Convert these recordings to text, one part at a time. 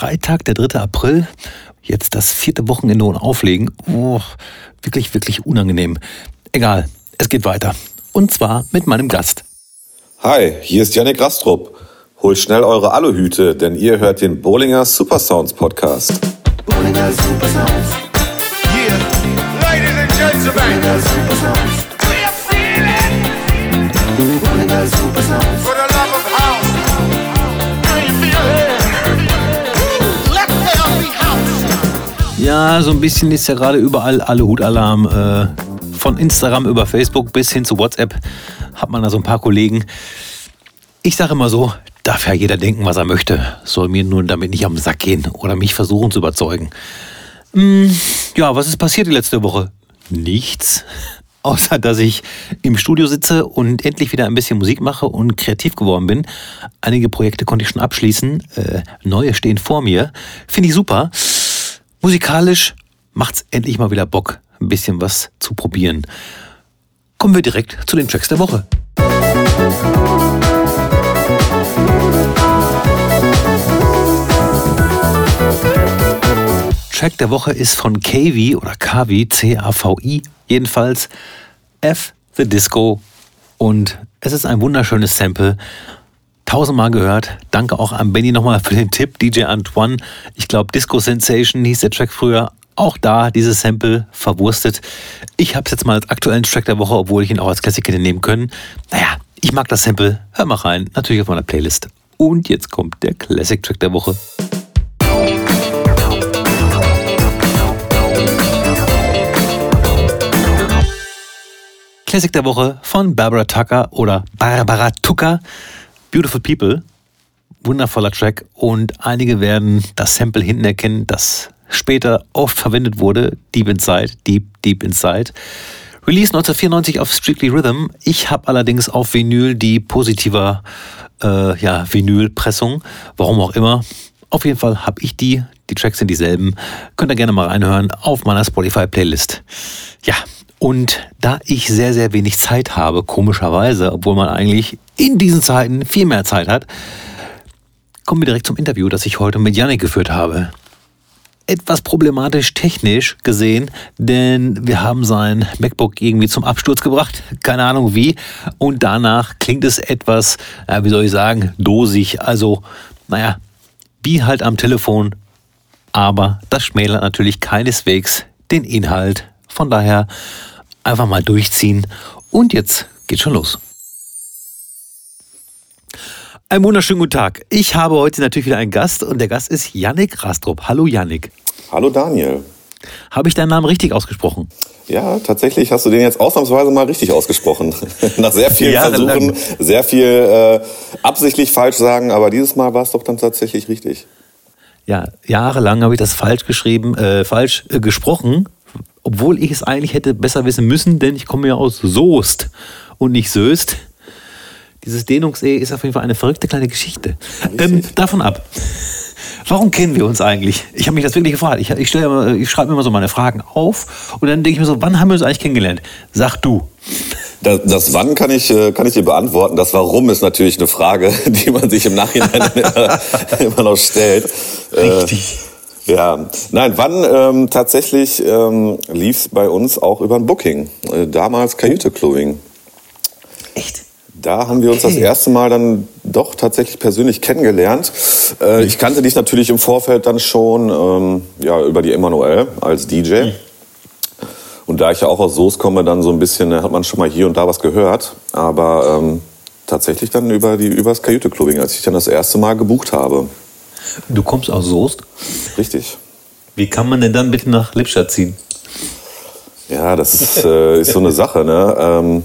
Freitag, der 3. April. Jetzt das vierte Wochenende und auflegen. Oh, wirklich, wirklich unangenehm. Egal, es geht weiter. Und zwar mit meinem Gast. Hi, hier ist Janik Rastrup. Holt schnell eure Aluhüte, denn ihr hört den Bowlinger Supersounds Podcast. Bowlinger Supersounds. Yeah, ladies and gentlemen. Bowlinger Supersounds. We're feeling. Bowlinger Supersounds. Ja, so ein bisschen ist ja gerade überall alle Hutalarm. Äh, von Instagram über Facebook bis hin zu WhatsApp hat man da so ein paar Kollegen. Ich sage immer so, darf ja jeder denken, was er möchte. Soll mir nur damit nicht am Sack gehen oder mich versuchen zu überzeugen. Hm, ja, was ist passiert die letzte Woche? Nichts. Außer dass ich im Studio sitze und endlich wieder ein bisschen Musik mache und kreativ geworden bin. Einige Projekte konnte ich schon abschließen. Äh, neue stehen vor mir. Finde ich super. Musikalisch macht's endlich mal wieder Bock, ein bisschen was zu probieren. Kommen wir direkt zu den Tracks der Woche. Track der Woche ist von KV oder KV, C-A-V-I, jedenfalls F The Disco. Und es ist ein wunderschönes Sample tausendmal gehört. Danke auch an Benny nochmal für den Tipp, DJ Antoine. Ich glaube, Disco Sensation hieß der Track früher. Auch da dieses Sample verwurstet. Ich habe es jetzt mal als aktuellen Track der Woche, obwohl ich ihn auch als Klassiker nehmen können. Naja, ich mag das Sample. Hör mal rein. Natürlich auf meiner Playlist. Und jetzt kommt der Classic Track der Woche. Classic der Woche von Barbara Tucker oder Barbara Tucker. Beautiful People, wundervoller Track und einige werden das Sample hinten erkennen, das später oft verwendet wurde, Deep Inside, Deep, Deep Inside. Release 1994 auf Strictly Rhythm. Ich habe allerdings auf Vinyl die positiver äh, ja, Vinylpressung, warum auch immer. Auf jeden Fall habe ich die. Die Tracks sind dieselben. Könnt ihr gerne mal reinhören auf meiner Spotify-Playlist. Ja, und da ich sehr, sehr wenig Zeit habe, komischerweise, obwohl man eigentlich in diesen Zeiten viel mehr Zeit hat, kommen wir direkt zum Interview, das ich heute mit Yannick geführt habe. Etwas problematisch technisch gesehen, denn wir haben sein MacBook irgendwie zum Absturz gebracht, keine Ahnung wie, und danach klingt es etwas, wie soll ich sagen, dosig, also naja, wie halt am Telefon, aber das schmälert natürlich keineswegs den Inhalt. Von daher einfach mal durchziehen. Und jetzt geht schon los. Einen wunderschönen guten Tag. Ich habe heute natürlich wieder einen Gast und der Gast ist Yannick Rastrup. Hallo Yannick. Hallo Daniel. Habe ich deinen Namen richtig ausgesprochen? Ja, tatsächlich hast du den jetzt ausnahmsweise mal richtig ausgesprochen. Nach sehr vielen Versuchen, sehr viel äh, absichtlich falsch sagen, aber dieses Mal war es doch dann tatsächlich richtig. Ja, jahrelang habe ich das falsch geschrieben, äh, falsch äh, gesprochen obwohl ich es eigentlich hätte besser wissen müssen, denn ich komme ja aus Soest und nicht Söst. Dieses Dehnungs-E ist auf jeden Fall eine verrückte kleine Geschichte. Ähm, davon ab. Warum kennen wir uns eigentlich? Ich habe mich das wirklich gefragt. Ich, ich, ich schreibe mir immer so meine Fragen auf und dann denke ich mir so, wann haben wir uns eigentlich kennengelernt? Sag du. Das, das Wann kann ich, äh, kann ich dir beantworten. Das Warum ist natürlich eine Frage, die man sich im Nachhinein immer noch stellt. Äh, Richtig. Äh, ja, nein, wann ähm, tatsächlich ähm, lief es bei uns auch über ein Booking. Äh, damals Kajüte Clubbing. Echt? Da haben wir uns das erste Mal dann doch tatsächlich persönlich kennengelernt. Äh, ich kannte dich natürlich im Vorfeld dann schon ähm, ja, über die Emanuel als DJ. Mhm. Und da ich ja auch aus Soos komme, dann so ein bisschen, hat man schon mal hier und da was gehört. Aber ähm, tatsächlich dann über, die, über das Kajüte-Clubbing, als ich dann das erste Mal gebucht habe. Du kommst aus Soest? Richtig. Wie kann man denn dann bitte nach Lippstadt ziehen? Ja, das ist, äh, ist so eine Sache. Ne? Ähm,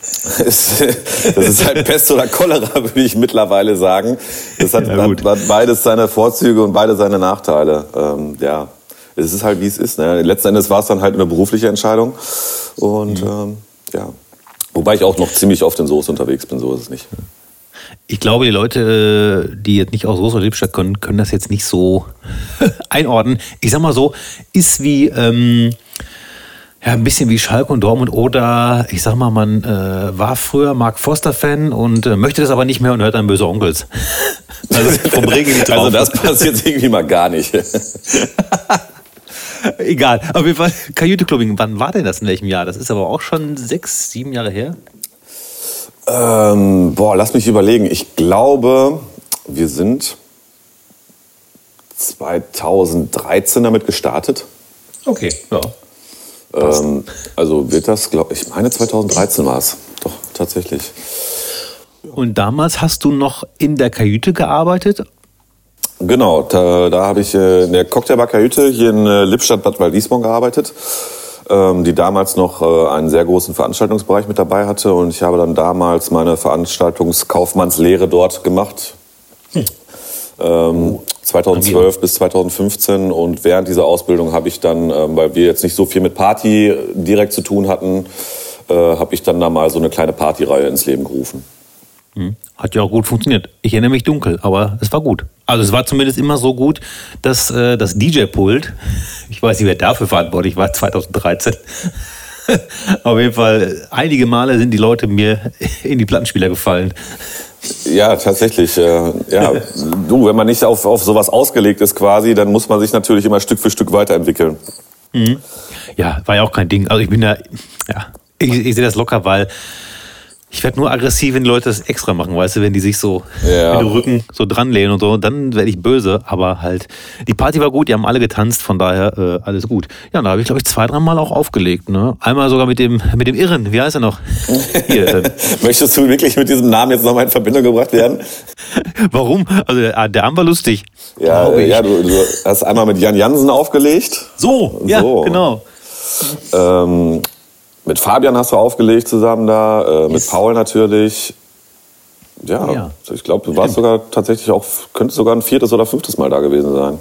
das ist halt Pest oder Cholera, würde ich mittlerweile sagen. Das hat, ja, hat, hat, beides seine Vorzüge und beide seine Nachteile. Ähm, ja, es ist halt, wie es ist. Ne? Letzten Endes war es dann halt eine berufliche Entscheidung. Und mhm. ähm, ja, wobei ich auch noch ziemlich oft in Soße unterwegs bin, so ist es nicht. Ich glaube, die Leute, die jetzt nicht aus Groß- Lippstadt können, können das jetzt nicht so einordnen. Ich sag mal so, ist wie, ähm, Ja, ein bisschen wie Schalke und Dortmund oder ich sag mal, man äh, war früher Mark Foster-Fan und äh, möchte das aber nicht mehr und hört dann böse Onkels. Also vom Regen nicht drauf. Also das passiert irgendwie mal gar nicht. Egal. Auf jeden Fall, Kajüte Clubbing, wann war denn das in welchem Jahr? Das ist aber auch schon sechs, sieben Jahre her. Ähm, boah, lass mich überlegen. Ich glaube, wir sind 2013 damit gestartet. Okay, ja. Ähm, also wird das, glaube ich, meine 2013 war es. Doch, tatsächlich. Und damals hast du noch in der Kajüte gearbeitet? Genau, da, da habe ich äh, in der Cocktailbar-Kajüte hier in äh, Lippstadt Bad Waldwiesbaden gearbeitet, die damals noch äh, einen sehr großen Veranstaltungsbereich mit dabei hatte. Und ich habe dann damals meine Veranstaltungskaufmannslehre dort gemacht. Hm. Ähm, 2012 bis 2015 und während dieser Ausbildung habe ich dann, ähm, weil wir jetzt nicht so viel mit Party direkt zu tun hatten, äh, habe ich dann da mal so eine kleine Partyreihe ins Leben gerufen. Hm. Hat ja auch gut funktioniert. Ich erinnere mich dunkel, aber es war gut. Also es war zumindest immer so gut, dass äh, das DJ-Pult, ich weiß nicht, wer dafür verantwortlich war, 2013. Auf jeden Fall, einige Male sind die Leute mir in die Plattenspieler gefallen. Ja, tatsächlich. Äh, ja, du, wenn man nicht auf, auf sowas ausgelegt ist quasi, dann muss man sich natürlich immer Stück für Stück weiterentwickeln. Mhm. Ja, war ja auch kein Ding. Also ich bin da, ja, ich, ich sehe das locker, weil ich werde nur aggressiv, wenn die Leute das extra machen, weißt du, wenn die sich so ja. mit dem Rücken so dranlehnen und so, dann werde ich böse. Aber halt, die Party war gut, die haben alle getanzt, von daher äh, alles gut. Ja, da habe ich, glaube ich, zwei, dreimal auch aufgelegt. Ne? Einmal sogar mit dem, mit dem Irren, wie heißt er noch? Hier, Möchtest du wirklich mit diesem Namen jetzt nochmal in Verbindung gebracht werden? Warum? Also der, der Arm war lustig. Ja, ja du, du, hast einmal mit Jan Jansen aufgelegt. So, ja, so. genau. Ähm, mit Fabian hast du aufgelegt zusammen da, äh, yes. mit Paul natürlich. Ja, ja. ich glaube, du warst sogar tatsächlich auch, könntest sogar ein viertes oder fünftes Mal da gewesen sein.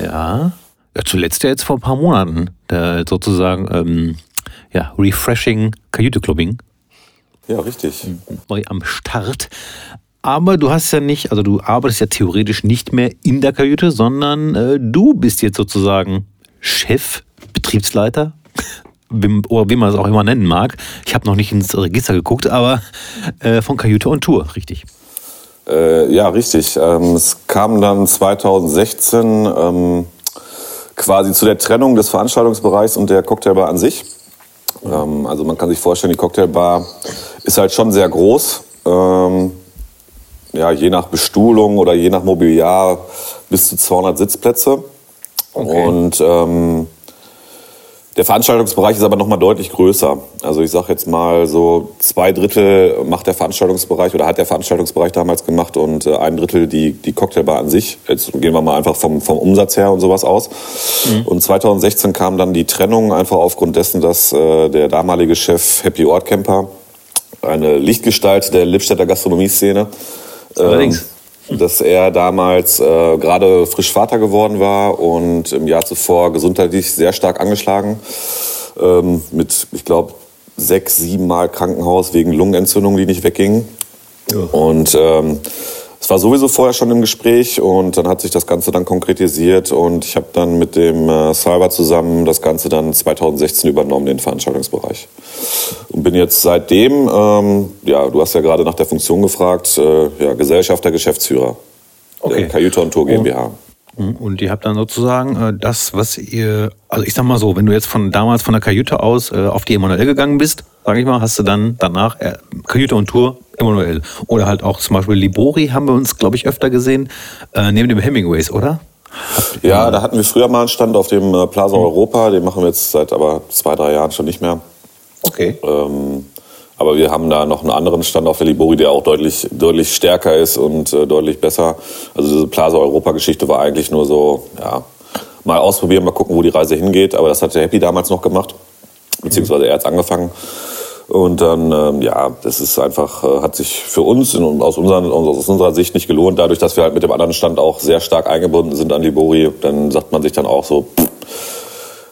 Ja, ja zuletzt ja jetzt vor ein paar Monaten, der sozusagen ähm, ja, Refreshing Kajüte-Clubbing. Ja, richtig. War am Start. Aber du hast ja nicht, also du arbeitest ja theoretisch nicht mehr in der Kajüte, sondern äh, du bist jetzt sozusagen Chef, Betriebsleiter, oder wie man es auch immer nennen mag. Ich habe noch nicht ins Register geguckt, aber äh, von Kajüte und Tour, richtig. Äh, ja, richtig. Ähm, es kam dann 2016 ähm, quasi zu der Trennung des Veranstaltungsbereichs und der Cocktailbar an sich. Ähm, also man kann sich vorstellen, die Cocktailbar ist halt schon sehr groß. Ähm, ja, je nach Bestuhlung oder je nach Mobiliar bis zu 200 Sitzplätze. Okay. Und ähm, der Veranstaltungsbereich ist aber noch mal deutlich größer. Also ich sage jetzt mal so zwei Drittel macht der Veranstaltungsbereich oder hat der Veranstaltungsbereich damals gemacht und äh, ein Drittel die, die Cocktailbar an sich. Jetzt gehen wir mal einfach vom, vom Umsatz her und sowas aus. Mhm. Und 2016 kam dann die Trennung einfach aufgrund dessen, dass äh, der damalige Chef Happy Ort Camper, eine Lichtgestalt der Lippstädter Gastronomie-Szene, Allerdings. Ähm, dass er damals äh, gerade frisch Vater geworden war und im Jahr zuvor gesundheitlich sehr stark angeschlagen. Ähm, mit, ich glaube, sechs, sieben Mal Krankenhaus wegen Lungenentzündung, die nicht weggingen. Ja. Und ähm, es war sowieso vorher schon im Gespräch und dann hat sich das Ganze dann konkretisiert und ich habe dann mit dem äh, Cyber zusammen das Ganze dann 2016 übernommen, den Veranstaltungsbereich. Und bin jetzt seitdem, ähm, ja, du hast ja gerade nach der Funktion gefragt, äh, ja, Gesellschafter, Geschäftsführer okay. der Kajüte und Tour GmbH. Mhm. Und ihr habt dann sozusagen äh, das, was ihr, also ich sag mal so, wenn du jetzt von damals von der Kajüte aus äh, auf die Emanuel gegangen bist, sage ich mal, hast du dann danach äh, Kajüte und Tour Emanuel. Oder halt auch zum Beispiel Libori haben wir uns, glaube ich, öfter gesehen, äh, neben dem Hemingways, oder? Ja, da hatten wir früher mal einen Stand auf dem äh, Plaza mhm. Europa, den machen wir jetzt seit aber zwei, drei Jahren schon nicht mehr. Okay. Ähm, aber wir haben da noch einen anderen Stand auf der Libori, der auch deutlich, deutlich stärker ist und äh, deutlich besser. Also diese Plaza Europa-Geschichte war eigentlich nur so, ja, mal ausprobieren, mal gucken, wo die Reise hingeht. Aber das hat der Happy damals noch gemacht, beziehungsweise er hat angefangen. Und dann, ähm, ja, das ist einfach, äh, hat sich für uns in, aus, unseren, aus unserer Sicht nicht gelohnt. Dadurch, dass wir halt mit dem anderen Stand auch sehr stark eingebunden sind an Libori, dann sagt man sich dann auch so, pff,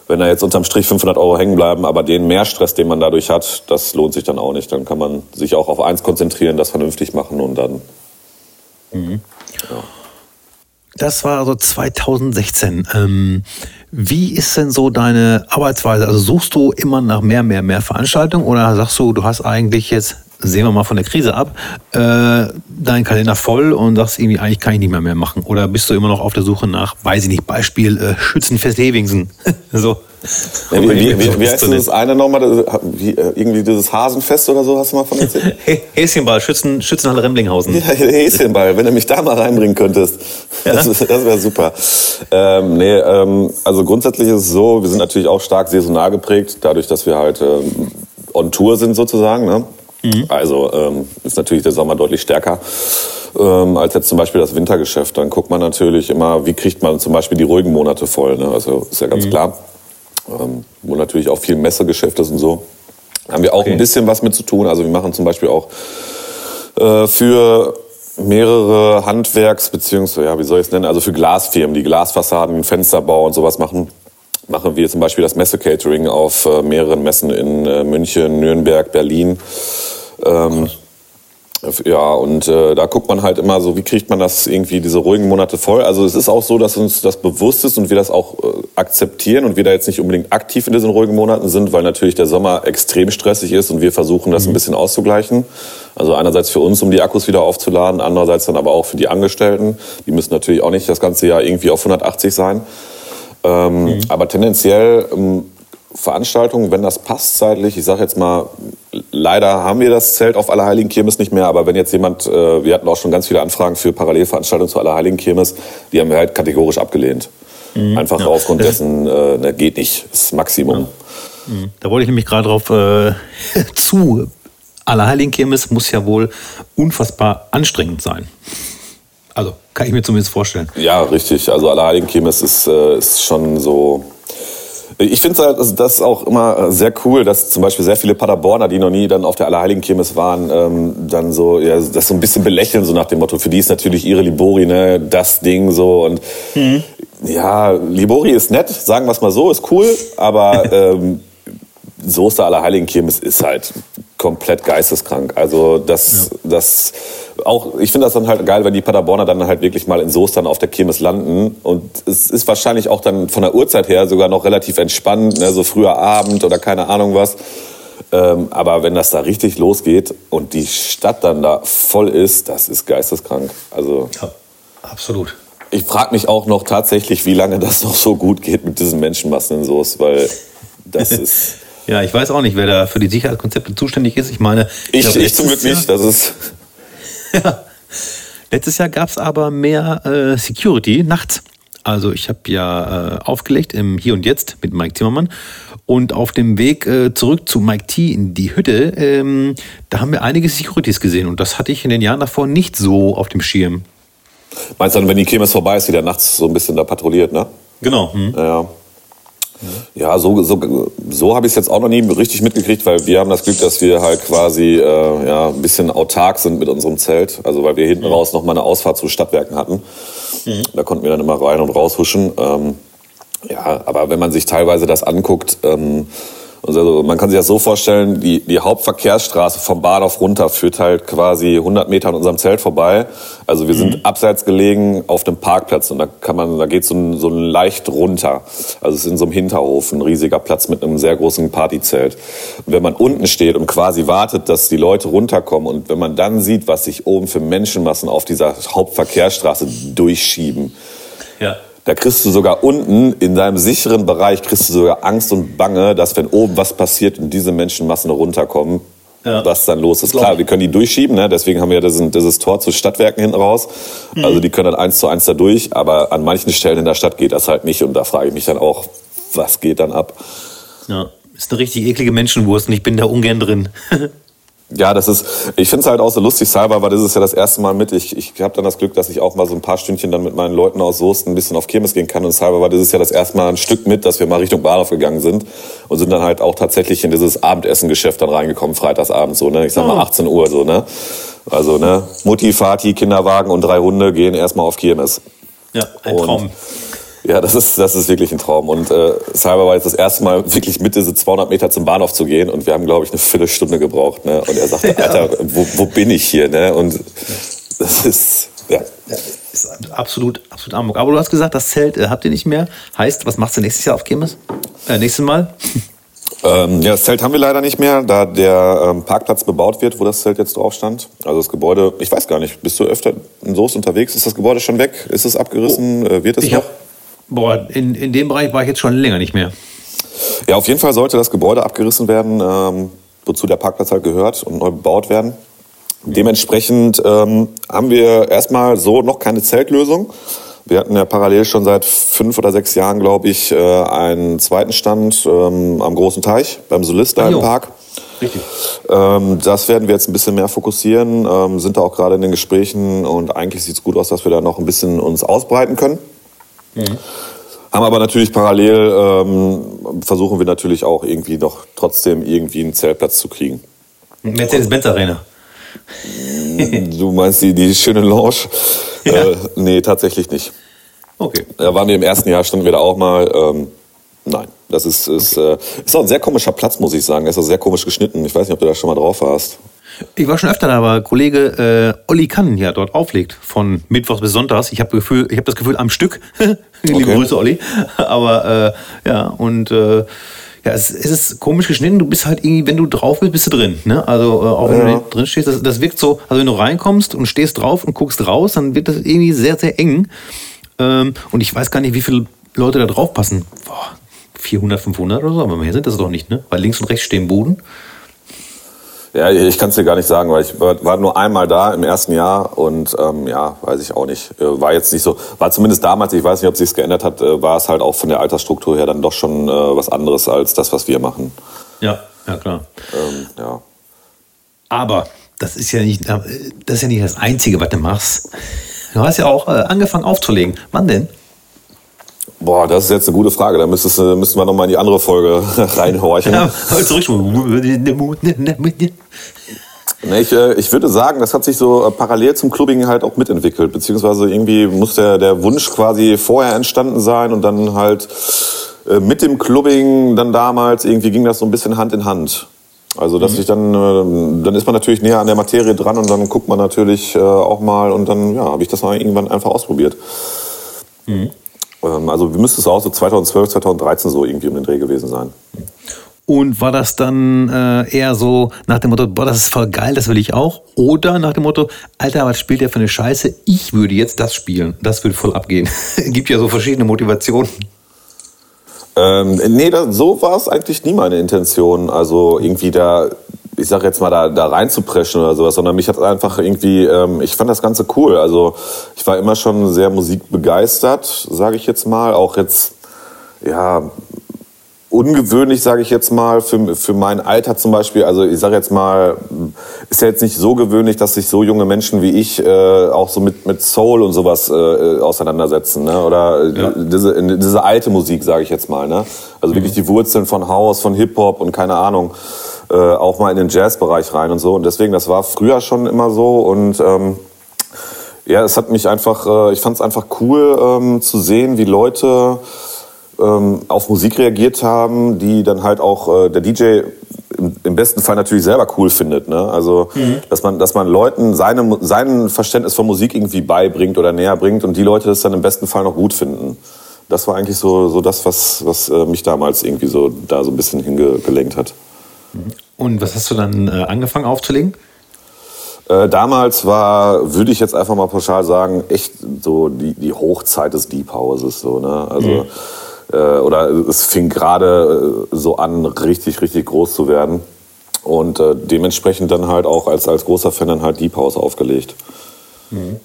wenn da jetzt unterm Strich 500 Euro hängen bleiben, aber den Mehrstress, den man dadurch hat, das lohnt sich dann auch nicht. Dann kann man sich auch auf eins konzentrieren, das vernünftig machen und dann. Mhm. Ja. Das war so 2016. Ähm, wie ist denn so deine Arbeitsweise? Also suchst du immer nach mehr, mehr, mehr Veranstaltungen oder sagst du, du hast eigentlich jetzt, sehen wir mal von der Krise ab, äh, deinen Kalender voll und sagst irgendwie, eigentlich kann ich nicht mehr mehr machen? Oder bist du immer noch auf der Suche nach, weiß ich nicht, Beispiel äh, Schützenfest Hevingsen? so. Ja, wie, wie, wie, wie heißt denn das eine nochmal? Wie, äh, irgendwie dieses Hasenfest oder so, hast du mal von erzählt? Häschenball, Schützen, Schützenhalle Remlinghausen. Ja, Häschenball, wenn du mich da mal reinbringen könntest. Ja? Das, das wäre super. Ähm, nee, ähm, also grundsätzlich ist es so, wir sind natürlich auch stark saisonal geprägt, dadurch, dass wir halt ähm, on Tour sind sozusagen. Ne? Mhm. Also ähm, ist natürlich der Sommer deutlich stärker ähm, als jetzt zum Beispiel das Wintergeschäft. Dann guckt man natürlich immer, wie kriegt man zum Beispiel die ruhigen Monate voll. Ne? Also ist ja ganz mhm. klar ähm, wo natürlich auch viel Messegeschäft ist und so. Da haben wir auch okay. ein bisschen was mit zu tun. Also wir machen zum Beispiel auch äh, für mehrere Handwerks- beziehungsweise, ja, wie soll ich es nennen, also für Glasfirmen, die Glasfassaden, Fensterbau und sowas machen, machen wir zum Beispiel das Messe-Catering auf äh, mehreren Messen in äh, München, Nürnberg, Berlin. Ähm, ja, und äh, da guckt man halt immer so, wie kriegt man das irgendwie diese ruhigen Monate voll. Also es ist auch so, dass uns das bewusst ist und wir das auch äh, akzeptieren und wir da jetzt nicht unbedingt aktiv in diesen ruhigen Monaten sind, weil natürlich der Sommer extrem stressig ist und wir versuchen das mhm. ein bisschen auszugleichen. Also einerseits für uns, um die Akkus wieder aufzuladen, andererseits dann aber auch für die Angestellten. Die müssen natürlich auch nicht das ganze Jahr irgendwie auf 180 sein. Ähm, mhm. Aber tendenziell ähm, Veranstaltungen, wenn das passt zeitlich. Ich sage jetzt mal, leider haben wir das Zelt auf Allerheiligen Kirmes nicht mehr, aber wenn jetzt jemand, äh, wir hatten auch schon ganz viele Anfragen für Parallelveranstaltungen zu Allerheiligen Kirmes, die haben wir halt kategorisch abgelehnt. Mhm. Einfach ja. aufgrund dessen, äh, ne, geht nicht, das Maximum. Ja. Mhm. Da wollte ich nämlich gerade drauf äh, zu. Allerheiligen Kirmes muss ja wohl unfassbar anstrengend sein. Also kann ich mir zumindest vorstellen. Ja, richtig. Also Allerheiligen Kirmes ist, äh, ist schon so ich finde halt, also das auch immer sehr cool, dass zum Beispiel sehr viele Paderborner, die noch nie dann auf der Allerheiligen Kirmes waren, ähm, dann so, ja, das so ein bisschen belächeln, so nach dem Motto, für die ist natürlich ihre Libori, ne, das Ding so und mhm. ja, Libori ist nett, sagen wir es mal so, ist cool, aber ähm, Soße Allerheiligen Kirmes ist halt komplett geisteskrank. Also das, ja. das auch, ich finde das dann halt geil, wenn die Paderborner dann halt wirklich mal in dann auf der Kirmes landen. Und es ist wahrscheinlich auch dann von der Uhrzeit her sogar noch relativ entspannt, ne? so früher Abend oder keine Ahnung was. Ähm, aber wenn das da richtig losgeht und die Stadt dann da voll ist, das ist geisteskrank. Also ja, absolut. Ich frage mich auch noch tatsächlich, wie lange das noch so gut geht mit diesen Menschenmassen in Soße, weil das ist ja, ich weiß auch nicht, wer da für die Sicherheitskonzepte zuständig ist. Ich meine, ich, ich, glaub, ich zum Glück nicht. Das ist ja. Letztes Jahr gab es aber mehr äh, Security nachts. Also ich habe ja äh, aufgelegt im Hier und Jetzt mit Mike Zimmermann und auf dem Weg äh, zurück zu Mike T in die Hütte, ähm, da haben wir einige Securities gesehen und das hatte ich in den Jahren davor nicht so auf dem Schirm. Meinst du dann, wenn die Kirmes vorbei ist, die der nachts so ein bisschen da patrouilliert, ne? Genau. Hm. Ja. Ja, so, so, so habe ich es jetzt auch noch nie richtig mitgekriegt, weil wir haben das Glück, dass wir halt quasi äh, ja, ein bisschen autark sind mit unserem Zelt. Also weil wir hinten mhm. raus noch mal eine Ausfahrt zu Stadtwerken hatten. Mhm. Da konnten wir dann immer rein und raus huschen. Ähm, ja, aber wenn man sich teilweise das anguckt, ähm, also man kann sich das so vorstellen, die, die Hauptverkehrsstraße vom Bahnhof runter führt halt quasi 100 Meter an unserem Zelt vorbei. Also wir mhm. sind abseits gelegen auf dem Parkplatz und da kann man, da geht so ein, so ein leicht runter. Also es ist in so einem Hinterhof ein riesiger Platz mit einem sehr großen Partyzelt. Und wenn man unten steht und quasi wartet, dass die Leute runterkommen und wenn man dann sieht, was sich oben für Menschenmassen auf dieser Hauptverkehrsstraße durchschieben, ja da kriegst du sogar unten in deinem sicheren Bereich kriegst du sogar Angst und Bange, dass wenn oben was passiert und diese Menschenmassen runterkommen, ja. was dann los ist. Klar, wir können die durchschieben, ne? deswegen haben wir ja dieses, dieses Tor zu Stadtwerken hinten raus. Mhm. Also die können dann eins zu eins da durch, aber an manchen Stellen in der Stadt geht das halt nicht und da frage ich mich dann auch, was geht dann ab? Ja, ist eine richtig eklige Menschenwurst und ich bin da ungern drin. Ja, das ist, ich finde es halt auch so lustig, Cyber war das ist ja das erste Mal mit. Ich, ich habe dann das Glück, dass ich auch mal so ein paar Stündchen dann mit meinen Leuten aus Soest ein bisschen auf Kirmes gehen kann. Und Cyber war das ist ja das erste Mal ein Stück mit, dass wir mal Richtung Bahnhof gegangen sind und sind dann halt auch tatsächlich in dieses Abendessengeschäft dann reingekommen, freitagsabend so, ne? Ich sag mal 18 Uhr so, ne? Also, ne? Mutti, Vati, Kinderwagen und drei Hunde gehen erstmal auf Kirmes. Ja, ein Traum. Und ja, das ist, das ist wirklich ein Traum. Und äh, Cyber war jetzt das erste Mal wirklich mit diese 200 Meter zum Bahnhof zu gehen. Und wir haben, glaube ich, eine Viertelstunde gebraucht. Ne? Und er sagte, ja. Alter, wo, wo bin ich hier? Ne? Und das ist, ja. ist absolut, absolut Amok. Aber du hast gesagt, das Zelt äh, habt ihr nicht mehr. Heißt, was machst du nächstes Jahr auf Kirmes? Äh, nächstes Mal? Ähm, ja, das Zelt haben wir leider nicht mehr, da der ähm, Parkplatz bebaut wird, wo das Zelt jetzt drauf stand. Also das Gebäude, ich weiß gar nicht, bist du öfter in Soest unterwegs? Ist das Gebäude schon weg? Ist es abgerissen? Oh, wird es noch? Hab, boah, in, in dem Bereich war ich jetzt schon länger nicht mehr. Ja, auf jeden Fall sollte das Gebäude abgerissen werden, ähm, wozu der Parkplatz halt gehört und neu bebaut werden. Dementsprechend ähm, haben wir erstmal so noch keine Zeltlösung. Wir hatten ja parallel schon seit fünf oder sechs Jahren, glaube ich, äh, einen zweiten Stand ähm, am großen Teich beim Solist da im Park. Richtig. Ähm, das werden wir jetzt ein bisschen mehr fokussieren, ähm, sind da auch gerade in den Gesprächen und eigentlich sieht es gut aus, dass wir da noch ein bisschen uns ausbreiten können. Mhm. Haben aber natürlich parallel, ähm, versuchen wir natürlich auch irgendwie noch trotzdem irgendwie einen Zeltplatz zu kriegen. Mercedes-Benz Arena. Du meinst die, die schöne Lounge? Ja. Äh, nee, tatsächlich nicht. Okay. Da waren wir im ersten Jahr, standen wir da auch mal. Ähm, nein, das ist, ist, okay. äh, ist auch ein sehr komischer Platz, muss ich sagen. Der ist auch sehr komisch geschnitten. Ich weiß nicht, ob du da schon mal drauf warst. Ich war schon öfter da, aber Kollege äh, Olli Kann ja dort auflegt, von Mittwochs bis Sonntags. Ich habe hab das Gefühl, am Stück. Liebe okay. Grüße, Olli. Aber äh, ja, und äh, ja, es, es, ist komisch geschnitten. Du bist halt irgendwie, wenn du drauf bist, bist du drin. Ne? Also äh, auch wenn ja. du drin stehst, das, das, wirkt so, also wenn du reinkommst und stehst drauf und guckst raus, dann wird das irgendwie sehr, sehr eng. Ähm, und ich weiß gar nicht, wie viele Leute da drauf passen. Boah, 400, 500 oder so, aber mehr sind das doch nicht, ne? Weil links und rechts stehen Boden. Ja, ich kann es dir gar nicht sagen, weil ich war, war, nur einmal da im ersten Jahr und ähm, ja, weiß ich auch nicht. Äh, war jetzt nicht so, war zumindest damals, ich weiß nicht, ob sich geändert hat, äh, war es halt auch von der Altersstruktur her dann doch schon äh, was anderes als das, was wir machen. Ja, ja klar. Ähm, ja. Aber das ist ja nicht, das ist ja nicht das Einzige, was du machst. Du hast ja auch äh, angefangen aufzulegen. Wann denn? Boah, das ist jetzt eine gute Frage. Da müsstest, müssten wir nochmal in die andere Folge reinhorchen. Ja, zurück. ich, äh, ich würde sagen, das hat sich so äh, parallel zum Clubbing halt auch mitentwickelt. Beziehungsweise irgendwie muss der, der Wunsch quasi vorher entstanden sein und dann halt äh, mit dem Clubbing dann damals irgendwie ging das so ein bisschen Hand in Hand. Also dass mhm. ich dann, dann ist man natürlich näher an der Materie dran und dann guckt man natürlich auch mal und dann ja, habe ich das mal irgendwann einfach ausprobiert. Mhm. Ähm, also müsste es auch so 2012, 2013 so irgendwie um den Dreh gewesen sein. Und war das dann äh, eher so nach dem Motto, boah, das ist voll geil, das will ich auch? Oder nach dem Motto, Alter, was spielt der für eine Scheiße? Ich würde jetzt das spielen. Das würde voll abgehen. Gibt ja so verschiedene Motivationen. Ähm, nee, das, so war es eigentlich nie meine Intention. Also irgendwie da ich sag jetzt mal, da, da reinzupreschen oder sowas, sondern mich hat einfach irgendwie, ähm, ich fand das Ganze cool. Also ich war immer schon sehr musikbegeistert, sage ich jetzt mal. Auch jetzt, ja, ungewöhnlich, sage ich jetzt mal, für, für mein Alter zum Beispiel. Also ich sage jetzt mal, ist ja jetzt nicht so gewöhnlich, dass sich so junge Menschen wie ich äh, auch so mit, mit Soul und sowas äh, auseinandersetzen. Ne? Oder ja. diese, diese alte Musik, sage ich jetzt mal. Ne? Also mhm. wirklich die Wurzeln von House, von Hip-Hop und keine Ahnung äh, auch mal in den Jazzbereich rein und so. Und deswegen, das war früher schon immer so und ähm, ja, es hat mich einfach, äh, ich fand es einfach cool ähm, zu sehen, wie Leute ähm, auf Musik reagiert haben, die dann halt auch äh, der DJ im, im, besten Fall natürlich selber cool findet. Ne? Also, mhm. dass man, dass man Leuten seine, sein Verständnis von Musik irgendwie beibringt oder näher bringt und die Leute das dann im besten Fall noch gut finden. Das war eigentlich so, so das, was, was äh, mich damals irgendwie so da so ein bisschen hingelenkt hat. Und was hast du dann äh, angefangen aufzulegen? Äh, damals war, würde ich jetzt einfach mal pauschal sagen, echt so die, die Hochzeit des Deep Houses. So, ne? Also, mhm. äh, oder es fing gerade äh, so an, richtig, richtig groß zu werden. Und äh, dementsprechend dann halt auch als, als großer Fan dann halt Deep House aufgelegt. Mhm.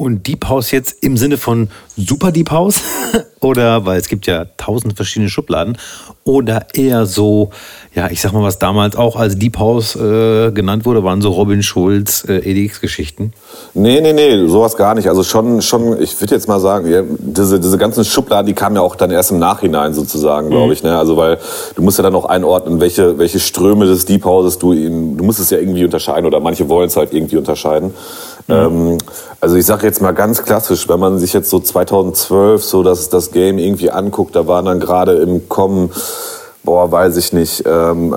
Und Deep House jetzt im Sinne von Super Deep House? oder, weil es gibt ja tausend verschiedene Schubladen. Oder eher so, ja, ich sag mal, was damals auch als Deep House äh, genannt wurde, waren so Robin Schulz, äh, EDX-Geschichten? Nee, nee, nee, sowas gar nicht. Also schon, schon ich würde jetzt mal sagen, ja, diese, diese ganzen Schubladen, die kamen ja auch dann erst im Nachhinein sozusagen, glaube mhm. ich. Ne? Also weil du musst ja dann auch einordnen, welche, welche Ströme des Deep Houses du, in, du musst es ja irgendwie unterscheiden oder manche wollen es halt irgendwie unterscheiden. Mhm. Ähm, also ich sage jetzt mal ganz klassisch, wenn man sich jetzt so 2012 so das, das Game irgendwie anguckt, da waren dann gerade im Kommen boah, weiß ich nicht, ähm,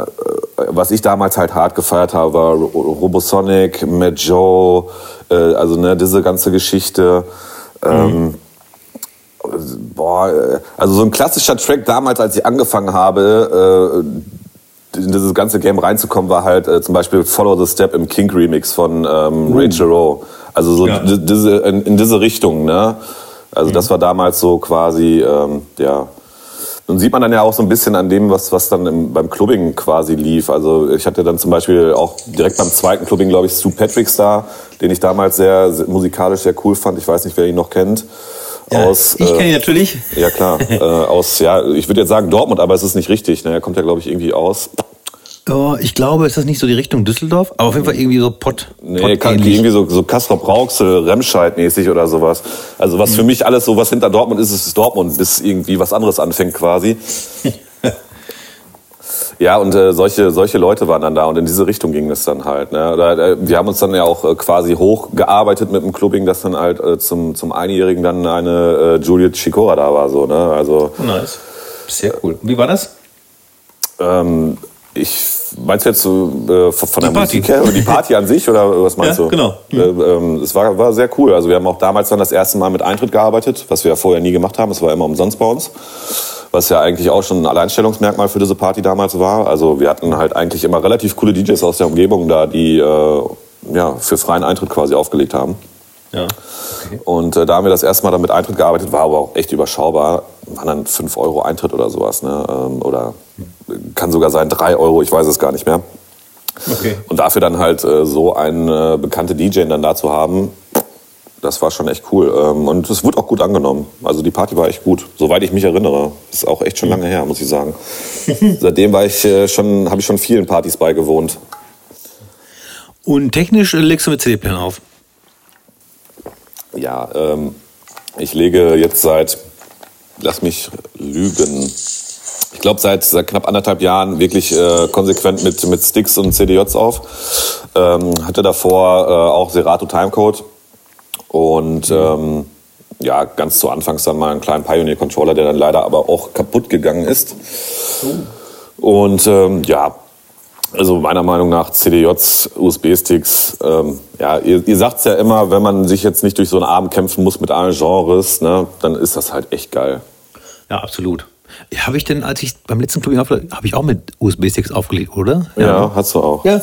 was ich damals halt hart gefeiert habe, war Robosonic, Mad Joe, äh, also ne, diese ganze Geschichte. Ähm, mhm. boah, äh, also so ein klassischer Track damals, als ich angefangen habe, äh, in dieses ganze Game reinzukommen, war halt äh, zum Beispiel Follow the Step im King Remix von ähm, uh. Ray Rowe. Also so ja. diese, in, in, diese Richtung, ne? Also mhm. das war damals so quasi, ähm, ja, nun sieht man dann ja auch so ein bisschen an dem, was, was dann im, beim Clubbing quasi lief. Also ich hatte dann zum Beispiel auch direkt beim zweiten Clubbing, glaube ich, Stu Patrick da, den ich damals sehr, sehr, musikalisch sehr cool fand. Ich weiß nicht, wer ihn noch kennt. Ja, aus, ich kenne ihn äh, natürlich. Ja klar, äh, aus, ja, ich würde jetzt sagen Dortmund, aber es ist nicht richtig. Ne? Er kommt ja, glaube ich, irgendwie aus Oh, ich glaube, ist das nicht so die Richtung Düsseldorf? Aber auf jeden Fall irgendwie so Pott. Nee, Pott irgendwie so, so Kastrop Rauxel, Remscheid mäßig oder sowas. Also was mhm. für mich alles so, was hinter Dortmund ist, ist Dortmund, bis irgendwie was anderes anfängt quasi. ja, und äh, solche, solche Leute waren dann da und in diese Richtung ging es dann halt. Ne? Da, äh, wir haben uns dann ja auch äh, quasi hochgearbeitet mit dem Clubbing, dass dann halt äh, zum, zum Einjährigen dann eine äh, Juliet Chikora da war. So, ne? also, nice. Sehr cool. Wie war das? Ähm, ich meinst du jetzt äh, von der Party. Musik her die Party an sich oder was meinst ja, du? Genau. Mhm. Äh, es war, war sehr cool. Also wir haben auch damals dann das erste Mal mit Eintritt gearbeitet, was wir ja vorher nie gemacht haben. Es war immer umsonst bei uns, was ja eigentlich auch schon ein Alleinstellungsmerkmal für diese Party damals war. Also wir hatten halt eigentlich immer relativ coole DJs aus der Umgebung da, die äh, ja für freien Eintritt quasi aufgelegt haben. Ja. Okay. Und äh, da haben wir das erste Mal damit Eintritt gearbeitet, war aber auch echt überschaubar. Waren dann 5 Euro Eintritt oder sowas. Ne? Ähm, oder kann sogar sein 3 Euro, ich weiß es gar nicht mehr. Okay. Und dafür dann halt äh, so einen äh, bekannte DJ dann da zu haben, das war schon echt cool. Ähm, und es wurde auch gut angenommen. Also die Party war echt gut, soweit ich mich erinnere. Ist auch echt schon lange her, muss ich sagen. Seitdem war ich äh, schon, habe ich schon vielen Partys beigewohnt. Und technisch legst du mit CD-Player auf? Ja, ähm, ich lege jetzt seit, lass mich lügen, ich glaube seit, seit knapp anderthalb Jahren wirklich äh, konsequent mit, mit Sticks und CDJs auf. Ähm, hatte davor äh, auch Serato Timecode und ähm, ja, ganz zu Anfangs dann mal einen kleinen Pioneer-Controller, der dann leider aber auch kaputt gegangen ist. Und ähm, ja, also meiner Meinung nach CDJs, USB-Sticks, ähm, ja, ihr, ihr sagt es ja immer, wenn man sich jetzt nicht durch so einen Abend kämpfen muss mit allen Genres, ne, dann ist das halt echt geil. Ja, absolut. Habe ich denn, als ich beim letzten Club habe ich auch mit USB-Sticks aufgelegt, oder? Ja, ja, hast du auch. Ja.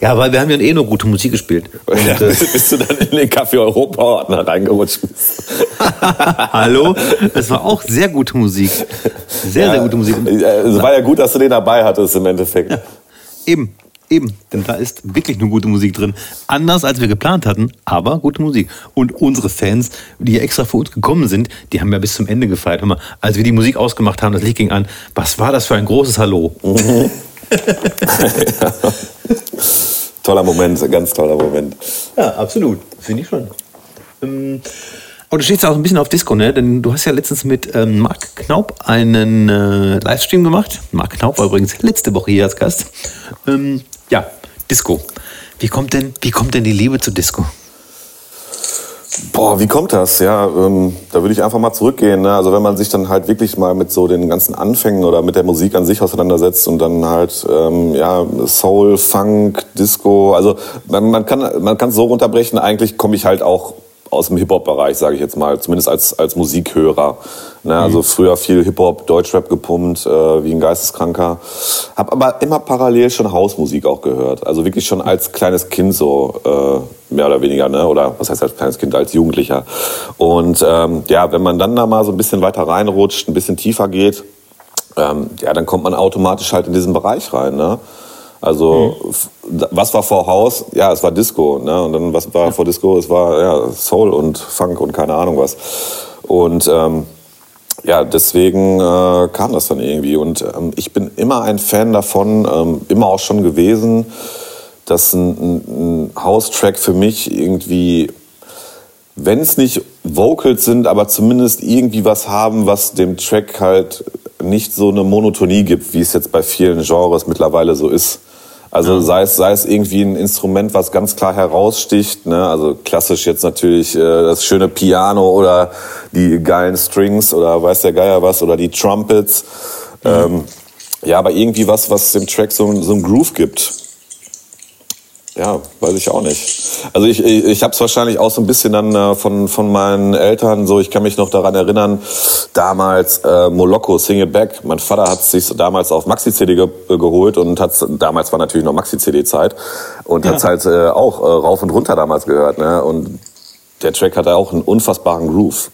ja, weil wir haben ja eh nur gute Musik gespielt. Und, ja, äh, bist du dann in den Café Europa-Ordner reingerutscht? Hallo? Das war auch sehr gute Musik. Sehr, ja, sehr gute Musik. Es war ja gut, dass du den dabei hattest im Endeffekt. Ja. Eben, eben. Denn da ist wirklich nur gute Musik drin. Anders als wir geplant hatten, aber gute Musik. Und unsere Fans, die extra für uns gekommen sind, die haben ja bis zum Ende gefeiert. Hör mal, als wir die Musik ausgemacht haben, das Licht ging an. Was war das für ein großes Hallo? Mhm. ja. Toller Moment, ganz toller Moment. Ja, absolut. Finde ich schon. Ähm, aber du stehst auch ein bisschen auf Disco, ne? Denn du hast ja letztens mit ähm, Marc Knaub einen äh, Livestream gemacht. Marc Knaub war übrigens letzte Woche hier als Gast. Ähm, ja, Disco. Wie kommt denn, wie kommt denn die Liebe zu Disco? Boah, wie kommt das? Ja, ähm, da würde ich einfach mal zurückgehen. Ne? Also wenn man sich dann halt wirklich mal mit so den ganzen Anfängen oder mit der Musik an sich auseinandersetzt und dann halt ähm, ja Soul, Funk, Disco. Also man, man kann man so runterbrechen. Eigentlich komme ich halt auch aus dem Hip-Hop-Bereich, sage ich jetzt mal, zumindest als, als Musikhörer. Ne? Also mhm. früher viel Hip-Hop, Deutschrap gepumpt, äh, wie ein Geisteskranker. Hab aber immer parallel schon Hausmusik auch gehört. Also wirklich schon als kleines Kind so, äh, mehr oder weniger, ne? oder was heißt als kleines Kind, als Jugendlicher. Und ähm, ja, wenn man dann da mal so ein bisschen weiter reinrutscht, ein bisschen tiefer geht, ähm, ja, dann kommt man automatisch halt in diesen Bereich rein. Ne? Also mhm. was war vor Haus? Ja, es war Disco. Ne? Und dann was war vor Disco? Es war ja, Soul und Funk und keine Ahnung was. Und ähm, ja, deswegen äh, kam das dann irgendwie. Und ähm, ich bin immer ein Fan davon, ähm, immer auch schon gewesen, dass ein, ein, ein House-Track für mich irgendwie, wenn es nicht Vocals sind, aber zumindest irgendwie was haben, was dem Track halt nicht so eine Monotonie gibt, wie es jetzt bei vielen Genres mittlerweile so ist. Also sei es, sei es irgendwie ein Instrument, was ganz klar heraussticht, ne? also klassisch jetzt natürlich äh, das schöne Piano oder die geilen Strings oder weiß der Geier was oder die Trumpets. Mhm. Ähm, ja, aber irgendwie was, was dem Track so, so einen Groove gibt. Ja, weiß ich auch nicht. Also ich, ich, ich habe es wahrscheinlich auch so ein bisschen dann äh, von, von meinen Eltern so, ich kann mich noch daran erinnern, damals äh, Moloko, Sing It Back. Mein Vater hat sich damals auf Maxi-CD ge geholt und hat damals war natürlich noch Maxi-CD-Zeit und ja. hat halt äh, auch äh, rauf und runter damals gehört. Ne? Und der Track hatte auch einen unfassbaren Groove.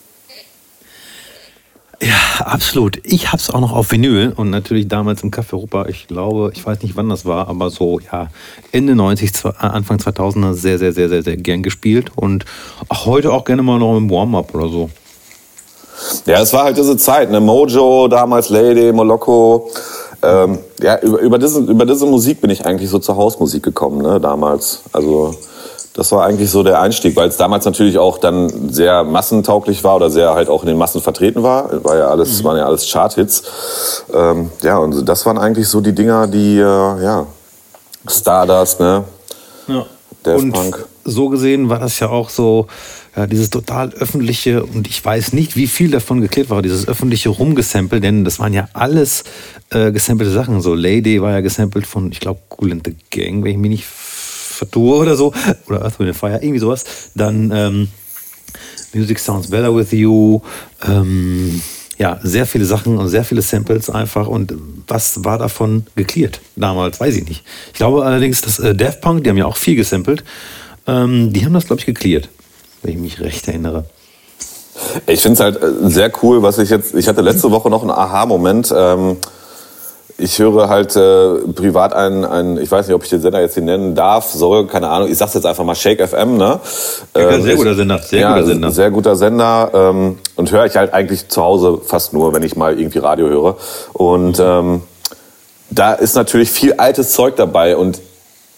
Ja, absolut. Ich hab's auch noch auf Vinyl und natürlich damals im Café Europa. Ich glaube, ich weiß nicht, wann das war, aber so, ja, Ende 90, äh, Anfang 2000er sehr, sehr, sehr, sehr, sehr gern gespielt und auch heute auch gerne mal noch im Warm-Up oder so. Ja, es war halt diese Zeit, ne? Mojo, damals Lady, Moloko. Ähm, ja, über, über, diese, über diese Musik bin ich eigentlich so zur Hausmusik gekommen, ne, damals. Also das war eigentlich so der Einstieg, weil es damals natürlich auch dann sehr massentauglich war oder sehr halt auch in den Massen vertreten war. War ja alles, mhm. waren ja alles Charthits. Ähm, ja, und das waren eigentlich so die Dinger, die, äh, ja, Stardust, ne? Ja. Und Punk. so gesehen war das ja auch so, ja, dieses total öffentliche, und ich weiß nicht, wie viel davon geklärt war, dieses öffentliche Rumgesample, denn das waren ja alles äh, gesampelte Sachen. So Lady war ja gesampelt von, ich glaube, Cool and the Gang, wenn ich mich nicht vertue oder so, oder Earth, Wind Fire, irgendwie sowas, dann ähm, Music Sounds Better With You, ähm, ja, sehr viele Sachen und sehr viele Samples einfach. Und was war davon geklärt damals? Weiß ich nicht. Ich glaube allerdings, dass äh, Daft Punk, die haben ja auch viel gesampelt, ähm, die haben das, glaube ich, geklärt, wenn ich mich recht erinnere. Ich finde es halt äh, sehr cool, was ich jetzt, ich hatte letzte Woche noch einen Aha-Moment. Ähm, ich höre halt äh, privat einen, einen, ich weiß nicht, ob ich den Sender jetzt hier nennen darf, soll, keine Ahnung, ich sag's jetzt einfach mal Shake FM, ne? Ähm, sehr guter Sender, sehr ja, guter Sender. Sehr guter Sender ähm, und höre ich halt eigentlich zu Hause fast nur, wenn ich mal irgendwie Radio höre. Und ähm, da ist natürlich viel altes Zeug dabei und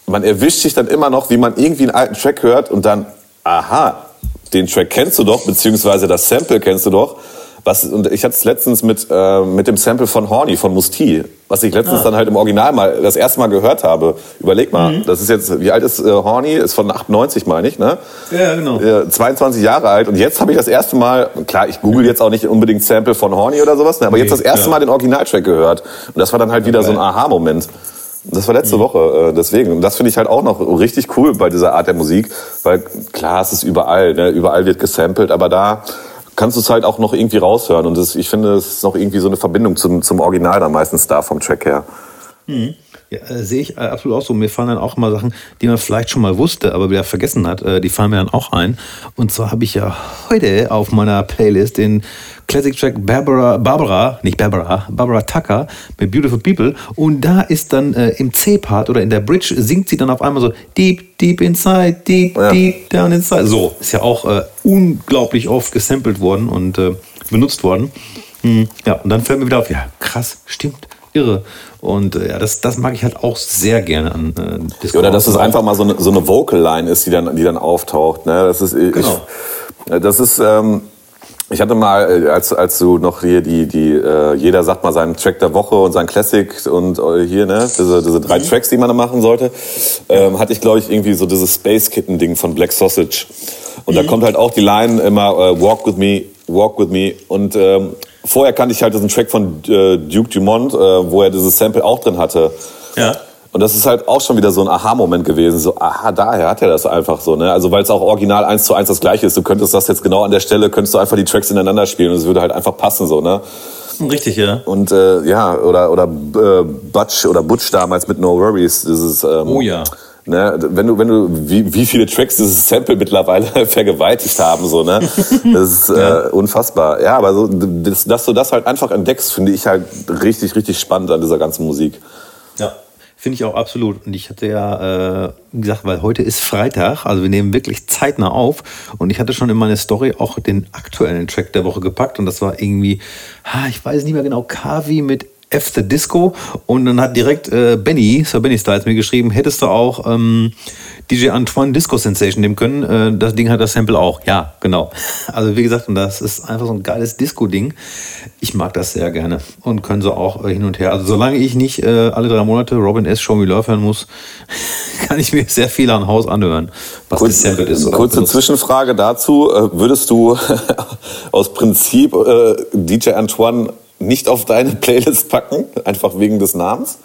man erwischt sich dann immer noch, wie man irgendwie einen alten Track hört und dann, aha, den Track kennst du doch, beziehungsweise das Sample kennst du doch. Was, und ich hatte es letztens mit, äh, mit dem Sample von Horny, von Musti, was ich letztens ah. dann halt im Original mal das erste Mal gehört habe. Überleg mal, mhm. das ist jetzt, wie alt ist äh, Horny? Ist von 98, meine ich, ne? Ja, genau. Äh, 22 Jahre alt. Und jetzt habe ich das erste Mal, klar, ich google jetzt auch nicht unbedingt Sample von Horny oder sowas, ne? aber nee, jetzt das erste klar. Mal den Originaltrack gehört. Und das war dann halt wieder okay. so ein Aha-Moment. Das war letzte mhm. Woche, äh, deswegen. Und das finde ich halt auch noch richtig cool bei dieser Art der Musik, weil klar, es ist überall, ne? überall wird gesampelt, aber da kannst du es halt auch noch irgendwie raushören. Und das, ich finde, es ist noch irgendwie so eine Verbindung zum, zum Original dann meistens da vom Track her. Mhm. Ja, äh, sehe ich äh, absolut auch so. Mir fallen dann auch immer Sachen, die man vielleicht schon mal wusste, aber wieder vergessen hat, äh, die fallen mir dann auch ein. Und zwar habe ich ja heute auf meiner Playlist den Classic Track Barbara, Barbara, nicht Barbara, Barbara Tucker mit Beautiful People. Und da ist dann äh, im C-Part oder in der Bridge singt sie dann auf einmal so Deep, Deep Inside, Deep, ja. Deep Down Inside. So, ist ja auch äh, unglaublich oft gesampelt worden und äh, benutzt worden. Hm, ja, und dann fällt mir wieder auf, ja, krass, stimmt, irre. Und äh, ja, das, das mag ich halt auch sehr gerne an äh, Disco. Oder dass es einfach mal so eine, so eine Vocal Line ist, die dann, die dann auftaucht. Ne? Das ist, genau. ich, das ist ähm, ich hatte mal, äh, als, als du noch hier die, die äh, jeder sagt mal seinen Track der Woche und sein Classic und äh, hier, ne, diese, diese drei mhm. Tracks, die man da machen sollte, ähm, hatte ich, glaube ich, irgendwie so dieses Space Kitten-Ding von Black Sausage. Und mhm. da kommt halt auch die Line immer äh, Walk with me, walk with me. Und ähm, vorher kannte ich halt diesen Track von äh, Duke Dumont, äh, wo er dieses Sample auch drin hatte. Ja. Und das ist halt auch schon wieder so ein Aha-Moment gewesen. So, aha, daher hat er das einfach so, ne? Also weil es auch original eins zu eins das gleiche ist. Du könntest das jetzt genau an der Stelle, könntest du einfach die Tracks ineinander spielen und es würde halt einfach passen, so, ne? Richtig, ja. Und äh, ja, oder, oder äh, Butch oder Butch damals mit No Worries, dieses ähm, Oh ja. Ne, wenn du, wenn du, wie, wie viele Tracks dieses Sample mittlerweile vergewaltigt haben, so, ne? Das ist äh, unfassbar. Ja, aber so, dass, dass du das halt einfach entdeckst, finde ich halt richtig, richtig spannend an dieser ganzen Musik. Ja. Finde ich auch absolut. Und ich hatte ja äh, gesagt, weil heute ist Freitag, also wir nehmen wirklich zeitnah auf. Und ich hatte schon in meine Story auch den aktuellen Track der Woche gepackt. Und das war irgendwie, ha, ich weiß nicht mehr genau, Kavi mit F the Disco. Und dann hat direkt äh, Benny, Sir Benny Styles, mir geschrieben, hättest du auch ähm, DJ Antoine Disco Sensation nehmen können. Äh, das Ding hat das Sample auch. Ja, genau. Also wie gesagt, und das ist einfach so ein geiles Disco-Ding. Ich mag das sehr gerne und können so auch äh, hin und her. Also solange ich nicht äh, alle drei Monate Robin S. Show Me Love hören muss, kann ich mir sehr viel an Haus anhören, was Kurz, gesampelt ist. Kurze. Zwischenfrage dazu. Äh, würdest du aus Prinzip äh, DJ Antoine nicht auf deine Playlist packen, einfach wegen des Namens?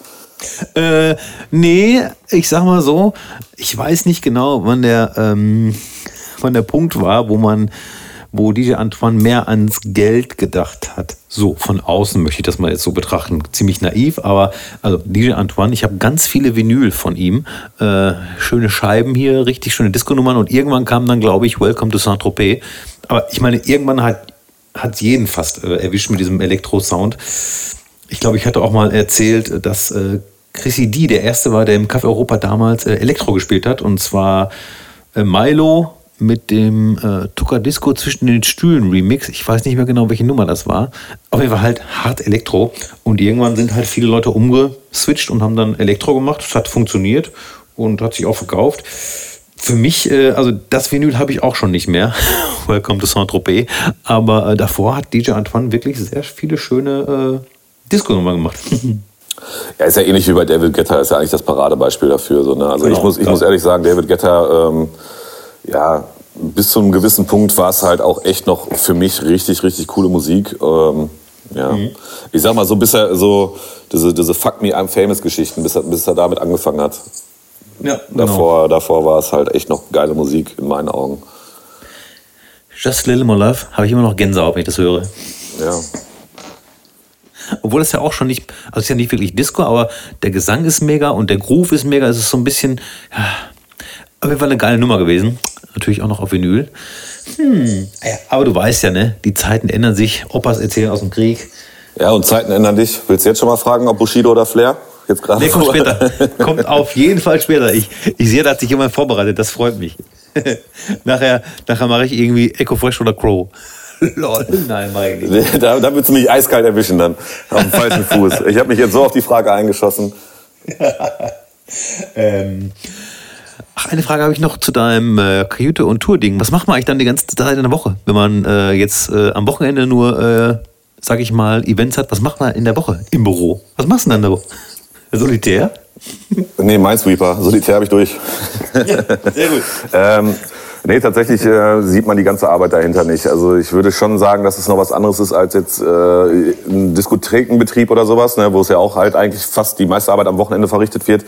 Äh, nee, ich sag mal so, ich weiß nicht genau, wann der, ähm, wann der Punkt war, wo man, wo DJ Antoine mehr ans Geld gedacht hat. So, von außen möchte ich das mal jetzt so betrachten. Ziemlich naiv, aber also DJ Antoine, ich habe ganz viele Vinyl von ihm. Äh, schöne Scheiben hier, richtig schöne Disco-Nummern und irgendwann kam dann, glaube ich, Welcome to Saint-Tropez. Aber ich meine, irgendwann hat hat jeden fast äh, erwischt mit diesem Elektro-Sound. Ich glaube, ich hatte auch mal erzählt, dass äh, Chrissy D der erste war, der im Café Europa damals äh, Elektro gespielt hat. Und zwar äh, Milo mit dem äh, Tucker Disco zwischen den Stühlen Remix. Ich weiß nicht mehr genau, welche Nummer das war. Aber er war halt hart Elektro. Und irgendwann sind halt viele Leute umgeswitcht und haben dann Elektro gemacht. Das hat funktioniert und hat sich auch verkauft. Für mich, äh, also das Vinyl habe ich auch schon nicht mehr. Welcome to Saint-Tropez. Aber äh, davor hat DJ Antoine wirklich sehr viele schöne äh, Disco-Nummern gemacht. Ja, ist ja ähnlich wie bei David Guetta, ist ja eigentlich das Paradebeispiel dafür. So, ne? Also genau, ich, muss, ich muss ehrlich sagen, David Guetta, ähm, ja, bis zu einem gewissen Punkt war es halt auch echt noch für mich richtig, richtig coole Musik. Ähm, ja. Mhm. Ich sag mal so, bis er so diese, diese Fuck Me I'm Famous Geschichten, bis er, bis er damit angefangen hat. Ja, genau. davor, davor war es halt echt noch geile Musik in meinen Augen. Just Little More Love habe ich immer noch Gänsehaut, wenn ich das höre. Ja. Obwohl es ja auch schon nicht, also es ist ja nicht wirklich Disco, aber der Gesang ist mega und der Groove ist mega. Es ist so ein bisschen, ja, auf jeden Fall eine geile Nummer gewesen. Natürlich auch noch auf Vinyl. Hm. Ja, aber du weißt ja, ne? Die Zeiten ändern sich. Opas erzählen aus dem Krieg. Ja, und Zeiten ändern dich. Willst du jetzt schon mal fragen, ob Bushido oder Flair? Jetzt gerade. Nee, kommt später. kommt auf jeden Fall später. Ich, ich sehe, da hat sich jemand vorbereitet. Das freut mich. nachher nachher mache ich irgendwie Echo Fresh oder Crow. Lol, nein, ich nicht. Da, da würdest du mich eiskalt erwischen dann. Auf dem falschen Fuß. Ich habe mich jetzt so auf die Frage eingeschossen. ähm, ach, eine Frage habe ich noch zu deinem äh, Kajüte- und Tour-Ding. Was macht man eigentlich dann die ganze Zeit in der Woche? Wenn man äh, jetzt äh, am Wochenende nur, äh, sag ich mal, Events hat, was macht man in der Woche im Büro? Was machst du denn in der Woche? Solitär? Nee, Minesweeper. Solitär habe ich durch. Ja, sehr gut. ähm, Nee, tatsächlich äh, sieht man die ganze Arbeit dahinter nicht. Also ich würde schon sagen, dass es noch was anderes ist als jetzt äh, ein Diskothekenbetrieb oder sowas, ne, wo es ja auch halt eigentlich fast die meiste Arbeit am Wochenende verrichtet wird.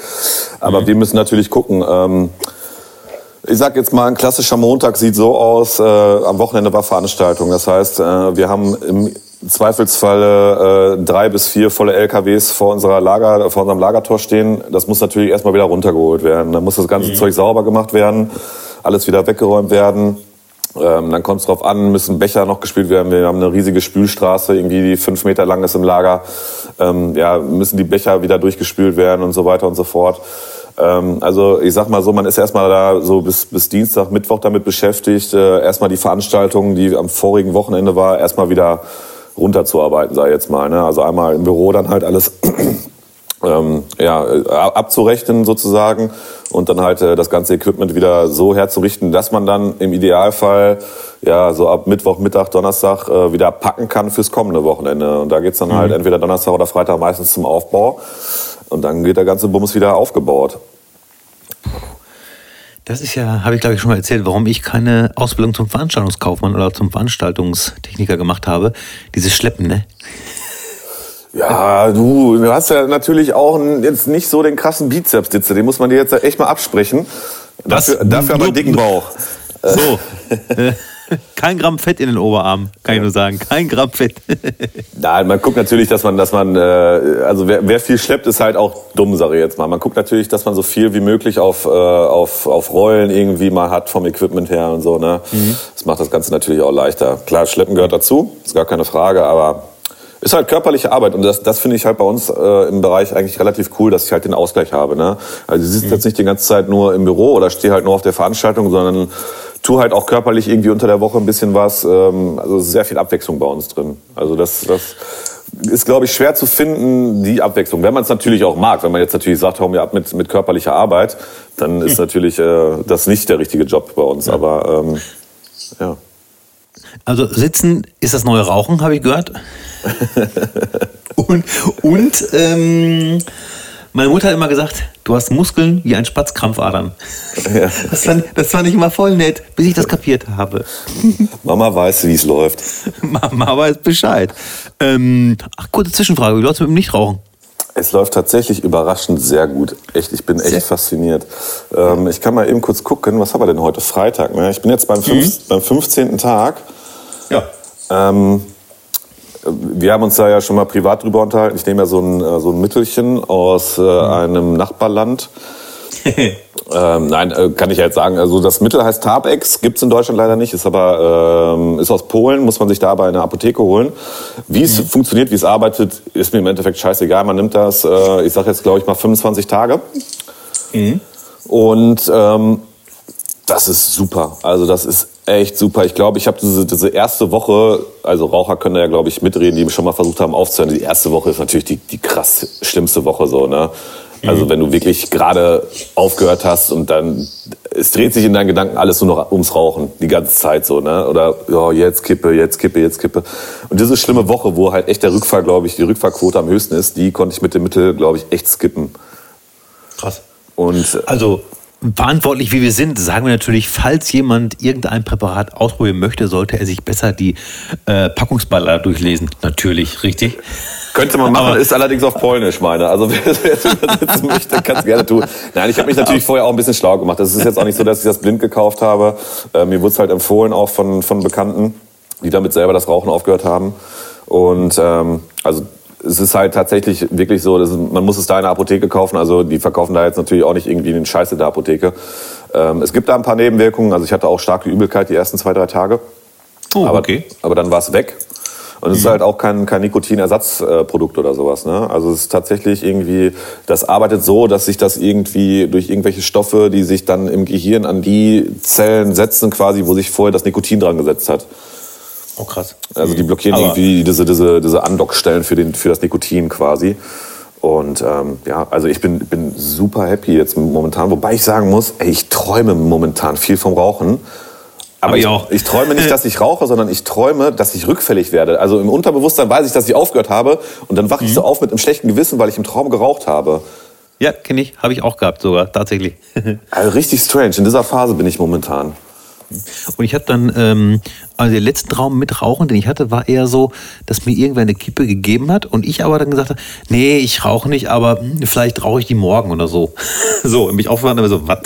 Aber mhm. wir müssen natürlich gucken. Ähm, ich sag jetzt mal, ein klassischer Montag sieht so aus, äh, am Wochenende war Veranstaltung. Das heißt, äh, wir haben im Zweifelsfalle äh, drei bis vier volle LKWs vor, unserer Lager, vor unserem Lagertor stehen. Das muss natürlich erstmal wieder runtergeholt werden. Dann muss das ganze mhm. Zeug sauber gemacht werden alles wieder weggeräumt werden. Ähm, dann kommt es drauf an, müssen Becher noch gespült werden. Wir haben eine riesige Spülstraße, irgendwie die fünf Meter lang ist im Lager. Ähm, ja, müssen die Becher wieder durchgespült werden und so weiter und so fort. Ähm, also ich sag mal so, man ist erstmal da so bis, bis Dienstag, Mittwoch damit beschäftigt, äh, erstmal die Veranstaltung, die am vorigen Wochenende war, erstmal wieder runterzuarbeiten, sei jetzt mal. Ne? Also einmal im Büro dann halt alles ähm, ja, abzurechnen sozusagen und dann halt äh, das ganze Equipment wieder so herzurichten, dass man dann im Idealfall ja so ab Mittwoch, Mittag, Donnerstag äh, wieder packen kann fürs kommende Wochenende. Und da geht's dann halt mhm. halt entweder Donnerstag oder Freitag meistens zum Aufbau und dann geht der ganze Bums wieder aufgebaut. Das ist ja, habe ich glaube ich schon mal erzählt, warum ich keine Ausbildung zum Veranstaltungskaufmann oder zum Veranstaltungstechniker gemacht habe. Dieses Schleppen, ne? Ja, du, du hast ja natürlich auch jetzt nicht so den krassen Bizeps, Ditze. Den muss man dir jetzt echt mal absprechen. Dafür, dafür aber einen dicken Bauch. So. Kein Gramm Fett in den Oberarm, kann ich nur sagen. Kein Gramm Fett. Nein, man guckt natürlich, dass man, dass man, äh, also wer, wer viel schleppt, ist halt auch dumm, sage ich jetzt mal. Man guckt natürlich, dass man so viel wie möglich auf, äh, auf, auf Rollen irgendwie mal hat vom Equipment her und so. Ne? Mhm. Das macht das Ganze natürlich auch leichter. Klar, Schleppen gehört dazu, ist gar keine Frage, aber ist halt körperliche Arbeit und das, das finde ich halt bei uns äh, im Bereich eigentlich relativ cool, dass ich halt den Ausgleich habe. Ne? Also du sitzt mhm. jetzt nicht die ganze Zeit nur im Büro oder stehe halt nur auf der Veranstaltung, sondern tu halt auch körperlich irgendwie unter der Woche ein bisschen was. Ähm, also sehr viel Abwechslung bei uns drin. Also das, das ist, glaube ich, schwer zu finden, die Abwechslung. Wenn man es natürlich auch mag. Wenn man jetzt natürlich sagt, hau mir ab mit, mit körperlicher Arbeit, dann ist natürlich äh, das nicht der richtige Job bei uns. Aber ähm, ja. Also sitzen ist das neue Rauchen, habe ich gehört. und und ähm, meine Mutter hat immer gesagt, du hast Muskeln wie ein Spatzkrampfadern. Ja. Das, war, das war nicht immer voll nett, bis ich das kapiert habe. Mama weiß, wie es läuft. Mama weiß Bescheid. Ähm, ach, kurze Zwischenfrage, wie läuft es mit dem Nichtrauchen? Es läuft tatsächlich überraschend sehr gut. Echt, ich bin echt sehr. fasziniert. Ähm, ich kann mal eben kurz gucken, was haben wir denn heute? Freitag. Ne? Ich bin jetzt beim, fünf, mhm. beim 15. Tag. Ja. Ähm, wir haben uns da ja schon mal privat drüber unterhalten. Ich nehme ja so ein, äh, so ein Mittelchen aus äh, mhm. einem Nachbarland. ähm, nein, äh, kann ich ja jetzt sagen. Also das Mittel heißt Tarbex, gibt's in Deutschland leider nicht, ist aber ähm, ist aus Polen, muss man sich da bei einer Apotheke holen. Wie es mhm. funktioniert, wie es arbeitet, ist mir im Endeffekt scheißegal. Man nimmt das, äh, ich sage jetzt glaube ich mal 25 Tage. Mhm. Und ähm, das ist super. Also das ist echt super. Ich glaube, ich habe diese, diese erste Woche, also Raucher können da ja, glaube ich, mitreden, die schon mal versucht haben aufzuhören. Die erste Woche ist natürlich die, die krass schlimmste Woche so, ne? Also mhm. wenn du wirklich gerade aufgehört hast und dann, es dreht sich in deinen Gedanken alles nur noch ums Rauchen, die ganze Zeit so, ne? Oder, ja, jetzt kippe, jetzt kippe, jetzt kippe. Und diese schlimme Woche, wo halt echt der Rückfall, glaube ich, die Rückfallquote am höchsten ist, die konnte ich mit dem Mittel, glaube ich, echt skippen. Krass. Und, also verantwortlich wie wir sind, sagen wir natürlich, falls jemand irgendein Präparat ausprobieren möchte, sollte er sich besser die äh, Packungsballer durchlesen. Natürlich, richtig? Könnte man machen, Aber ist allerdings auf Polnisch, meine. Also wer es übersetzen möchte, kann es gerne tun. Nein, ich habe mich natürlich vorher auch ein bisschen schlau gemacht. Das ist jetzt auch nicht so, dass ich das blind gekauft habe. Äh, mir wurde es halt empfohlen, auch von, von Bekannten, die damit selber das Rauchen aufgehört haben. Und ähm, also es ist halt tatsächlich wirklich so, dass man muss es da in der Apotheke kaufen. Also die verkaufen da jetzt natürlich auch nicht irgendwie den Scheiß in der Apotheke. Ähm, es gibt da ein paar Nebenwirkungen. Also ich hatte auch starke Übelkeit die ersten zwei, drei Tage. Oh, aber, okay. aber dann war es weg. Und es mhm. ist halt auch kein, kein Nikotinersatzprodukt oder sowas. Ne? Also es ist tatsächlich irgendwie, das arbeitet so, dass sich das irgendwie durch irgendwelche Stoffe, die sich dann im Gehirn an die Zellen setzen, quasi, wo sich vorher das Nikotin dran gesetzt hat. Oh krass. Also die blockieren Aber irgendwie diese, diese, diese Andockstellen für, den, für das Nikotin quasi. Und ähm, ja, also ich bin, bin super happy jetzt momentan, wobei ich sagen muss, ey, ich träume momentan viel vom Rauchen. Aber ich, ich, ich, träume nicht, dass ich rauche, sondern ich träume, dass ich rückfällig werde. Also im Unterbewusstsein weiß ich, dass ich aufgehört habe und dann wache ich so mhm. auf mit einem schlechten Gewissen, weil ich im Traum geraucht habe. Ja, kenne ich, habe ich auch gehabt sogar, tatsächlich. also richtig strange. In dieser Phase bin ich momentan. Und ich habe dann, ähm, also der letzte Traum mit Rauchen, den ich hatte, war eher so, dass mir irgendwer eine Kippe gegeben hat und ich aber dann gesagt habe, nee, ich rauche nicht, aber vielleicht rauche ich die morgen oder so. so, und mich aufgehört aber so, was?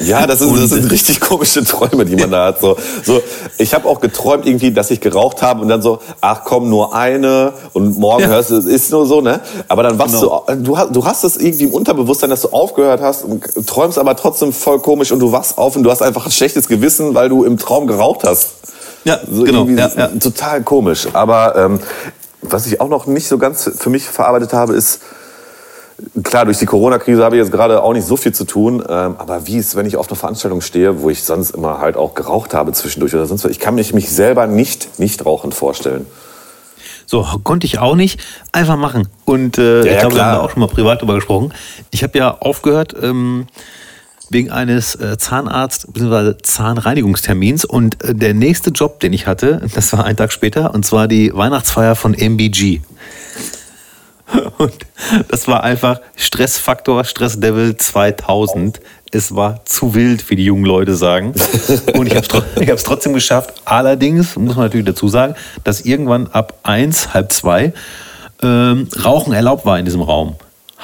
Ja, das, ist, das sind richtig komische Träume, die man da hat. So, so, ich habe auch geträumt irgendwie, dass ich geraucht habe und dann so, ach komm, nur eine und morgen ja. hörst du, es ist nur so, ne? Aber dann wachst genau. du, du hast, du hast das irgendwie im Unterbewusstsein, dass du aufgehört hast und träumst aber trotzdem voll komisch und du wachst auf und du hast einfach ein schlechtes Gewissen, weil du im Traum geraucht hast. Ja, so genau. Ja, ja. Total komisch. Aber ähm, was ich auch noch nicht so ganz für mich verarbeitet habe, ist, Klar, durch die Corona-Krise habe ich jetzt gerade auch nicht so viel zu tun. Ähm, aber wie ist, wenn ich auf einer Veranstaltung stehe, wo ich sonst immer halt auch geraucht habe zwischendurch oder sonst was? Ich kann mich, mich selber nicht nicht rauchend vorstellen. So, konnte ich auch nicht. Einfach machen. Und äh, ja, ich glaube, wir haben da auch schon mal privat darüber gesprochen. Ich habe ja aufgehört ähm, wegen eines äh, Zahnarzt- bzw. Zahnreinigungstermins. Und äh, der nächste Job, den ich hatte, das war ein Tag später, und zwar die Weihnachtsfeier von MBG. Und das war einfach Stressfaktor, Stresslevel 2000. Es war zu wild, wie die jungen Leute sagen. Und ich habe es trotzdem geschafft. Allerdings muss man natürlich dazu sagen, dass irgendwann ab eins, halb zwei ähm, Rauchen erlaubt war in diesem Raum.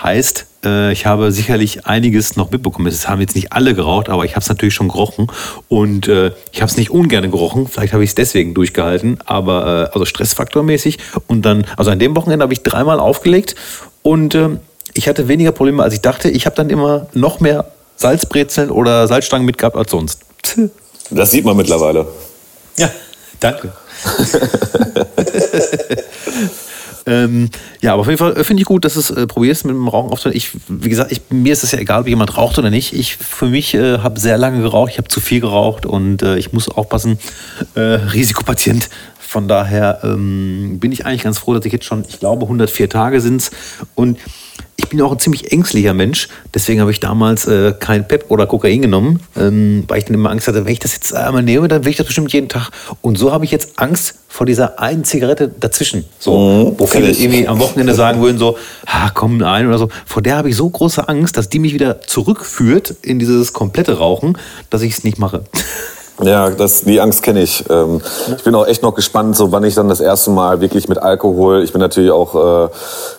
Heißt, ich habe sicherlich einiges noch mitbekommen. Es haben jetzt nicht alle geraucht, aber ich habe es natürlich schon gerochen. Und äh, ich habe es nicht ungern gerochen. Vielleicht habe ich es deswegen durchgehalten. Aber äh, also stressfaktormäßig. Und dann, also an dem Wochenende habe ich dreimal aufgelegt. Und äh, ich hatte weniger Probleme, als ich dachte. Ich habe dann immer noch mehr Salzbrezeln oder Salzstangen mitgehabt als sonst. Das sieht man mittlerweile. Ja, danke. Ähm, ja, aber auf jeden Fall äh, finde ich gut, dass du es äh, probierst mit dem Rauchen aufzunehmen. Ich, wie gesagt, ich, mir ist es ja egal, ob jemand raucht oder nicht. Ich für mich äh, habe sehr lange geraucht, ich habe zu viel geraucht und äh, ich muss aufpassen, äh, Risikopatient. Von daher ähm, bin ich eigentlich ganz froh, dass ich jetzt schon, ich glaube, 104 Tage sind. Und ich bin auch ein ziemlich ängstlicher Mensch. Deswegen habe ich damals äh, kein Pep oder Kokain genommen, ähm, weil ich dann immer Angst hatte, wenn ich das jetzt einmal nehme, dann will ich das bestimmt jeden Tag. Und so habe ich jetzt Angst vor dieser einen Zigarette dazwischen. So, mhm, wo viele irgendwie am Wochenende sagen würden, so, ah, komm ein oder so. Vor der habe ich so große Angst, dass die mich wieder zurückführt in dieses komplette Rauchen, dass ich es nicht mache. Ja, das, die Angst kenne ich. Ähm, ich bin auch echt noch gespannt, so wann ich dann das erste Mal wirklich mit Alkohol. Ich bin natürlich auch äh,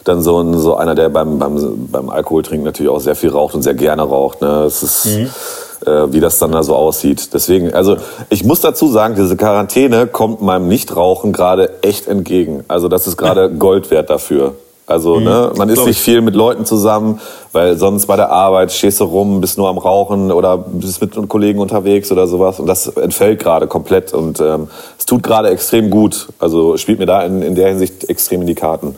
dann so, ein, so einer, der beim, beim, beim Alkohol trinken natürlich auch sehr viel raucht und sehr gerne raucht. Ne? Das ist, mhm. äh, wie das dann da so aussieht. Deswegen, also ich muss dazu sagen, diese Quarantäne kommt meinem Nichtrauchen gerade echt entgegen. Also das ist gerade Gold wert dafür. Also mhm, ne, man ist nicht viel mit Leuten zusammen, weil sonst bei der Arbeit stehst du rum, bist nur am Rauchen oder bist mit Kollegen unterwegs oder sowas. Und das entfällt gerade komplett und ähm, es tut gerade extrem gut. Also spielt mir da in, in der Hinsicht extrem in die Karten.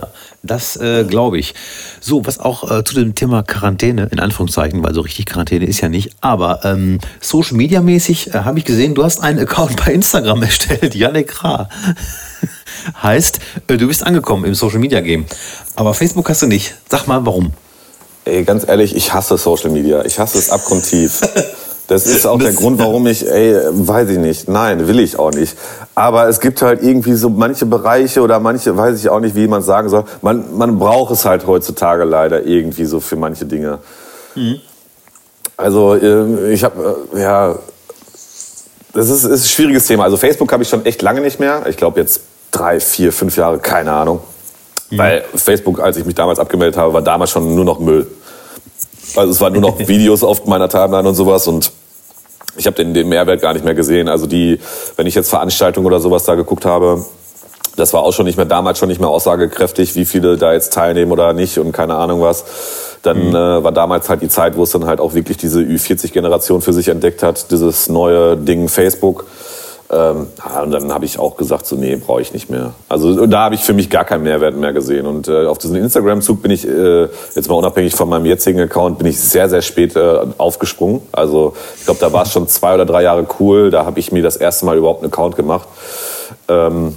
Ja, das äh, glaube ich. So, was auch äh, zu dem Thema Quarantäne, in Anführungszeichen, weil so richtig Quarantäne ist ja nicht, aber ähm, Social Media mäßig äh, habe ich gesehen, du hast einen Account bei Instagram erstellt, Janik Ra. Heißt, äh, du bist angekommen im Social Media Game. Aber Facebook hast du nicht. Sag mal, warum? Ey, ganz ehrlich, ich hasse Social Media. Ich hasse es abgrundtief. Das ist auch der Grund, warum ich, ey, weiß ich nicht. Nein, will ich auch nicht. Aber es gibt halt irgendwie so manche Bereiche oder manche, weiß ich auch nicht, wie man sagen soll. Man, man braucht es halt heutzutage leider irgendwie so für manche Dinge. Mhm. Also, äh, ich habe, äh, ja, das ist, ist ein schwieriges Thema. Also Facebook habe ich schon echt lange nicht mehr. Ich glaube jetzt drei, vier, fünf Jahre, keine Ahnung. Mhm. Weil Facebook, als ich mich damals abgemeldet habe, war damals schon nur noch Müll. Also es waren nur noch Videos auf meiner Timeline und sowas und ich habe den, den Mehrwert gar nicht mehr gesehen. Also die, wenn ich jetzt Veranstaltungen oder sowas da geguckt habe, das war auch schon nicht mehr damals schon nicht mehr aussagekräftig, wie viele da jetzt teilnehmen oder nicht und keine Ahnung was. Dann mhm. äh, war damals halt die Zeit, wo es dann halt auch wirklich diese Ü40-Generation für sich entdeckt hat, dieses neue Ding Facebook. Ähm, und dann habe ich auch gesagt, so nee, brauche ich nicht mehr. Also da habe ich für mich gar keinen Mehrwert mehr gesehen. Und äh, auf diesen Instagram-Zug bin ich, äh, jetzt mal unabhängig von meinem jetzigen Account, bin ich sehr, sehr spät äh, aufgesprungen. Also ich glaube, da war es schon zwei oder drei Jahre cool. Da habe ich mir das erste Mal überhaupt einen Account gemacht. Ähm,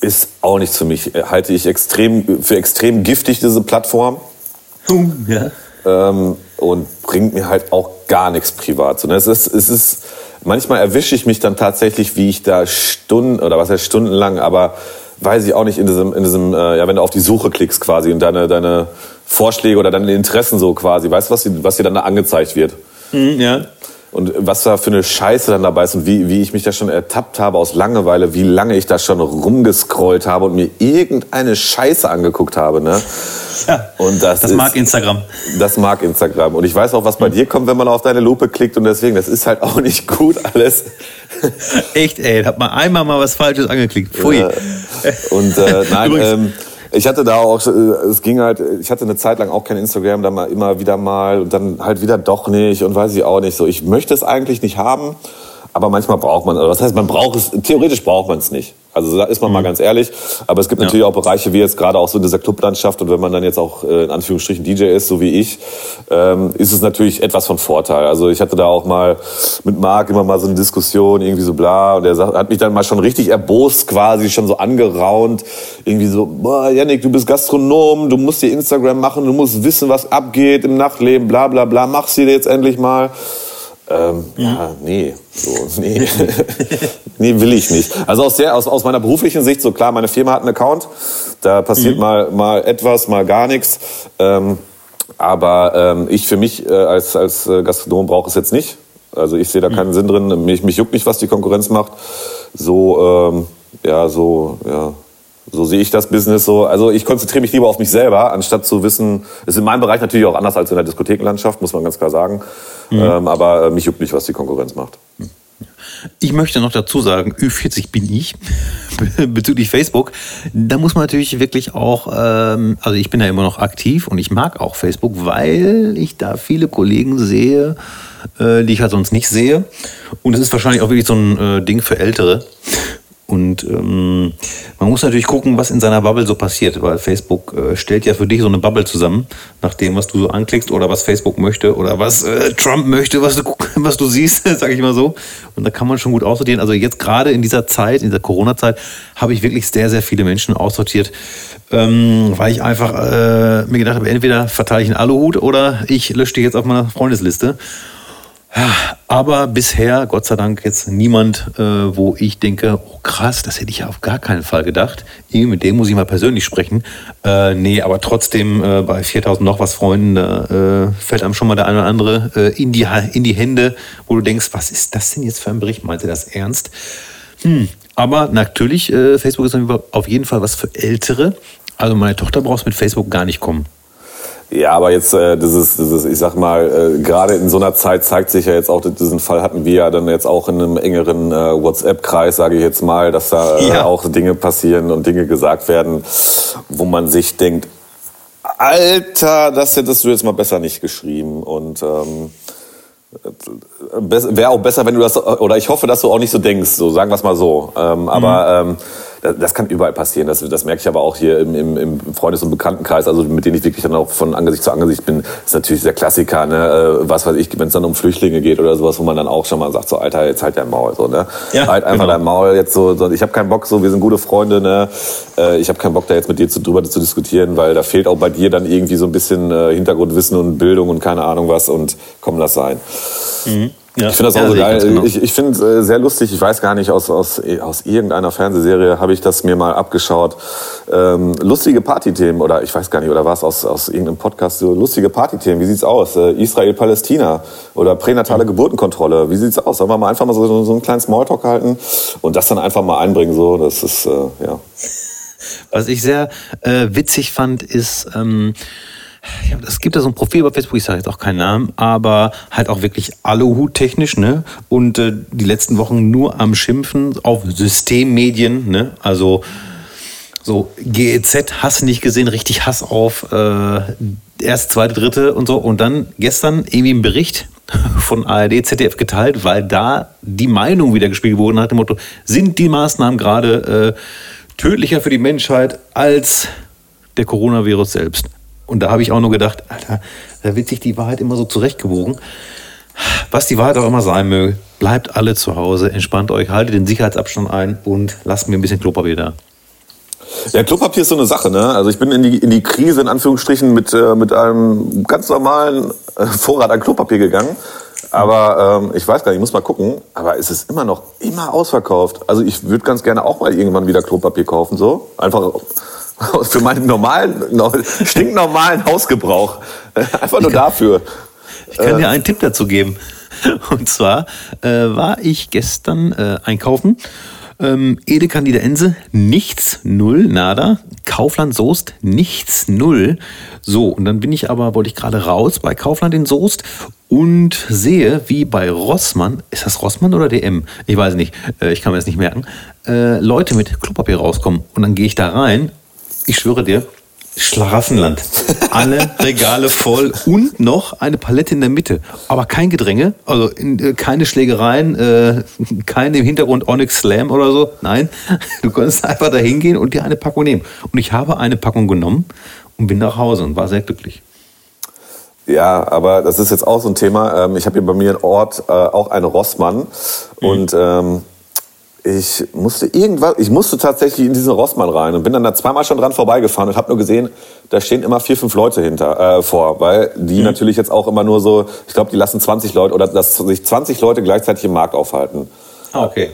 ist auch nichts für mich. Halte ich extrem für extrem giftig, diese Plattform. Ja. Ähm, und bringt mir halt auch gar nichts privat. So, ne? es, ist, es ist manchmal erwische ich mich dann tatsächlich, wie ich da Stunden oder was heißt stundenlang, aber weiß ich auch nicht in diesem, in diesem, äh, ja, wenn du auf die Suche klickst quasi und deine, deine Vorschläge oder deine Interessen so quasi, weißt du, was, was dir dann da angezeigt wird? Mhm, ja. Und was da für eine Scheiße dann dabei ist und wie, wie ich mich da schon ertappt habe aus Langeweile, wie lange ich da schon rumgescrollt habe und mir irgendeine Scheiße angeguckt habe. Ne? Ja, und das, das ist, mag Instagram. Das mag Instagram. Und ich weiß auch, was bei mhm. dir kommt, wenn man auf deine Lupe klickt. Und deswegen, das ist halt auch nicht gut alles. Echt, ey, hat man einmal mal was Falsches angeklickt. Pfui. Ja. Und äh, nein, ähm, ich hatte da auch, äh, es ging halt, ich hatte eine Zeit lang auch kein Instagram, dann mal immer wieder mal und dann halt wieder doch nicht und weiß ich auch nicht so. Ich möchte es eigentlich nicht haben, aber manchmal braucht man, das heißt, man braucht es, theoretisch braucht man es nicht. Also da ist man mhm. mal ganz ehrlich. Aber es gibt ja. natürlich auch Bereiche, wie jetzt gerade auch so in dieser Clublandschaft und wenn man dann jetzt auch äh, in Anführungsstrichen DJ ist, so wie ich, ähm, ist es natürlich etwas von Vorteil. Also ich hatte da auch mal mit Marc immer mal so eine Diskussion, irgendwie so bla, und er hat mich dann mal schon richtig erbost quasi, schon so angeraunt, irgendwie so, boah, Yannick, du bist Gastronom, du musst dir Instagram machen, du musst wissen, was abgeht im Nachtleben, bla bla bla, mach sie jetzt endlich mal. Ähm, ja. ja, nee, so, nee. nee, will ich nicht. Also aus, der, aus, aus meiner beruflichen Sicht, so klar, meine Firma hat einen Account, da passiert mhm. mal, mal etwas, mal gar nichts. Ähm, aber ähm, ich für mich äh, als, als äh, Gastronom brauche es jetzt nicht. Also ich sehe da keinen mhm. Sinn drin. Mich, mich juckt nicht, was die Konkurrenz macht. So, ähm, ja, so, ja, so sehe ich das Business so. Also ich konzentriere mich lieber auf mich selber, anstatt zu wissen, ist in meinem Bereich natürlich auch anders als in der Diskothekenlandschaft, muss man ganz klar sagen. Mhm. Ähm, aber äh, mich juckt nicht, was die Konkurrenz macht. Ich möchte noch dazu sagen, Ü40 bin ich bezüglich Facebook. Da muss man natürlich wirklich auch, ähm, also ich bin da immer noch aktiv und ich mag auch Facebook, weil ich da viele Kollegen sehe, äh, die ich halt sonst nicht sehe. Und es ist wahrscheinlich auch wirklich so ein äh, Ding für Ältere. Und ähm, man muss natürlich gucken, was in seiner Bubble so passiert, weil Facebook äh, stellt ja für dich so eine Bubble zusammen, nach dem, was du so anklickst oder was Facebook möchte oder was äh, Trump möchte, was du, was du siehst, sage ich mal so. Und da kann man schon gut aussortieren. Also jetzt gerade in dieser Zeit, in dieser Corona-Zeit, habe ich wirklich sehr, sehr viele Menschen aussortiert, ähm, weil ich einfach äh, mir gedacht habe, entweder verteile ich einen Aluhut oder ich lösche dich jetzt auf meiner Freundesliste. Aber bisher, Gott sei Dank, jetzt niemand, äh, wo ich denke, oh krass, das hätte ich ja auf gar keinen Fall gedacht. Mit dem muss ich mal persönlich sprechen. Äh, nee, aber trotzdem äh, bei 4000 noch was Freunden, da äh, fällt einem schon mal der eine oder andere äh, in, die, in die Hände, wo du denkst, was ist das denn jetzt für ein Bericht? Meint ihr das ernst? Hm. Aber natürlich, äh, Facebook ist auf jeden Fall was für Ältere. Also meine Tochter brauchst mit Facebook gar nicht kommen. Ja, aber jetzt, äh, das ist, das ist, ich sag mal, äh, gerade in so einer Zeit zeigt sich ja jetzt auch, diesen Fall hatten wir ja dann jetzt auch in einem engeren äh, WhatsApp-Kreis, sage ich jetzt mal, dass da äh, ja. auch Dinge passieren und Dinge gesagt werden, wo man sich denkt, Alter, das hättest du jetzt mal besser nicht geschrieben und ähm, wäre auch besser, wenn du das, oder ich hoffe, dass du auch nicht so denkst, so sagen wir es mal so. Ähm, aber mhm. ähm, das, kann überall passieren. Das, das merke ich aber auch hier im, im, im Freundes- und Bekanntenkreis, also mit denen ich wirklich dann auch von Angesicht zu Angesicht bin, ist natürlich der Klassiker, ne? Äh, was weiß ich, wenn es dann um Flüchtlinge geht oder sowas, wo man dann auch schon mal sagt, so Alter, jetzt halt dein Maul, so, ne? Ja, halt einfach genau. dein Maul, jetzt so, so ich habe keinen Bock, so, wir sind gute Freunde, ne? Äh, ich habe keinen Bock, da jetzt mit dir zu, drüber zu diskutieren, weil da fehlt auch bei dir dann irgendwie so ein bisschen äh, Hintergrundwissen und Bildung und keine Ahnung was und komm, lass sein. Mhm. Ja. Ich finde das auch ja, so geil. Genau. Ich, ich finde es äh, sehr lustig. Ich weiß gar nicht, aus, aus, aus irgendeiner Fernsehserie habe ich das mir mal abgeschaut. Ähm, lustige Partythemen oder ich weiß gar nicht, oder was aus, aus irgendeinem Podcast, so lustige Partythemen. Wie sieht's aus? Äh, Israel-Palästina oder pränatale Geburtenkontrolle. Wie sieht's aus? Sollen wir mal einfach mal so, so einen kleinen Smalltalk halten und das dann einfach mal einbringen? So, das ist, äh, ja. Was ich sehr äh, witzig fand, ist, ähm, es gibt da so ein Profil bei Facebook, ich sage jetzt auch keinen Namen, aber halt auch wirklich Aluhut-technisch, ne? Und äh, die letzten Wochen nur am Schimpfen auf Systemmedien, ne? Also so GEZ, Hass nicht gesehen, richtig Hass auf äh, erst, zweite, dritte und so. Und dann gestern irgendwie ein Bericht von ARD, ZDF geteilt, weil da die Meinung wieder gespielt wurde nach dem Motto, sind die Maßnahmen gerade äh, tödlicher für die Menschheit als der Coronavirus selbst? Und da habe ich auch nur gedacht, Alter, da wird sich die Wahrheit immer so zurechtgewogen. Was die Wahrheit auch immer sein möge, bleibt alle zu Hause, entspannt euch, haltet den Sicherheitsabstand ein und lasst mir ein bisschen Klopapier da. Ja, Klopapier ist so eine Sache, ne? Also ich bin in die, in die Krise in Anführungsstrichen mit, äh, mit einem ganz normalen äh, Vorrat an Klopapier gegangen. Aber ähm, ich weiß gar nicht, ich muss mal gucken. Aber es ist immer noch immer ausverkauft. Also ich würde ganz gerne auch mal irgendwann wieder Klopapier kaufen, so. Einfach für meinen normalen, stinknormalen Hausgebrauch. Einfach nur dafür. Ich kann dir einen Tipp dazu geben. Und zwar äh, war ich gestern äh, einkaufen. Ähm, Edeka Niederense, nichts, null, nada. Kaufland Soest, nichts, null. So, und dann bin ich aber, wollte ich gerade raus bei Kaufland in Soest und sehe, wie bei Rossmann, ist das Rossmann oder DM? Ich weiß nicht, äh, ich kann mir das nicht merken, äh, Leute mit Klopapier rauskommen. Und dann gehe ich da rein ich schwöre dir, Schlaraffenland. Alle Regale voll und noch eine Palette in der Mitte. Aber kein Gedränge, also äh, keine Schlägereien, äh, kein im Hintergrund Onyx Slam oder so. Nein, du konntest einfach da hingehen und dir eine Packung nehmen. Und ich habe eine Packung genommen und bin nach Hause und war sehr glücklich. Ja, aber das ist jetzt auch so ein Thema. Ähm, ich habe hier bei mir im Ort äh, auch einen Rossmann mhm. und ähm, ich musste irgendwas, ich musste tatsächlich in diesen Rossmann rein und bin dann da zweimal schon dran vorbeigefahren und habe nur gesehen, da stehen immer vier, fünf Leute hinter äh, vor, weil die mhm. natürlich jetzt auch immer nur so, ich glaube, die lassen 20 Leute oder dass sich 20 Leute gleichzeitig im Markt aufhalten. Ah, okay.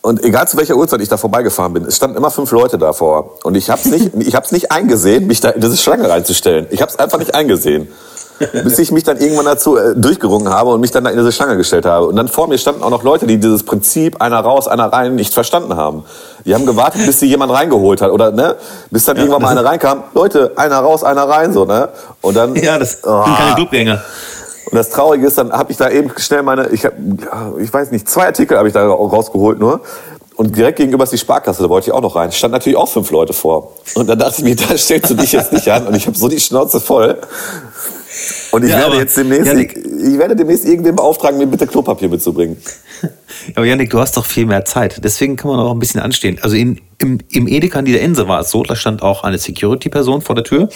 Und egal zu welcher Uhrzeit ich da vorbeigefahren bin, es standen immer fünf Leute davor. Und ich habe es nicht, ich nicht eingesehen, mich da in diese Schlange reinzustellen. Ich habe es einfach nicht eingesehen. Bis ich mich dann irgendwann dazu äh, durchgerungen habe und mich dann da in diese Schlange gestellt habe. Und dann vor mir standen auch noch Leute, die dieses Prinzip einer raus, einer rein nicht verstanden haben. Die haben gewartet, bis sie jemand reingeholt hat oder ne, bis dann ja, irgendwann mal einer reinkam. Leute, einer raus, einer rein so ne. Und dann ja, das oh. sind keine Clubgänger. Und das Traurige ist, dann habe ich da eben schnell meine, ich, hab, ich weiß nicht, zwei Artikel habe ich da rausgeholt nur. Und direkt gegenüber ist die Sparkasse, da wollte ich auch noch rein. Stand natürlich auch fünf Leute vor. Und dann dachte ich mir, da stellst du dich jetzt nicht an. Und ich habe so die Schnauze voll. Und ich ja, werde jetzt demnächst, Janik, ich werde demnächst irgendwen beauftragen, mir bitte Klopapier mitzubringen. aber Janik, du hast doch viel mehr Zeit. Deswegen kann man auch ein bisschen anstehen. Also in, im, im Edeka in der Ense war es so, da stand auch eine Security-Person vor der Tür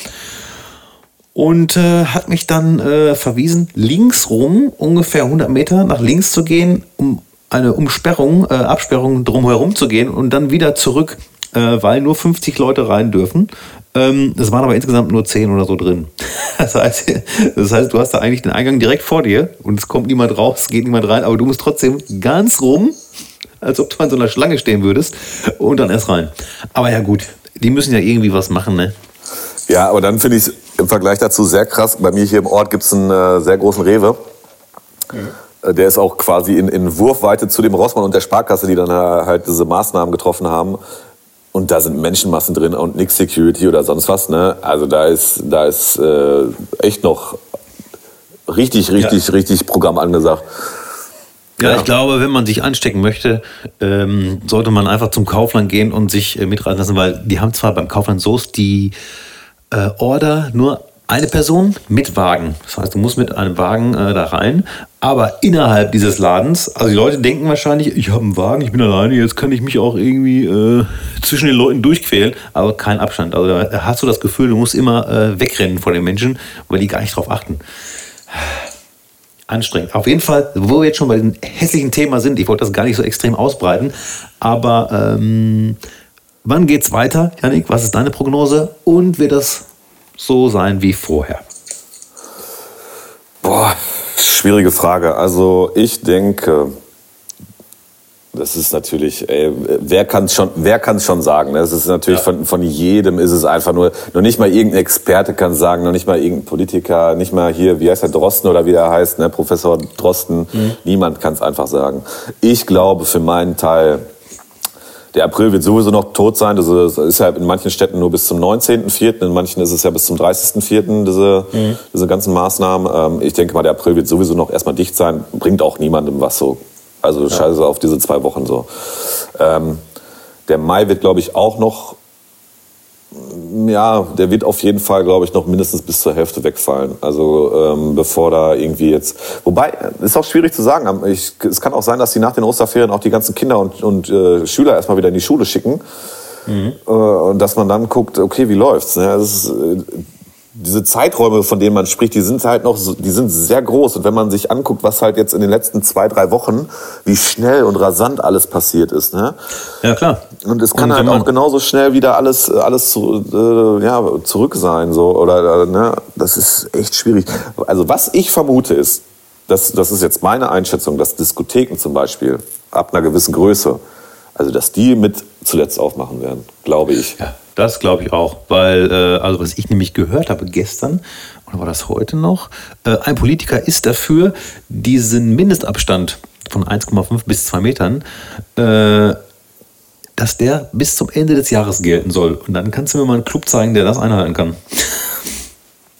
und äh, hat mich dann äh, verwiesen, links rum, ungefähr 100 Meter nach links zu gehen, um eine Umsperrung, äh, Absperrung drumherum zu gehen und dann wieder zurück, äh, weil nur 50 Leute rein dürfen. Ähm, es waren aber insgesamt nur 10 oder so drin. Das heißt, das heißt, du hast da eigentlich den Eingang direkt vor dir und es kommt niemand raus, geht niemand rein, aber du musst trotzdem ganz rum, als ob du an so einer Schlange stehen würdest und dann erst rein. Aber ja gut, die müssen ja irgendwie was machen, ne? Ja, aber dann finde ich es im Vergleich dazu sehr krass. Bei mir hier im Ort gibt es einen äh, sehr großen Rewe. Mhm. Der ist auch quasi in, in Wurfweite zu dem Rossmann und der Sparkasse, die dann äh, halt diese Maßnahmen getroffen haben. Und da sind Menschenmassen drin und nix Security oder sonst was. Ne? Also da ist, da ist äh, echt noch richtig, richtig, ja. richtig Programm angesagt. Ja, ich glaube, wenn man sich anstecken möchte, ähm, sollte man einfach zum Kaufland gehen und sich äh, mitreisen lassen, weil die haben zwar beim Kaufland Soest die äh, Order nur eine Person mit Wagen. Das heißt, du musst mit einem Wagen äh, da rein, aber innerhalb dieses Ladens, also die Leute denken wahrscheinlich, ich habe einen Wagen, ich bin alleine, jetzt kann ich mich auch irgendwie äh, zwischen den Leuten durchquälen, aber kein Abstand. Also da hast du das Gefühl, du musst immer äh, wegrennen vor den Menschen, weil die gar nicht drauf achten. Anstrengend. Auf jeden Fall, wo wir jetzt schon bei dem hässlichen Thema sind, ich wollte das gar nicht so extrem ausbreiten, aber ähm, Wann geht's weiter, Janik? Was ist deine Prognose? Und wird das so sein wie vorher? Boah, schwierige Frage. Also ich denke, das ist natürlich, ey, wer kann es schon, wer kann schon sagen? Das ist natürlich ja. von, von jedem ist es einfach nur, noch nicht mal irgendein Experte kann sagen, noch nicht mal irgendein Politiker, nicht mal hier, wie heißt der Drosten oder wie der heißt, ne, Professor Drosten. Mhm. Niemand kann es einfach sagen. Ich glaube für meinen Teil, der April wird sowieso noch tot sein. Das ist ja in manchen Städten nur bis zum 19.04., in manchen ist es ja bis zum 30.04., diese, mhm. diese ganzen Maßnahmen. Ähm, ich denke mal, der April wird sowieso noch erstmal dicht sein, bringt auch niemandem was so. Also scheiße auf diese zwei Wochen so. Ähm, der Mai wird, glaube ich, auch noch ja, der wird auf jeden Fall, glaube ich, noch mindestens bis zur Hälfte wegfallen. Also ähm, bevor da irgendwie jetzt. Wobei, ist auch schwierig zu sagen. Ich, es kann auch sein, dass sie nach den Osterferien auch die ganzen Kinder und, und äh, Schüler erstmal wieder in die Schule schicken. Mhm. Äh, und dass man dann guckt, okay, wie läuft's? Ne? Das ist, äh, diese Zeiträume, von denen man spricht, die sind halt noch, die sind sehr groß. Und wenn man sich anguckt, was halt jetzt in den letzten zwei, drei Wochen, wie schnell und rasant alles passiert ist, ne? Ja, klar. Und es kann und halt auch genauso schnell wieder alles, alles äh, ja, zurück sein, so, oder, ne? Das ist echt schwierig. Also, was ich vermute ist, das, das ist jetzt meine Einschätzung, dass Diskotheken zum Beispiel ab einer gewissen Größe, also, dass die mit zuletzt aufmachen werden, glaube ich. Ja. Das glaube ich auch, weil, äh, also was ich nämlich gehört habe gestern, oder war das heute noch, äh, ein Politiker ist dafür, diesen Mindestabstand von 1,5 bis 2 Metern, äh, dass der bis zum Ende des Jahres gelten soll. Und dann kannst du mir mal einen Club zeigen, der das einhalten kann.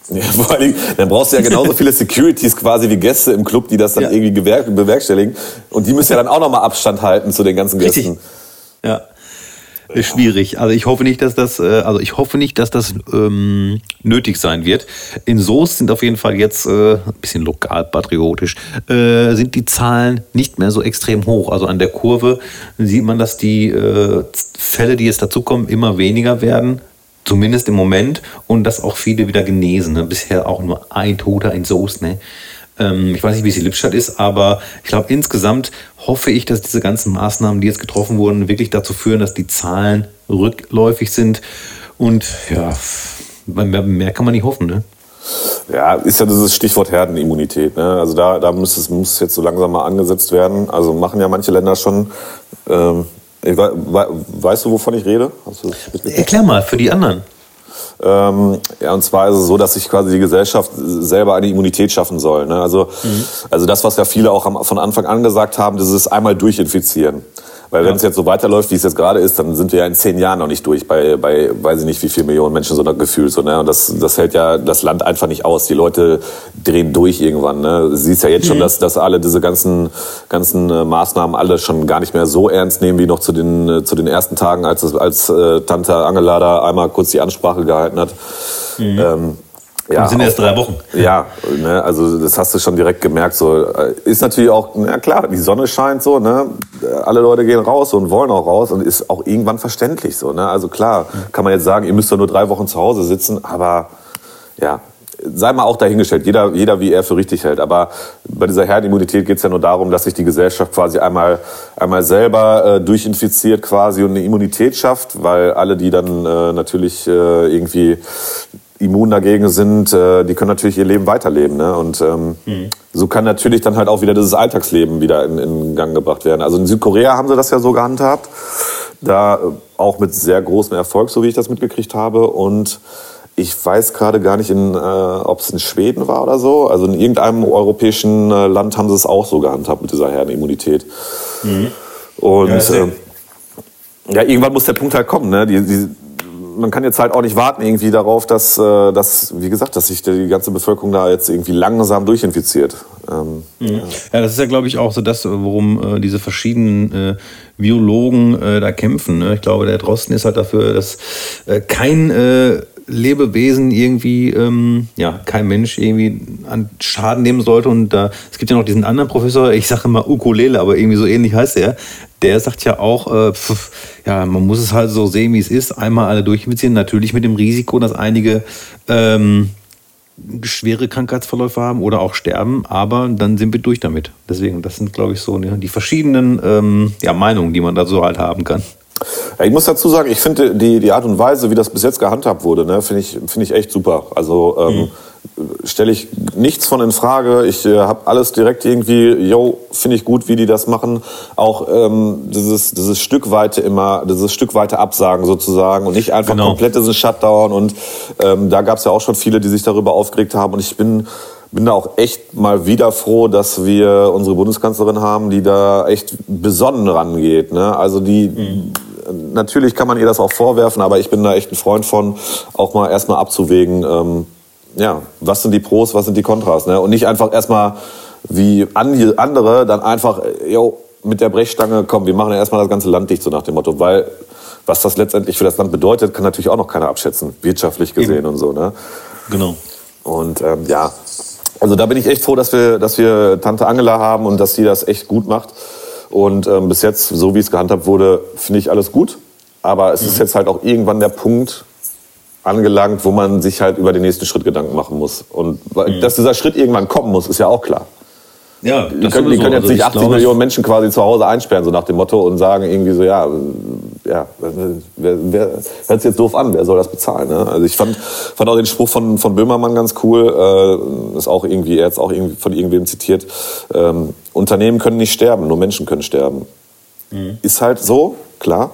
Ja, vor allem, dann brauchst du ja genauso viele Securities quasi wie Gäste im Club, die das dann ja. irgendwie bewerkstelligen. Und die müssen ja dann auch nochmal Abstand halten zu den ganzen Gästen. Richtig. Ja ist schwierig. Also ich hoffe nicht, dass das, äh, also ich hoffe nicht, dass das ähm, nötig sein wird. In Soest sind auf jeden Fall jetzt äh, ein bisschen lokal patriotisch äh, sind die Zahlen nicht mehr so extrem hoch. Also an der Kurve sieht man, dass die äh, Fälle, die jetzt dazukommen, immer weniger werden. Zumindest im Moment und dass auch viele wieder genesen. Ne? Bisher auch nur ein Toter in Soest. Ne? Ähm, ich weiß nicht, wie es in Lippstadt ist, aber ich glaube, insgesamt hoffe ich, dass diese ganzen Maßnahmen, die jetzt getroffen wurden, wirklich dazu führen, dass die Zahlen rückläufig sind. Und ja, mehr, mehr kann man nicht hoffen, ne? Ja, ist ja dieses Stichwort Herdenimmunität. Ne? Also da, da muss es muss jetzt so langsam mal angesetzt werden. Also machen ja manche Länder schon. Ähm, ich, we, weißt du, wovon ich rede? Erklär mal für die anderen. Ähm, ja, und zwar ist es so, dass sich quasi die Gesellschaft selber eine Immunität schaffen soll. Ne? Also, mhm. also das, was ja viele auch am, von Anfang an gesagt haben, das ist einmal durchinfizieren. Weil wenn es jetzt so weiterläuft, wie es jetzt gerade ist, dann sind wir ja in zehn Jahren noch nicht durch bei, bei weiß ich nicht, wie viele Millionen Menschen so gefühlt. So, ne? Und das, das hält ja das Land einfach nicht aus. Die Leute drehen durch irgendwann. Ne? Du siehst ja jetzt schon, mhm. dass, dass alle diese ganzen, ganzen äh, Maßnahmen alle schon gar nicht mehr so ernst nehmen wie noch zu den, äh, zu den ersten Tagen, als, als äh, Tante Angela da einmal kurz die Ansprache gehalten hat. Mhm. Ähm, Ja, sind erst drei Wochen. Ja, ne, also das hast du schon direkt gemerkt. So äh, ist natürlich auch, na klar, die Sonne scheint so, ne, alle Leute gehen raus und wollen auch raus und ist auch irgendwann verständlich so, ne. Also klar, kann man jetzt sagen, ihr müsst doch nur drei Wochen zu Hause sitzen, aber ja, sei mal auch dahingestellt, jeder, jeder wie er für richtig hält. Aber bei dieser Herdenimmunität geht es ja nur darum, dass sich die Gesellschaft quasi einmal, einmal selber äh, durchinfiziert quasi und eine Immunität schafft, weil alle, die dann äh, natürlich äh, irgendwie immun dagegen sind, äh, die können natürlich ihr Leben weiterleben. Ne? Und ähm, mhm. so kann natürlich dann halt auch wieder dieses Alltagsleben wieder in, in Gang gebracht werden. Also in Südkorea haben sie das ja so gehandhabt, da auch mit sehr großem Erfolg, so wie ich das mitgekriegt habe. Und ich weiß gerade gar nicht, in, äh, ob es in Schweden war oder so. Also in irgendeinem europäischen äh, Land haben sie es auch so gehandhabt mit dieser Herdenimmunität. Mhm. Und ja, äh, ja, irgendwann muss der Punkt halt kommen. Ne? Die, die, man kann jetzt halt auch nicht warten irgendwie darauf, dass, äh, dass, wie gesagt, dass sich die ganze Bevölkerung da jetzt irgendwie langsam durchinfiziert. Ähm, mhm. ja. das ist ja, glaube ich, auch so das, worum äh, diese verschiedenen äh, Biologen äh, da kämpfen. Ne? Ich glaube, der Drosten ist halt dafür, dass äh, kein äh, Lebewesen irgendwie, ähm, ja, kein Mensch irgendwie an Schaden nehmen sollte. Und da, es gibt ja noch diesen anderen Professor, ich sage immer Ukulele, aber irgendwie so ähnlich heißt er. Der sagt ja auch, äh, pf, ja, man muss es halt so sehen, wie es ist. Einmal alle durchinfizieren, natürlich mit dem Risiko, dass einige ähm, schwere Krankheitsverläufe haben oder auch sterben, aber dann sind wir durch damit. Deswegen, das sind, glaube ich, so die verschiedenen ähm, ja, Meinungen, die man da so halt haben kann. Ja, ich muss dazu sagen, ich finde die, die Art und Weise, wie das bis jetzt gehandhabt wurde, ne, finde ich, find ich echt super. Also ähm, mhm. stelle ich nichts von in Frage. Ich äh, habe alles direkt irgendwie, yo, finde ich gut, wie die das machen. Auch ähm, dieses, dieses Stückweite immer, dieses Stückweite Absagen sozusagen und nicht einfach genau. komplett diesen Shutdown. Und ähm, da gab es ja auch schon viele, die sich darüber aufgeregt haben. Und ich bin bin da auch echt mal wieder froh, dass wir unsere Bundeskanzlerin haben, die da echt besonnen rangeht. Ne? Also die, mhm. natürlich kann man ihr das auch vorwerfen, aber ich bin da echt ein Freund von, auch mal erstmal abzuwägen, ähm, ja, was sind die Pros, was sind die Kontras. Ne? Und nicht einfach erstmal wie andere dann einfach, jo, mit der Brechstange, komm, wir machen ja erstmal das ganze Land dicht, so nach dem Motto, weil was das letztendlich für das Land bedeutet, kann natürlich auch noch keiner abschätzen, wirtschaftlich gesehen Eben. und so. Ne? Genau. Und ähm, ja, also da bin ich echt froh, dass wir, dass wir Tante Angela haben und dass die das echt gut macht. Und ähm, bis jetzt, so wie es gehandhabt wurde, finde ich alles gut. Aber es mhm. ist jetzt halt auch irgendwann der Punkt angelangt, wo man sich halt über den nächsten Schritt Gedanken machen muss. Und mhm. dass dieser Schritt irgendwann kommen muss, ist ja auch klar. Ja, die können, die können jetzt also nicht 80 glaube, Millionen Menschen quasi zu Hause einsperren, so nach dem Motto, und sagen irgendwie so, ja, ja, wer, wer hört sich jetzt doof an, wer soll das bezahlen? Ne? Also ich fand, fand auch den Spruch von, von Böhmermann ganz cool, äh, ist auch irgendwie, er hat auch irgendwie von irgendwem zitiert, ähm, Unternehmen können nicht sterben, nur Menschen können sterben. Mhm. Ist halt so, klar.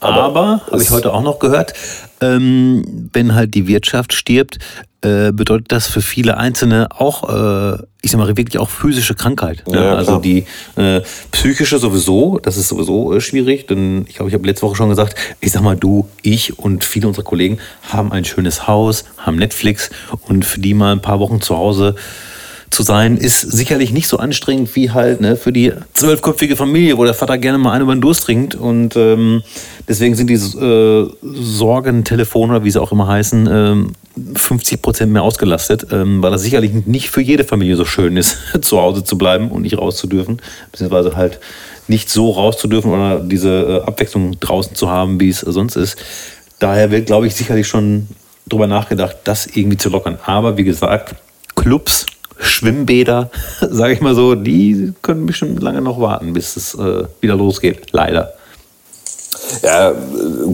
Aber, Aber habe ich heute auch noch gehört, ähm, wenn halt die Wirtschaft stirbt, äh, bedeutet das für viele Einzelne auch, äh, ich sag mal, wirklich auch physische Krankheit. Ne? Ja, also die äh, psychische sowieso, das ist sowieso äh, schwierig, denn ich glaube, ich habe letzte Woche schon gesagt, ich sag mal, du, ich und viele unserer Kollegen haben ein schönes Haus, haben Netflix und für die mal ein paar Wochen zu Hause zu sein, ist sicherlich nicht so anstrengend wie halt ne, für die zwölfköpfige Familie, wo der Vater gerne mal einen über den Durst trinkt. Und ähm, deswegen sind die äh, Sorgentelefone, wie sie auch immer heißen, ähm, 50 Prozent mehr ausgelastet, ähm, weil das sicherlich nicht für jede Familie so schön ist, zu Hause zu bleiben und nicht raus zu dürfen, beziehungsweise halt nicht so raus zu dürfen oder diese äh, Abwechslung draußen zu haben, wie es sonst ist. Daher wird, glaube ich, sicherlich schon drüber nachgedacht, das irgendwie zu lockern. Aber wie gesagt, Clubs Schwimmbäder, sage ich mal so, die können bestimmt lange noch warten, bis es äh, wieder losgeht. Leider. Ja,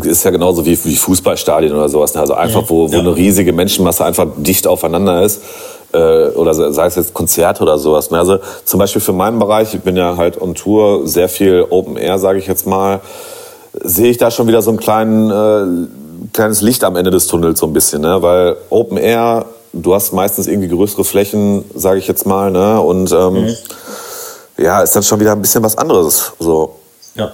ist ja genauso wie, wie Fußballstadien oder sowas. Ne? Also einfach, wo, wo ja. eine riesige Menschenmasse einfach dicht aufeinander ist. Äh, oder sei es jetzt Konzerte oder sowas. Ne? Also zum Beispiel für meinen Bereich, ich bin ja halt on Tour, sehr viel Open Air, sage ich jetzt mal, sehe ich da schon wieder so ein kleinen, äh, kleines Licht am Ende des Tunnels so ein bisschen. Ne? Weil Open Air du hast meistens irgendwie größere Flächen, sage ich jetzt mal, ne? Und ähm, mhm. ja, ist dann schon wieder ein bisschen was anderes. So. Ja.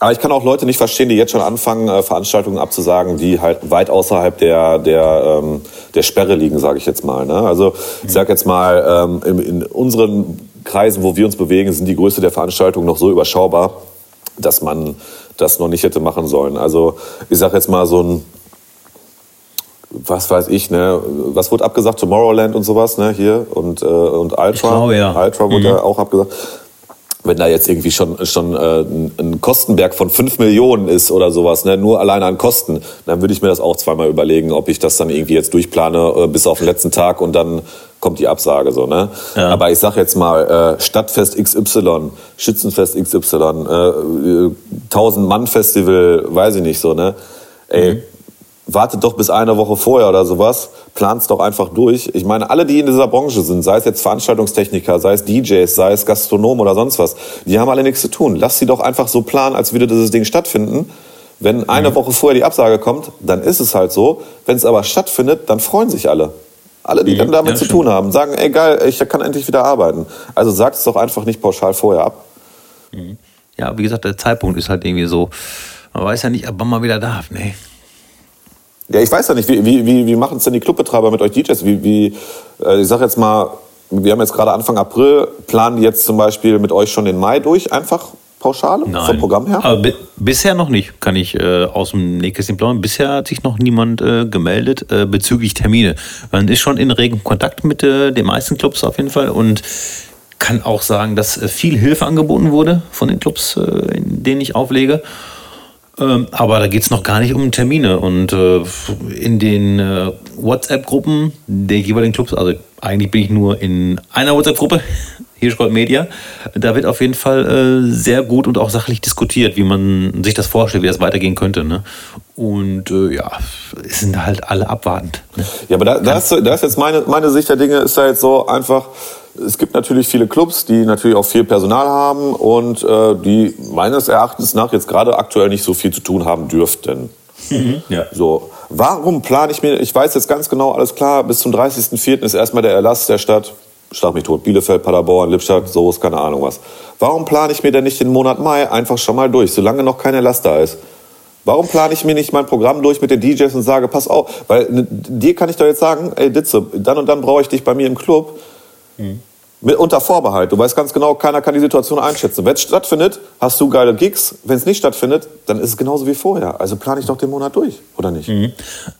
Aber ich kann auch Leute nicht verstehen, die jetzt schon anfangen, äh, Veranstaltungen abzusagen, die halt weit außerhalb der, der, ähm, der Sperre liegen, sage ich jetzt mal. Ne? Also ich sage jetzt mal, ähm, in, in unseren Kreisen, wo wir uns bewegen, sind die Größe der Veranstaltungen noch so überschaubar, dass man das noch nicht hätte machen sollen. Also ich sage jetzt mal so ein was weiß ich, ne, was wurde abgesagt? Tomorrowland und sowas, ne, hier und, äh, und Ultra. Glaube, ja. Ultra wurde mhm. auch abgesagt wenn da jetzt irgendwie schon, schon äh, ein Kostenberg von 5 Millionen ist oder sowas, ne, nur alleine an Kosten, dann würde ich mir das auch zweimal überlegen, ob ich das dann irgendwie jetzt durchplane äh, bis auf den letzten Tag und dann kommt die Absage so, ne? Ja. Aber ich sag jetzt mal, äh, Stadtfest XY, Schützenfest XY, äh, 1000-Mann-Festival, weiß ich nicht so, ne? Ey, mhm wartet doch bis eine Woche vorher oder sowas, plant's doch einfach durch. Ich meine, alle, die in dieser Branche sind, sei es jetzt Veranstaltungstechniker, sei es DJs, sei es Gastronomen oder sonst was, die haben alle nichts zu tun. Lass sie doch einfach so planen, als würde dieses Ding stattfinden. Wenn eine mhm. Woche vorher die Absage kommt, dann ist es halt so. Wenn es aber stattfindet, dann freuen sich alle. Alle, die mhm. dann damit ja, zu stimmt. tun haben, sagen, ey geil, ich kann endlich wieder arbeiten. Also sagt es doch einfach nicht pauschal vorher ab. Mhm. Ja, wie gesagt, der Zeitpunkt ist halt irgendwie so, man weiß ja nicht, ab wann man wieder darf. Nee. Ja, ich weiß ja nicht, wie, wie, wie, wie machen es denn die Clubbetreiber mit euch DJs? Wie, wie, äh, ich sag jetzt mal, wir haben jetzt gerade Anfang April, planen die jetzt zum Beispiel mit euch schon den Mai durch, einfach pauschal Nein. vom Programm her? Aber bisher noch nicht, kann ich äh, aus dem Nähkästchen plaudern. Bisher hat sich noch niemand äh, gemeldet äh, bezüglich Termine. Man ist schon in regem Kontakt mit äh, den meisten Clubs auf jeden Fall und kann auch sagen, dass äh, viel Hilfe angeboten wurde von den Clubs, äh, in denen ich auflege. Ähm, aber da geht es noch gar nicht um Termine. Und äh, in den äh, WhatsApp-Gruppen der jeweiligen Clubs, also eigentlich bin ich nur in einer WhatsApp-Gruppe, Hirschgold Media, da wird auf jeden Fall äh, sehr gut und auch sachlich diskutiert, wie man sich das vorstellt, wie das weitergehen könnte. Ne? Und äh, ja, es sind halt alle abwartend. Ne? Ja, aber da, da, ist, da ist jetzt meine, meine Sicht der Dinge, ist da jetzt so einfach, es gibt natürlich viele Clubs, die natürlich auch viel Personal haben und äh, die meines Erachtens nach jetzt gerade aktuell nicht so viel zu tun haben dürften. Mhm, ja. So, warum plane ich mir, ich weiß jetzt ganz genau, alles klar, bis zum 30.04. ist erstmal der Erlass der Stadt, schlag mich tot, Bielefeld, Paderborn, Lippstadt, so ist keine Ahnung was. Warum plane ich mir denn nicht den Monat Mai einfach schon mal durch, solange noch kein Erlass da ist? Warum plane ich mir nicht mein Programm durch mit den DJs und sage, pass auf, weil dir kann ich doch jetzt sagen, ey Ditze, dann und dann brauche ich dich bei mir im Club. Mhm. Mit, unter Vorbehalt. Du weißt ganz genau, keiner kann die Situation einschätzen. Wenn es stattfindet, hast du geile Gigs. Wenn es nicht stattfindet, dann ist es genauso wie vorher. Also plane ich doch den Monat durch, oder nicht? Mhm.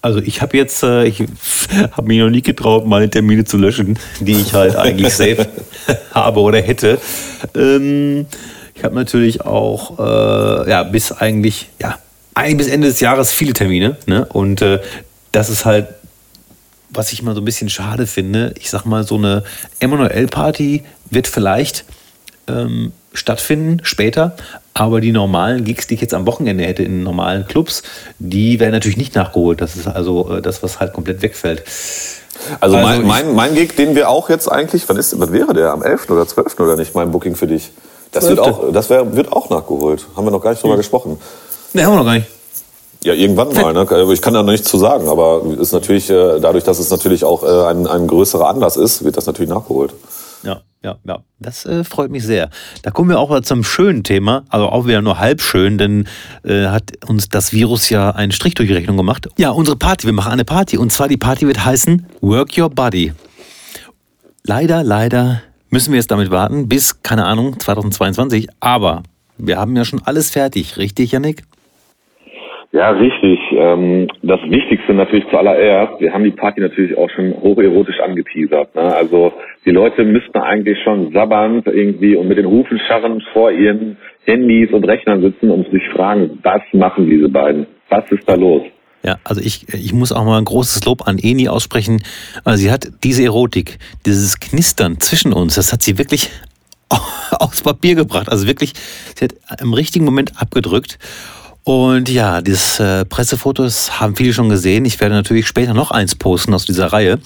Also ich habe jetzt, äh, ich habe mich noch nie getraut, meine Termine zu löschen, die ich halt eigentlich safe habe oder hätte. Ähm, ich habe natürlich auch, äh, ja, bis eigentlich, ja, eigentlich bis Ende des Jahres viele Termine. Ne? Und äh, das ist halt was ich mal so ein bisschen schade finde, ich sag mal, so eine Emanuel-Party wird vielleicht ähm, stattfinden später, aber die normalen Gigs, die ich jetzt am Wochenende hätte in normalen Clubs, die werden natürlich nicht nachgeholt. Das ist also äh, das, was halt komplett wegfällt. Also, also mein, mein, mein Gig, den wir auch jetzt eigentlich, wann, ist, wann wäre der? Am 11. oder 12. oder nicht, mein Booking für dich? Das, 12. wird auch, das wär, wird auch nachgeholt. Haben wir noch gar nicht drüber hm. gesprochen. Ne, haben wir noch gar nicht. Ja, irgendwann mal. Ne? Also ich kann da noch nichts zu sagen, aber ist natürlich äh, dadurch, dass es natürlich auch äh, ein, ein größerer Anlass ist, wird das natürlich nachgeholt. Ja, ja, ja. Das äh, freut mich sehr. Da kommen wir auch zum schönen Thema, also auch wieder nur halb schön, denn äh, hat uns das Virus ja einen Strich durch die Rechnung gemacht. Ja, unsere Party, wir machen eine Party und zwar die Party wird heißen Work Your Body. Leider, leider müssen wir jetzt damit warten bis, keine Ahnung, 2022, aber wir haben ja schon alles fertig, richtig, Yannick? Ja, richtig. Ähm, das Wichtigste natürlich zuallererst, wir haben die Party natürlich auch schon hocherotisch angeteasert. Ne? Also die Leute müssten eigentlich schon sabbernd irgendwie und mit den Hufen scharrend vor ihren Handys und Rechnern sitzen und sich fragen, was machen diese beiden? Was ist da los? Ja, also ich, ich muss auch mal ein großes Lob an Eni aussprechen. Also sie hat diese Erotik, dieses Knistern zwischen uns, das hat sie wirklich aufs Papier gebracht. Also wirklich, sie hat im richtigen Moment abgedrückt. Und ja, dieses äh, Pressefotos haben viele schon gesehen. Ich werde natürlich später noch eins posten aus dieser Reihe.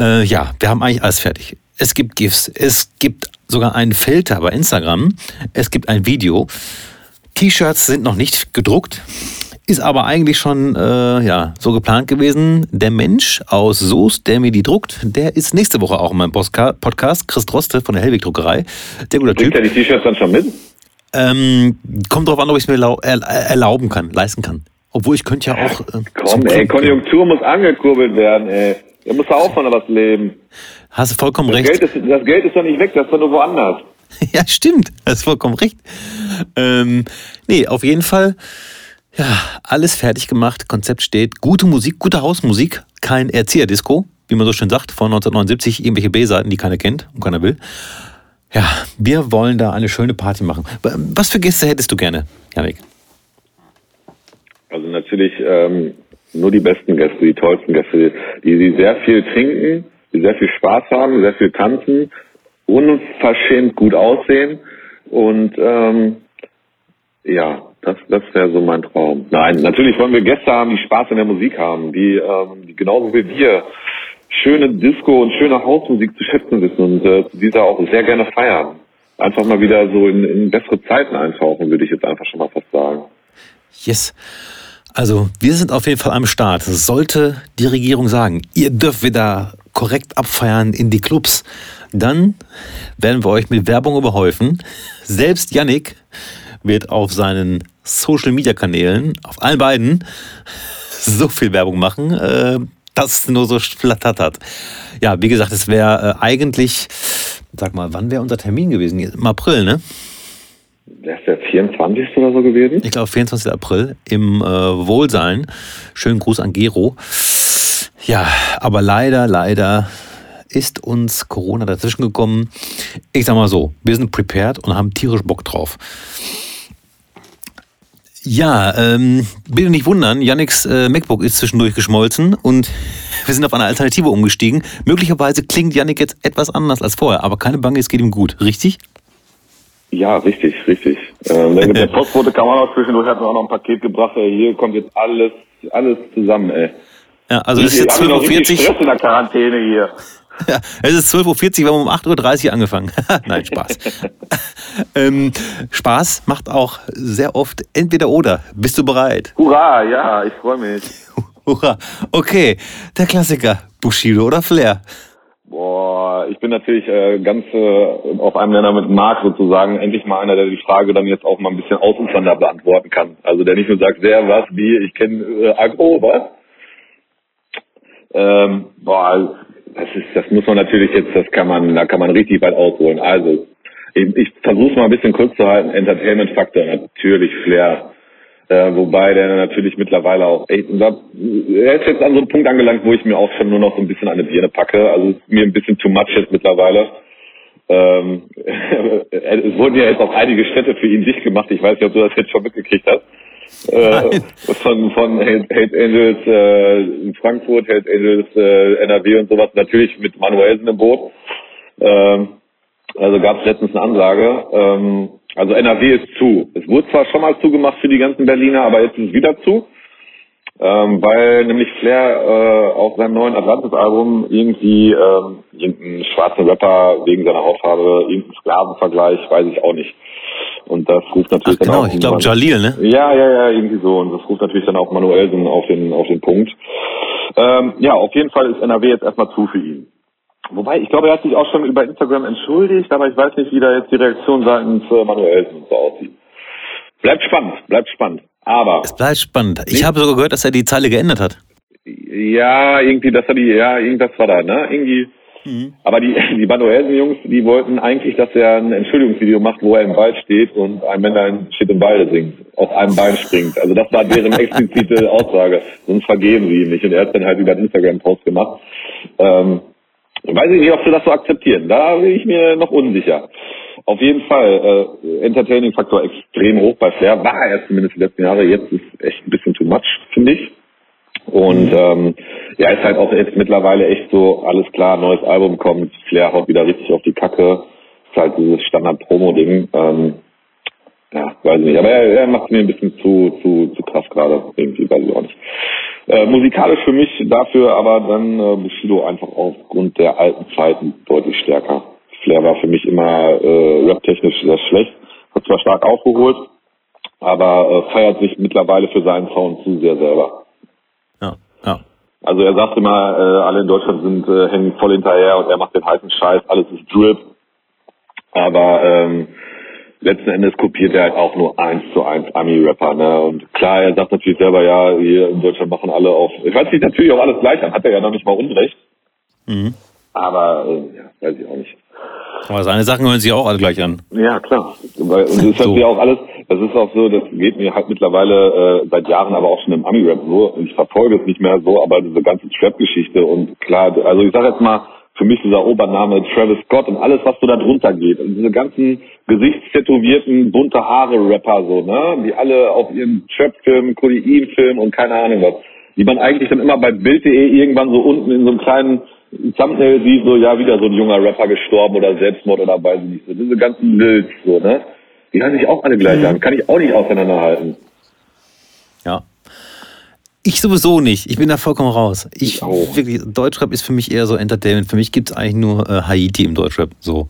Äh, ja, wir haben eigentlich alles fertig. Es gibt GIFs, es gibt sogar einen Filter bei Instagram, es gibt ein Video. T-Shirts sind noch nicht gedruckt, ist aber eigentlich schon äh, ja, so geplant gewesen. Der Mensch aus Soest, der mir die druckt, der ist nächste Woche auch in meinem Podcast. Chris Droste von der Hellweg Druckerei. Der guter Bringt Typ. er die T-Shirts dann schon mit? Ähm, kommt drauf an, ob ich es mir erlauben kann, leisten kann. Obwohl ich könnte ja auch. Äh, Komm, ey, Konjunktur muss angekurbelt werden, ey. Da muss auch von was leben. Hast du vollkommen das recht. Geld ist, das Geld ist doch nicht weg, das ist doch nur woanders. ja, stimmt. Hast vollkommen recht. Ähm, nee, auf jeden Fall Ja, alles fertig gemacht, Konzept steht, gute Musik, gute Hausmusik, kein Erzieher-Disco, wie man so schön sagt, von 1979, irgendwelche B-Seiten, die keiner kennt und keiner will. Ja, wir wollen da eine schöne Party machen. Was für Gäste hättest du gerne, Janik? Also natürlich ähm, nur die besten Gäste, die tollsten Gäste, die, die sehr viel trinken, die sehr viel Spaß haben, sehr viel tanzen, unverschämt gut aussehen und ähm, ja, das, das wäre so mein Traum. Nein, natürlich wollen wir Gäste haben, die Spaß in der Musik haben, die, ähm, die genauso wie wir schöne Disco und schöne Hausmusik zu schätzen wissen und äh, dieser auch sehr gerne feiern. Einfach mal wieder so in, in bessere Zeiten eintauchen, würde ich jetzt einfach schon mal fast sagen. Yes. Also, wir sind auf jeden Fall am Start. Sollte die Regierung sagen, ihr dürft wieder korrekt abfeiern in die Clubs, dann werden wir euch mit Werbung überhäufen. Selbst Yannick wird auf seinen Social Media Kanälen, auf allen beiden, so viel Werbung machen, es nur so flattert hat. Ja, wie gesagt, es wäre äh, eigentlich, sag mal, wann wäre unser Termin gewesen? Im April, ne? Der ist der 24. oder so gewesen? Ich glaube, 24. April im äh, Wohlsein. Schönen Gruß an Gero. Ja, aber leider, leider ist uns Corona dazwischen gekommen. Ich sag mal so, wir sind prepared und haben tierisch Bock drauf. Ja, ähm, bitte nicht wundern, Yannicks äh, MacBook ist zwischendurch geschmolzen und wir sind auf eine Alternative umgestiegen. Möglicherweise klingt Yannick jetzt etwas anders als vorher, aber keine Bange, es geht ihm gut, richtig? Ja, richtig, richtig. Ähm, der, der Postbote kam auch noch zwischendurch, hat mir auch noch ein Paket gebracht. Ey, hier kommt jetzt alles, alles zusammen, ey. Ja, also es ist jetzt 12.40 Uhr. In der Quarantäne hier. Ja, es ist 12.40 Uhr, wir haben um 8.30 Uhr angefangen. Nein, Spaß. ähm, Spaß macht auch sehr oft entweder oder. Bist du bereit? Hurra, ja, ich freue mich. Hurra. Okay, der Klassiker. Bushido oder Flair? Boah, ich bin natürlich äh, ganz äh, auf einem Nenner mit Marc sozusagen endlich mal einer, der die Frage dann jetzt auch mal ein bisschen ausufernder beantworten kann. Also der nicht nur sagt, wer, was, wie, ich kenne äh, Agro, was? Ähm, boah, das ist, das muss man natürlich jetzt, das kann man, da kann man richtig weit ausholen. Also, ich, ich versuche mal ein bisschen kurz zu halten. Entertainment-Faktor, natürlich Flair. Äh, wobei der natürlich mittlerweile auch echt, er ist jetzt an so einem Punkt angelangt, wo ich mir auch schon nur noch so ein bisschen eine Birne packe. Also mir ein bisschen too much jetzt mittlerweile. Ähm, es wurden ja jetzt auch einige Städte für ihn dicht gemacht. Ich weiß nicht, ob du das jetzt schon mitgekriegt hast. Äh, von von Hate, Angels äh, in Frankfurt, Hate Angels äh, NRW und sowas, natürlich mit Manuelsen im Boot. Ähm, also gab es letztens eine Ansage. Ähm, also NRW ist zu. Es wurde zwar schon mal zugemacht für die ganzen Berliner, aber jetzt ist es wieder zu. Ähm, weil nämlich Flair äh, auf seinem neuen Atlantis-Album irgendwie ähm, irgendeinen schwarzen Rapper wegen seiner Hautfarbe, irgendeinen Sklavenvergleich, weiß ich auch nicht. Und das ruft natürlich Ach, dann genau, auch. ich glaube Jalil, ne? Ja, ja, ja, irgendwie so. Und das ruft natürlich dann auch Manuelsen auf den, auf den Punkt. Ähm, ja, auf jeden Fall ist NRW jetzt erstmal zu für ihn. Wobei, ich glaube, er hat sich auch schon über Instagram entschuldigt, aber ich weiß nicht, wie da jetzt die Reaktion seitens äh, Manuelsen so aussieht. Bleibt spannend, bleibt spannend. Aber. Es bleibt spannend. Ich habe sogar gehört, dass er die Zeile geändert hat. Ja, irgendwie, dass er die, ja, irgendwas war da, ne? Irgendwie. Mhm. Aber die, die Manuelsen-Jungs, die wollten eigentlich, dass er ein Entschuldigungsvideo macht, wo er im Wald steht und ein Männlein steht im Walde singt, auf einem Bein springt. Also das war deren explizite Aussage. Sonst vergeben sie ihm nicht. Und er hat dann halt über einen Instagram-Post gemacht. Ähm, weiß ich nicht, ob sie das so akzeptieren. Da bin ich mir noch unsicher. Auf jeden Fall, äh, Entertaining-Faktor extrem hoch bei Flair. War er zumindest die letzten Jahre. Jetzt ist echt ein bisschen too much, finde ich. Und mhm. ähm, ja, ist halt auch jetzt mittlerweile echt so, alles klar, neues Album kommt, Flair haut wieder richtig auf die Kacke. Ist halt dieses Standard-Promo-Ding. Ähm, ja, weiß ich nicht. Aber er, er macht mir ein bisschen zu, zu, zu krass gerade. Irgendwie, weiß ich auch nicht. Äh, musikalisch für mich dafür aber dann äh, Bushido einfach aufgrund der alten Zeiten deutlich stärker. Flair war für mich immer äh, rap-technisch sehr schlecht, hat zwar stark aufgeholt, aber äh, feiert sich mittlerweile für seinen Sound zu sehr selber. Ja. Also er sagt immer, äh, alle in Deutschland sind äh, hängen voll hinterher und er macht den heißen Scheiß, alles ist Drip. Aber ähm, letzten Endes kopiert er halt auch nur eins zu eins Ami-Rapper, ne? Und klar, er sagt natürlich selber, ja, hier in Deutschland machen alle auf. Ich weiß nicht natürlich auch alles gleich an, hat er ja noch nicht mal Unrecht. Mhm. Aber äh, ja, weiß ich auch nicht. Aber seine Sachen hören sich auch alle gleich an. Ja, klar. Und das so. hört sich auch alles, das ist auch so, das geht mir halt mittlerweile äh, seit Jahren aber auch schon im Ami-Rap so. Ich verfolge es nicht mehr so, aber diese ganze Trap-Geschichte und klar, also ich sage jetzt mal, für mich dieser Obername Travis Scott und alles, was so da drunter geht. Und diese ganzen gesichtstätowierten, bunte Haare-Rapper so, ne? Die alle auf ihren Trap-Filmen, Codein-Filmen und keine Ahnung was. Die man eigentlich dann immer bei Bild.de irgendwann so unten in so einem kleinen Thumbnail sieht, so, ja, wieder so ein junger Rapper gestorben oder Selbstmord oder weiß ich nicht so. Diese ganzen Bilds, so, ne? Die hören sich auch alle gleich mhm. an. Kann ich auch nicht auseinanderhalten. Ja. Ich sowieso nicht. Ich bin da vollkommen raus. Ich, ich auch. wirklich, Deutschrap ist für mich eher so Entertainment. Für mich gibt es eigentlich nur äh, Haiti im Deutschrap. So.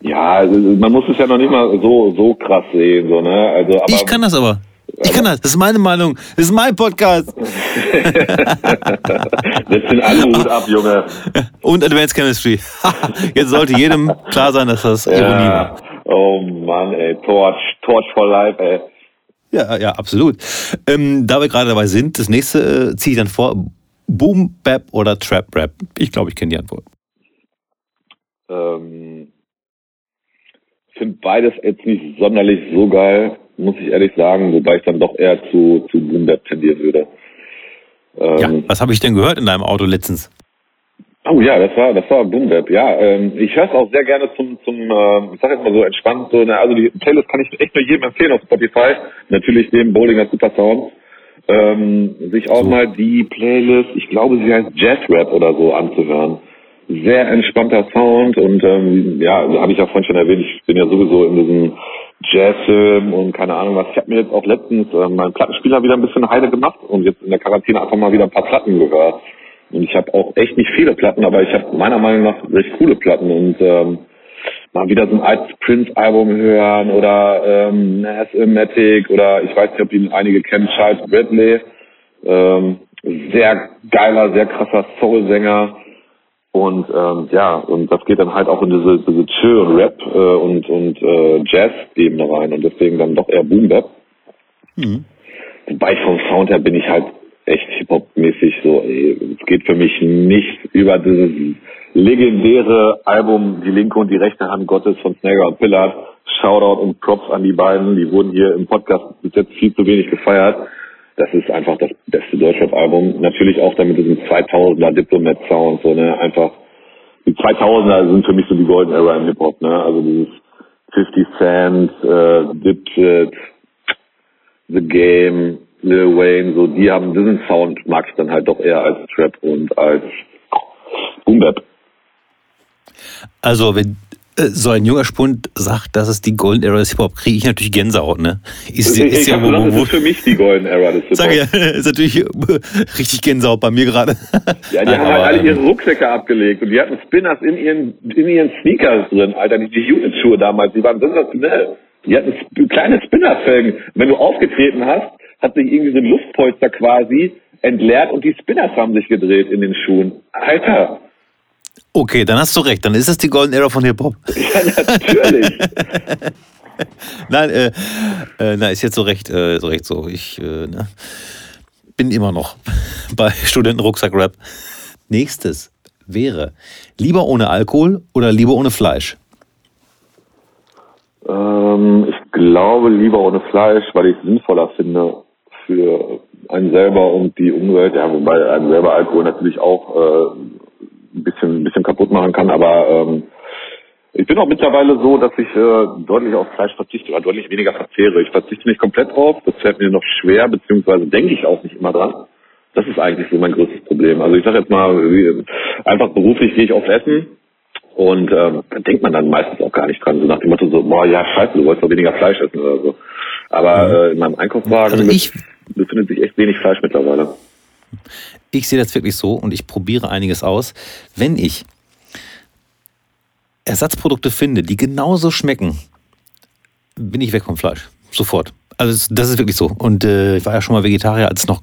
Ja, also man muss es ja noch nicht mal so, so krass sehen. So, ne? also, aber, ich kann das aber. Ich kann das. Das ist meine Meinung. Das ist mein Podcast. sind alle Hut ab, Junge. Und Advanced Chemistry. Jetzt sollte jedem klar sein, dass das Ironie ja. war. Oh Mann, ey. Torch, Torch for Life, ey. Ja, ja, absolut. Ähm, da wir gerade dabei sind, das nächste äh, ziehe ich dann vor. Boom Bap oder Trap Rap? Ich glaube, ich kenne die Antwort. Ähm, ich finde beides jetzt nicht sonderlich so geil, muss ich ehrlich sagen, wobei ich dann doch eher zu, zu Boom Bap tendieren würde. Ähm, ja, was habe ich denn gehört in deinem Auto letztens? Oh ja, das war das war Boom Bap. Ja, ähm, ich höre es auch sehr gerne zum zum äh, ich sag jetzt mal so entspannt so. Ne, also die Playlist kann ich echt nur jedem empfehlen auf Spotify. Natürlich dem Bowlinger Super Sound. Ähm, sich auch so. mal die Playlist, ich glaube sie heißt Jazz Rap oder so anzuhören. Sehr entspannter Sound und ähm, ja, also habe ich ja vorhin schon erwähnt, ich bin ja sowieso in diesem Jazzfilm und keine Ahnung was. Ich habe mir jetzt auch letztens äh, meinen Plattenspieler wieder ein bisschen heile gemacht und jetzt in der Quarantäne einfach mal wieder ein paar Platten gehört. Und ich habe auch echt nicht viele Platten, aber ich habe meiner Meinung nach recht coole Platten und ähm, mal wieder so ein altes Prince-Album hören oder ähm, Nas Matic oder ich weiß nicht, ob ihn einige kennen, Charles Bradley. Ähm, sehr geiler, sehr krasser Soul-Sänger. Und ähm, ja, und das geht dann halt auch in diese, diese Chill und Rap äh, und, und äh, Jazz-Ebene rein und deswegen dann doch eher Boom Bap. Mhm. Wobei vom Sound her bin ich halt echt Hip-Hop-mäßig so, ey, es geht für mich nicht über dieses legendäre Album Die linke und die rechte Hand Gottes von Snagger und Pillard. Shoutout und Props an die beiden, die wurden hier im Podcast bis jetzt viel zu wenig gefeiert. Das ist einfach das beste Deutschrap-Album. Natürlich auch dann mit diesem 2000er Diplomat-Sound, so, ne, einfach, die 2000er sind für mich so die Golden Era im Hip-Hop, ne, also dieses 50 Cent, äh, Dipset, The Game, Lil Wayne, so, die haben diesen Sound, mag ich dann halt doch eher als Trap und als Boom Bap. Also, wenn äh, so ein junger Spund sagt, das ist die Golden Era des Hip-Hop, kriege ich natürlich Gänsehaut, ne? Ist, ich, ist ja, wo, wo, das ist für mich die Golden Era des Hip-Hop. Sag ja, ist natürlich richtig Gänsehaut bei mir gerade. Ja, die haben halt alle ihre Rucksäcke abgelegt und die hatten Spinners in ihren, in ihren Sneakers drin, Alter, die, die Unit-Schuhe damals, die waren sensationell. Die hatten kleine Spinnerfelgen. Wenn du aufgetreten hast, hat sich irgendwie so ein Luftpolster quasi entleert und die Spinners haben sich gedreht in den Schuhen. Alter! Okay, dann hast du recht. Dann ist es die Golden Era von Hip-Hop. Ja, natürlich. nein, äh, äh, na, ist jetzt so recht, äh, so recht so. Ich äh, ne, bin immer noch bei Studentenrucksack-Rap. Nächstes wäre lieber ohne Alkohol oder lieber ohne Fleisch? Ähm, ich glaube lieber ohne Fleisch, weil ich es sinnvoller finde für einen selber und die Umwelt. Ja, wobei einen selber Alkohol natürlich auch äh, ein bisschen, ein bisschen kaputt machen kann, aber ähm, ich bin auch mittlerweile so, dass ich äh, deutlich auf Fleisch verzichte oder deutlich weniger verzehre. Ich verzichte nicht komplett drauf, das fällt mir noch schwer, beziehungsweise denke ich auch nicht immer dran. Das ist eigentlich so mein größtes Problem. Also ich sage jetzt mal, einfach beruflich gehe ich aufs Essen und ähm, da denkt man dann meistens auch gar nicht dran, so nach dem Motto so, boah, ja, scheiße, du wolltest doch weniger Fleisch essen oder so. Aber äh, in meinem Einkaufswagen also ich, befindet sich echt wenig Fleisch mittlerweile. Ich sehe das wirklich so und ich probiere einiges aus. Wenn ich Ersatzprodukte finde, die genauso schmecken, bin ich weg vom Fleisch. Sofort. Also das ist wirklich so. Und äh, ich war ja schon mal Vegetarier, als es noch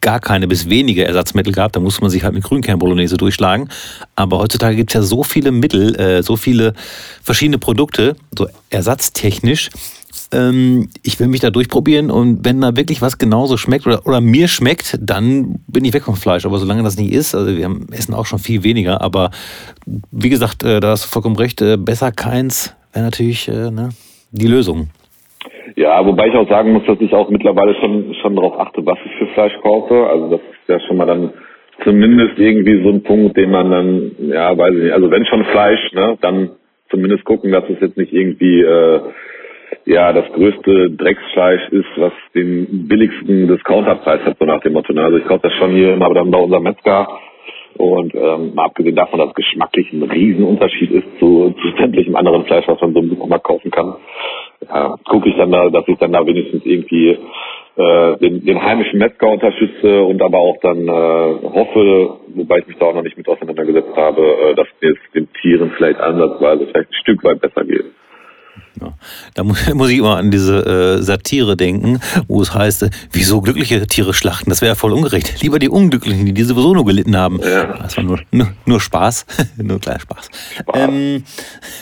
gar keine bis wenige Ersatzmittel gab. Da musste man sich halt mit Grünkern-Bolognese durchschlagen. Aber heutzutage gibt es ja so viele Mittel, äh, so viele verschiedene Produkte, so ersatztechnisch. Ähm, ich will mich da durchprobieren und wenn da wirklich was genauso schmeckt oder, oder mir schmeckt, dann bin ich weg vom Fleisch. Aber solange das nicht ist, also wir essen auch schon viel weniger. Aber wie gesagt, äh, da hast du vollkommen recht, äh, besser keins wäre natürlich äh, ne, die Lösung. Ja, wobei ich auch sagen muss, dass ich auch mittlerweile schon schon darauf achte, was ich für Fleisch kaufe. Also das ist ja schon mal dann zumindest irgendwie so ein Punkt, den man dann, ja, weiß ich nicht, also wenn schon Fleisch, ne, dann zumindest gucken, dass es jetzt nicht irgendwie äh, ja das größte Drecksfleisch ist, was den billigsten Discounterpreis hat, so nach dem Motto. Ne? Also ich kaufe das schon hier immer dann bei unserem Metzger und ähm, mal abgesehen davon, dass geschmacklich ein Riesenunterschied ist zu, zu sämtlichem anderen Fleisch, was man so im Supermarkt kaufen kann, ja, gucke ich dann da, dass ich dann da wenigstens irgendwie äh, den, den heimischen Metzger unterstütze und aber auch dann äh, hoffe, wobei ich mich da auch noch nicht mit auseinandergesetzt habe, äh, dass es den Tieren vielleicht ansatzweise vielleicht ein Stück weit besser geht. Ja. Da muss, muss, ich immer an diese äh, Satire denken, wo es heißt, äh, wieso glückliche Tiere schlachten? Das wäre ja voll ungerecht. Lieber die Unglücklichen, die sowieso nur gelitten haben. Ja. Das war nur, nur, nur Spaß. nur kleiner Spaß. Spaß. Ähm,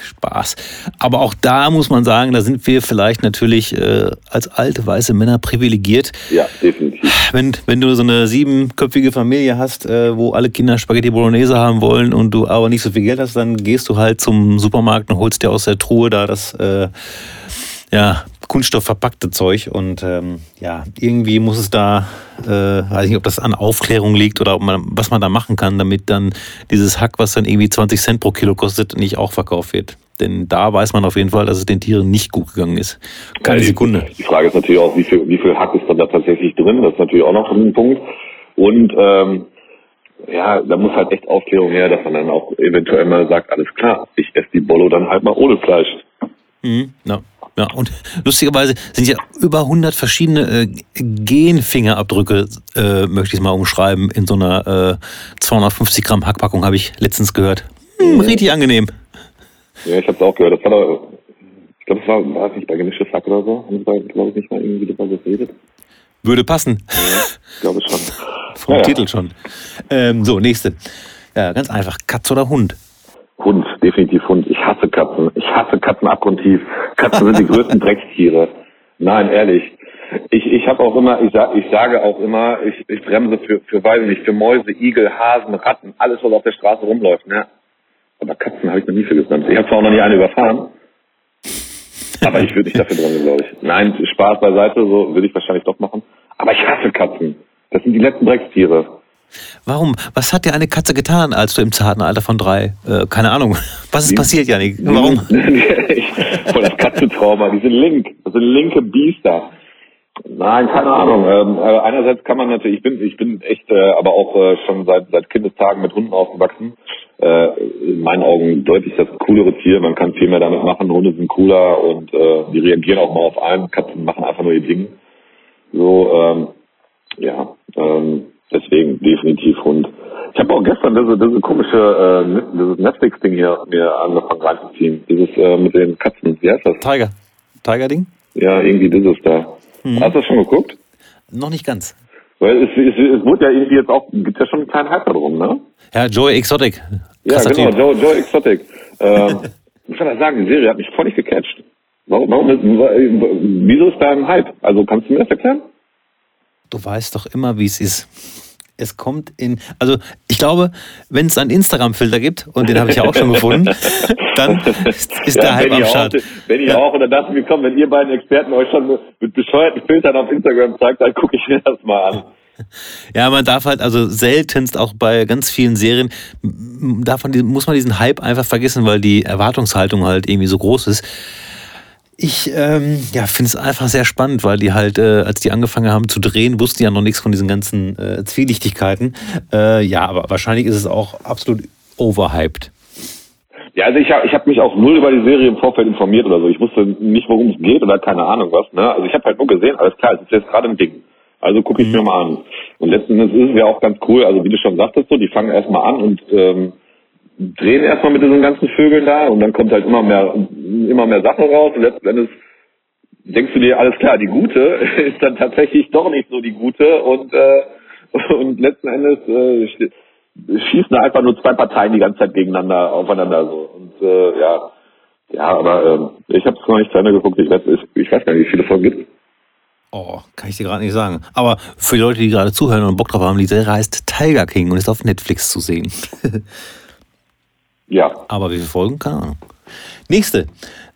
Spaß. Aber auch da muss man sagen, da sind wir vielleicht natürlich äh, als alte weiße Männer privilegiert. Ja, definitiv. Wenn, wenn du so eine siebenköpfige Familie hast, äh, wo alle Kinder Spaghetti Bolognese haben wollen und du aber nicht so viel Geld hast, dann gehst du halt zum Supermarkt und holst dir aus der Truhe da das äh, ja, Kunststoff verpackte Zeug und ähm, ja, irgendwie muss es da, äh, weiß nicht, ob das an Aufklärung liegt oder ob man, was man da machen kann, damit dann dieses Hack, was dann irgendwie 20 Cent pro Kilo kostet, nicht auch verkauft wird. Denn da weiß man auf jeden Fall, dass es den Tieren nicht gut gegangen ist. Keine ja, Sekunde. Die Frage ist natürlich auch, wie viel, wie viel Hack ist dann da tatsächlich drin? Das ist natürlich auch noch ein Punkt. Und ähm, ja, da muss halt echt Aufklärung her, dass man dann auch eventuell mal sagt, alles klar, ich esse die Bollo dann halt mal ohne Fleisch. Mhm, ja. Ja, und lustigerweise sind ja über 100 verschiedene äh, Genfingerabdrücke, äh, möchte ich es mal umschreiben, in so einer äh, 250 Gramm Hackpackung, habe ich letztens gehört. Hm, richtig angenehm. Ja, ich habe es auch gehört. Das war da, ich glaube, es war, war es nicht bei gemischtes Hack oder so? Haben Sie da, glaube ich, nicht mal irgendwie darüber geredet? Würde passen. Ja, ich glaube schon. Vom ja, Titel schon. Ähm, so, nächste. Ja, ganz einfach. Katz oder Hund? Hund, definitiv Hund. Ich hasse Katzen. Ich hasse Katzen abgrundtief. Katzen sind die größten Dreckstiere. Nein, ehrlich. Ich, ich habe auch immer, ich, sag, ich sage auch immer, ich, ich bremse für, für, weiß nicht, für Mäuse, Igel, Hasen, Ratten, alles, was auf der Straße rumläuft. Ne? Aber Katzen habe ich noch nie für gebremst. Ich habe zwar auch noch nie eine überfahren, aber ich würde nicht dafür bremsen, glaube ich. Nein, Spaß beiseite, so würde ich wahrscheinlich doch machen. Aber ich hasse Katzen. Das sind die letzten Dreckstiere. Warum? Was hat dir eine Katze getan, als du im zarten Alter von drei? Äh, keine Ahnung. Was ist passiert, Janik? Warum? Voll das Katzentrauma. Die sind link. Das sind linke Biester. Nein, keine Ahnung. Ähm, äh, einerseits kann man natürlich, ich bin, ich bin echt, äh, aber auch äh, schon seit seit Kindestagen mit Hunden aufgewachsen. Äh, in meinen Augen deutlich das coolere Tier. Man kann viel mehr damit machen. Hunde sind cooler und äh, die reagieren auch mal auf einen. Katzen machen einfach nur ihr Ding. So, ähm, ja. Ähm, Deswegen definitiv Hund. Ich habe auch gestern diese, diese komische äh, dieses Netflix-Ding hier mir angefangen reinzuziehen. Dieses äh, mit den Katzen. Wie heißt das? Tiger. Tiger-Ding? Ja, irgendwie dieses da. Mhm. Hast du das schon geguckt? Noch nicht ganz. Weil es, es, es wurde ja irgendwie jetzt auch, gibt ja schon einen kleinen Hype darum, ne? Ja, Joey Exotic. Krasser ja, genau, Joe, Joe Exotic. ähm, ich kann das sagen, die Serie hat mich voll nicht gecatcht. Warum, warum, wieso ist da ein Hype? Also kannst du mir das erklären? Du weißt doch immer, wie es ist es kommt in, also ich glaube, wenn es einen Instagram-Filter gibt, und den habe ich ja auch schon gefunden, dann ist, ja, der Hype am Start. Wenn ich ja. auch, und dann dachte mir, komm, wenn ihr beiden Experten euch schon mit bescheuerten Filtern auf Instagram zeigt, dann gucke ich mir das mal an. Ja, man darf halt also seltenst auch bei ganz vielen Serien, davon muss man diesen Hype einfach vergessen, weil die Erwartungshaltung halt irgendwie so groß ist. Ich ähm, ja, finde es einfach sehr spannend, weil die halt, äh, als die angefangen haben zu drehen, wussten die ja noch nichts von diesen ganzen äh, Zwielichtigkeiten. Äh, ja, aber wahrscheinlich ist es auch absolut overhyped. Ja, also ich habe ich hab mich auch null über die Serie im Vorfeld informiert oder so. Ich wusste nicht, worum es geht oder keine Ahnung was. Ne? Also ich habe halt nur gesehen, alles klar, es ist jetzt gerade ein Ding. Also gucke ich mhm. mir mal an. Und letzten Endes ist es ja auch ganz cool, also wie du schon sagtest, so, die fangen erstmal an und ähm, drehen erstmal mit diesen ganzen Vögeln da und dann kommt halt immer mehr, immer mehr Sachen raus und letzten Endes denkst du dir, alles klar, die gute ist dann tatsächlich doch nicht so die gute und, äh, und letzten Endes äh, schießen einfach nur zwei Parteien die ganze Zeit gegeneinander, aufeinander so. Und äh, ja, ja, aber äh, ich habe es noch nicht zu Ende geguckt, ich weiß, ich weiß gar nicht, wie viele Folgen gibt Oh, kann ich dir gerade nicht sagen. Aber für die Leute, die gerade zuhören und Bock drauf haben, die Serie heißt Tiger King und ist auf Netflix zu sehen. Ja. Aber wie viele Folgen? Keine Ahnung. Nächste.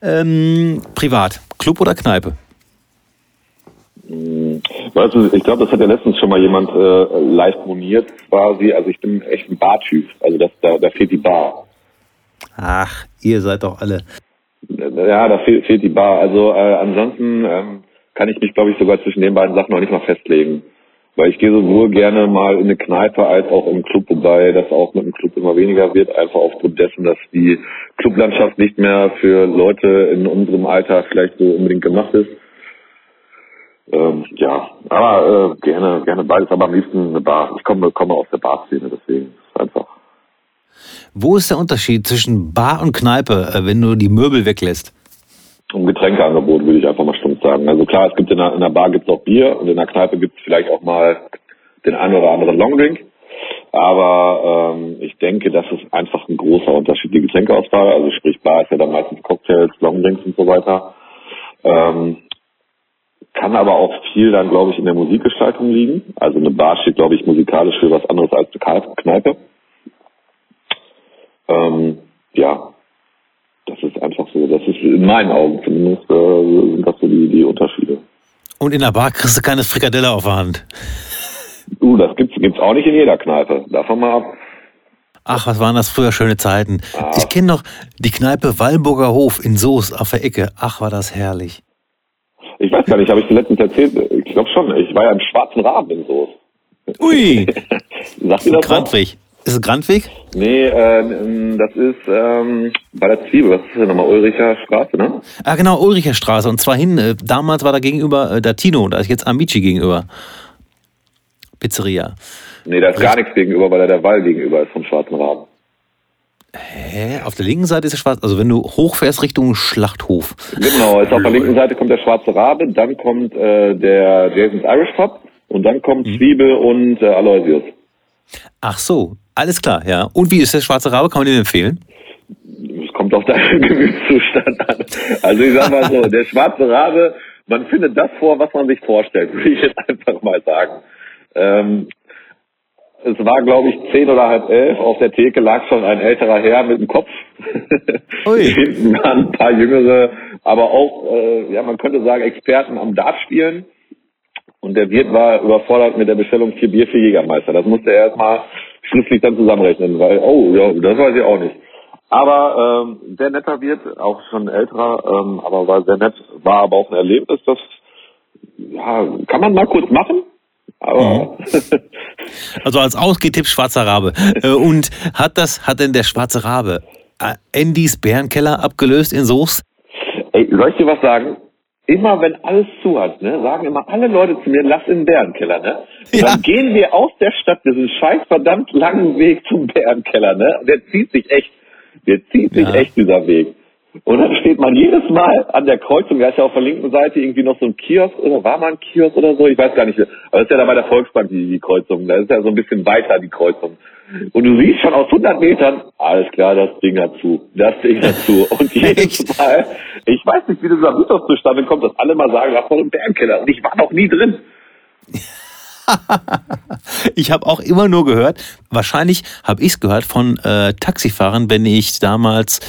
Ähm, privat. Club oder Kneipe? Hm, weißt du, ich glaube, das hat ja letztens schon mal jemand äh, live moniert quasi. Also ich bin echt ein Bartyp. Also das, da, da fehlt die Bar. Ach, ihr seid doch alle. Ja, da fehlt, fehlt die Bar. Also äh, ansonsten ähm, kann ich mich, glaube ich, sogar zwischen den beiden Sachen noch nicht mal festlegen. Weil ich gehe sowohl gerne mal in eine Kneipe als auch im Club, wobei das auch mit dem Club immer weniger wird, einfach aufgrund dessen, dass die Clublandschaft nicht mehr für Leute in unserem Alter vielleicht so unbedingt gemacht ist. Ähm, ja, aber äh, gerne, gerne beides, aber am liebsten eine Bar. Ich komme, komme aus der Barszene, deswegen ist einfach. Wo ist der Unterschied zwischen Bar und Kneipe, äh, wenn du die Möbel weglässt? Um Getränkeangebot würde ich einfach mal sagen. Also klar, es gibt in der, in der Bar gibt's auch Bier und in der Kneipe gibt's vielleicht auch mal den einen oder anderen Longdrink. Aber ähm, ich denke, das ist einfach ein großer Unterschied, die Getränkeauswahl. Also sprich, Bar ist ja dann meistens Cocktails, Longdrinks und so weiter. Ähm, kann aber auch viel dann, glaube ich, in der Musikgestaltung liegen. Also eine Bar steht, glaube ich, musikalisch für was anderes als eine Kneipe. Ähm, ja, das ist einfach so. Das ist in meinen Augen zumindest äh, sind das so die, die Unterschiede. Und in der Bar kriegst du keine Frikadelle auf der Hand. Du, das gibt's, gibt's auch nicht in jeder Kneipe. Davon mal ab. Ach, was waren das früher schöne Zeiten. Ah. Ich kenne noch die Kneipe Wallburger Hof in Soest auf der Ecke. Ach, war das herrlich. Ich weiß gar nicht, habe ich letztens erzählt? Ich glaube schon. Ich war ja im Schwarzen Raben in Soest. Ui! Sagt ihr das. Ist es Grandweg? Nee, äh, das ist ähm, bei der Zwiebel. Was ist denn nochmal? Ulricher Straße, ne? Ah, genau, Ulricher Straße. Und zwar hin, äh, damals war da gegenüber äh, der Tino, da ist jetzt Amici gegenüber. Pizzeria. Nee, da ist gar nichts gegenüber, weil da der Wall gegenüber ist vom Schwarzen Raben. Hä? Auf der linken Seite ist der schwarze, also wenn du hochfährst Richtung Schlachthof. Genau, ist auf der linken Seite kommt der schwarze Rabe, dann kommt äh, der Jason's Irish Pub und dann kommt mhm. Zwiebel und äh, Aloysius. Ach so, alles klar, ja. Und wie ist der schwarze Rabe? Kann man den empfehlen? Es kommt auf deinen Gemütszustand an. Also ich sag mal so, der schwarze Rabe, man findet das vor, was man sich vorstellt, würde ich jetzt einfach mal sagen. Ähm, es war, glaube ich, zehn oder halb elf. Auf der Theke lag schon ein älterer Herr mit dem Kopf. Hinten waren ein paar jüngere, aber auch, äh, ja, man könnte sagen, Experten am Dartspielen. Und der Wirt war überfordert mit der Bestellung vier Bier für Jägermeister. Das musste er erstmal schriftlich dann zusammenrechnen, weil, oh, ja, das weiß ich auch nicht. Aber ähm, sehr netter Wirt, auch schon älterer, ähm, aber war sehr nett, war aber auch ein Erlebnis, das ja, kann man mal kurz machen, aber. Mhm. Also als Ausgehtipp schwarzer Rabe. Äh, und hat das, hat denn der schwarze Rabe äh, Andys Bärenkeller abgelöst in Soest? Ey, soll ich dir was sagen? Immer wenn alles zu hat, ne, sagen immer alle Leute zu mir, lass in den Bärenkeller, ne? Ja. Dann gehen wir aus der Stadt diesen scheiß verdammt langen Weg zum Bärenkeller, ne? Der zieht sich echt, der zieht sich ja. echt dieser Weg. Und dann steht man jedes Mal an der Kreuzung, da ist ja auf der linken Seite irgendwie noch so ein Kiosk oder war mal ein Kiosk oder so, ich weiß gar nicht. Aber das ist ja da bei der Volksbank die, die Kreuzung, da ist ja so ein bisschen weiter die Kreuzung. Und du siehst schon aus 100 Metern, alles klar, das Ding hat zu, das Ding hat zu. Und jedes Mal, ich weiß nicht, wie dieser Mythos zustande kommt, dass alle mal sagen, lass doch im Bärenkeller. Und ich war noch nie drin. ich habe auch immer nur gehört, wahrscheinlich habe ich es gehört von äh, Taxifahrern, wenn ich damals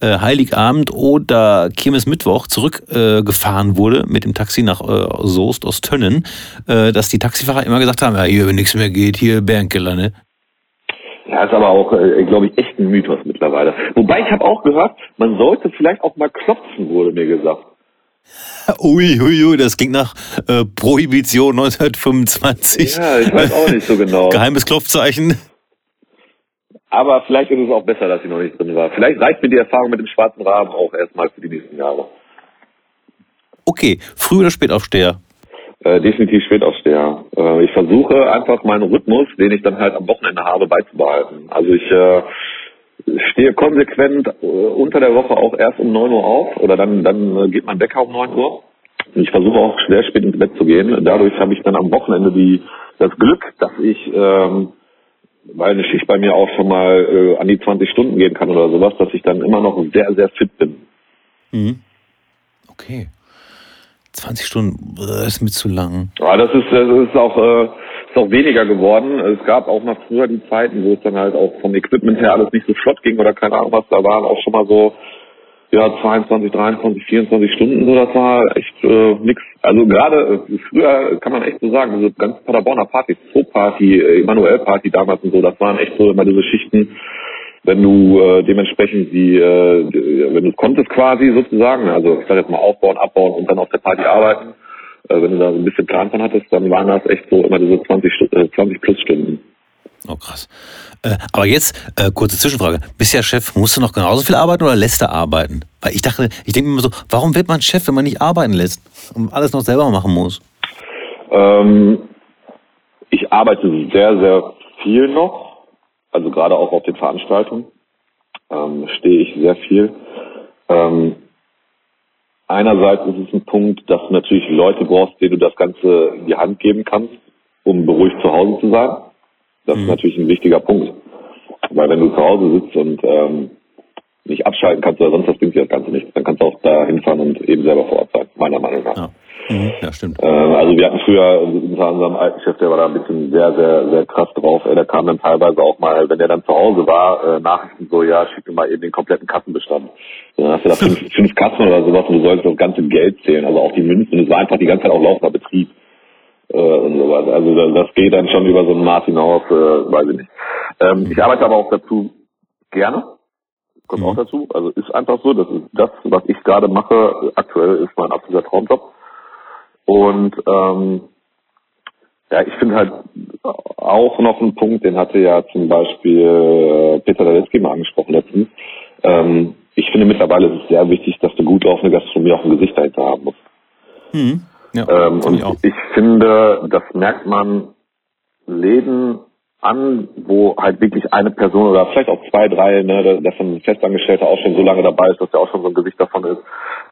äh, Heiligabend oder Kirmesmittwoch zurückgefahren äh, wurde mit dem Taxi nach äh, Soest aus Tönnen, äh, dass die Taxifahrer immer gesagt haben, ja, hier, wenn nichts mehr geht, hier Bärenkeller, ne? Ja, ist aber auch, äh, glaube ich, echt ein Mythos mittlerweile. Wobei ich habe auch gehört, man sollte vielleicht auch mal klopfen, wurde mir gesagt. Ui, ui, ui, das klingt nach äh, Prohibition 1925. Ja, ich weiß auch nicht so genau. Geheimes Klopfzeichen. Aber vielleicht ist es auch besser, dass ich noch nicht drin war. Vielleicht reicht mir die Erfahrung mit dem schwarzen Rahmen auch erstmal für die nächsten Jahre. Okay, Früh- oder Spätaufsteher? Äh, definitiv Spätaufsteher. Äh, ich versuche einfach meinen Rhythmus, den ich dann halt am Wochenende habe, beizubehalten. Also ich äh, stehe konsequent äh, unter der Woche auch erst um 9 Uhr auf oder dann, dann äh, geht mein Wecker um 9 Uhr. Ich versuche auch sehr spät ins Bett zu gehen. Dadurch habe ich dann am Wochenende die, das Glück, dass ich, ähm, weil eine Schicht bei mir auch schon mal äh, an die 20 Stunden gehen kann oder sowas, dass ich dann immer noch sehr, sehr fit bin. Mhm. Okay. 20 Stunden, das ist mir zu lang. Ja, das ist, das ist auch, äh, ist auch weniger geworden. Es gab auch mal früher die Zeiten, wo es dann halt auch vom Equipment her alles nicht so flott ging oder keine Ahnung was, da waren auch schon mal so ja, 22, 23, 24 Stunden so, das war echt äh, nix. Also gerade äh, früher kann man echt so sagen, diese ganzen Paderborner Partys, Pro-Party, äh, Emanuel-Party damals und so, das waren echt so immer diese Schichten, wenn du äh, dementsprechend die, äh, wenn du konntest quasi sozusagen, also ich sag jetzt mal aufbauen, abbauen und dann auf der Party arbeiten, äh, wenn du da so ein bisschen Plan von hattest, dann waren das echt so immer diese 20, äh, 20 plus Stunden. Oh krass. Äh, aber jetzt, äh, kurze Zwischenfrage. Bist ja Chef, musst du noch genauso viel arbeiten oder lässt du arbeiten? Weil ich dachte, ich denke mir immer so, warum wird man Chef, wenn man nicht arbeiten lässt und alles noch selber machen muss? Ähm, ich arbeite sehr, sehr viel noch. Also gerade auch auf den Veranstaltungen ähm, stehe ich sehr viel. Ähm, einerseits ist es ein Punkt, dass du natürlich Leute brauchst, denen du das Ganze in die Hand geben kannst, um beruhigt zu Hause zu sein. Das mhm. ist natürlich ein wichtiger Punkt. Weil wenn du zu Hause sitzt und ähm, nicht abschalten kannst oder sonst was bringt dir das Ganze nichts, dann kannst du auch da hinfahren und eben selber vor Ort sein, meiner Meinung nach. Ja, mhm. ja stimmt. Äh, also wir hatten früher unter unserem alten Chef, der war da ein bisschen sehr, sehr, sehr krass drauf. Ey, der kam dann teilweise auch mal, wenn der dann zu Hause war, äh, Nachrichten so, ja, schick mir mal eben den kompletten Kassenbestand. Dann hast du da fünf, fünf Kassen oder sowas und du sollst das ganze Geld zählen, also auch die Münzen. Es war einfach die ganze Zeit auch laufender Betrieb äh, und so weiter. Also das geht dann schon über so ein Maß hinaus, äh, weiß ich nicht. Ähm, ich arbeite aber auch dazu gerne. Kommt mhm. auch dazu. Also ist einfach so, das ist das, was ich gerade mache, aktuell ist mein absoluter Traumjob. Und ähm, ja, ich finde halt auch noch einen Punkt, den hatte ja zum Beispiel äh, Peter Daletzky mal angesprochen letztens. Ähm, ich finde mittlerweile ist es sehr wichtig, dass du gut laufende Gastronomie auch ein Gesicht dahinter haben musst. Mhm. Ja, ähm, und ich, ich, finde, das merkt man Läden an, wo halt wirklich eine Person oder vielleicht auch zwei, drei, ne, dass ein Festangestellter auch schon so lange dabei ist, dass er auch schon so ein Gesicht davon ist,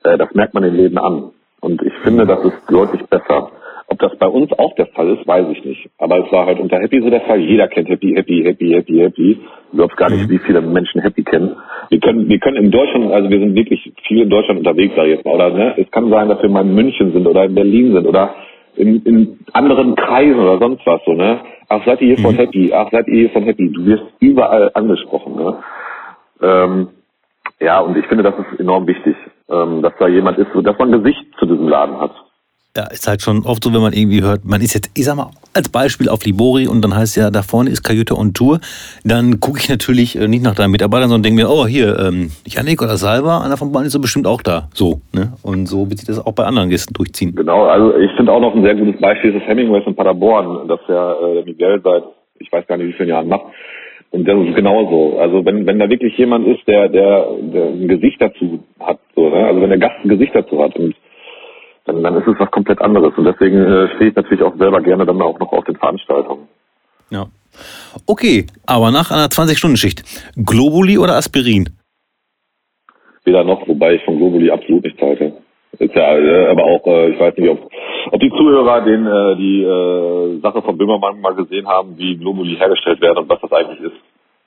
äh, das merkt man den Läden an. Und ich finde, das ist deutlich besser. Ob das bei uns auch der Fall ist, weiß ich nicht. Aber es war halt unter Happy so der Fall. Jeder kennt Happy, Happy, Happy, Happy, Happy. Du glaubst gar nicht, mhm. wie viele Menschen Happy kennen. Wir können, wir können in Deutschland, also wir sind wirklich viel in Deutschland unterwegs, sag ich jetzt mal. Oder ne? es kann sein, dass wir mal in München sind oder in Berlin sind oder in, in anderen Kreisen oder sonst was so, ne? Ach, seid ihr hier von mhm. Happy? Ach, seid ihr hier von Happy? Du wirst überall angesprochen, ne? Ähm, ja, und ich finde, das ist enorm wichtig, ähm, dass da jemand ist, dass man ein Gesicht zu diesem Laden hat ja, ist halt schon oft so, wenn man irgendwie hört, man ist jetzt, ich sag mal, als Beispiel auf Libori und dann heißt ja, da vorne ist Kajüte on Tour, dann gucke ich natürlich äh, nicht nach deinen Mitarbeitern, sondern denke mir, oh, hier, ähm, Janik oder Salva, einer von beiden ist so bestimmt auch da. So, ne? Und so wird sich das auch bei anderen Gästen durchziehen. Genau, also ich finde auch noch ein sehr gutes Beispiel ist das Hemingways in Paderborn, das ja äh, Miguel seit, ich weiß gar nicht, wie vielen Jahren macht. Und das ist genauso. Also wenn, wenn da wirklich jemand ist, der, der, der ein Gesicht dazu hat, so, ne? also wenn der Gast ein Gesicht dazu hat und dann, dann ist es was komplett anderes. Und deswegen äh, stehe ich natürlich auch selber gerne dann auch noch auf den Veranstaltungen. Ja. Okay, aber nach einer 20-Stunden-Schicht, Globuli oder Aspirin? Weder noch, wobei ich von Globuli absolut nichts halte. Ist ja, äh, aber auch, äh, ich weiß nicht, ob, ob die Zuhörer den, äh, die äh, Sache von Böhmermann mal gesehen haben, wie Globuli hergestellt werden und was das eigentlich ist.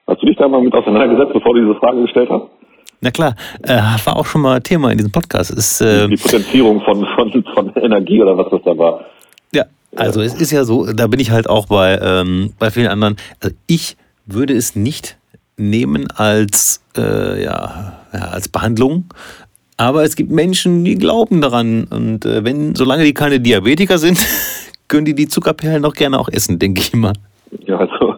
Hast du dich da mal mit auseinandergesetzt, bevor du diese Frage gestellt hast? Na klar, äh, war auch schon mal Thema in diesem Podcast. Ist, äh, die Potenzierung von, von, von Energie oder was das da war. Ja, also es ist ja so, da bin ich halt auch bei, ähm, bei vielen anderen. Also ich würde es nicht nehmen als, äh, ja, ja, als Behandlung. Aber es gibt Menschen, die glauben daran. Und äh, wenn, solange die keine Diabetiker sind, können die die Zuckerperlen noch gerne auch essen, denke ich immer. Ja, also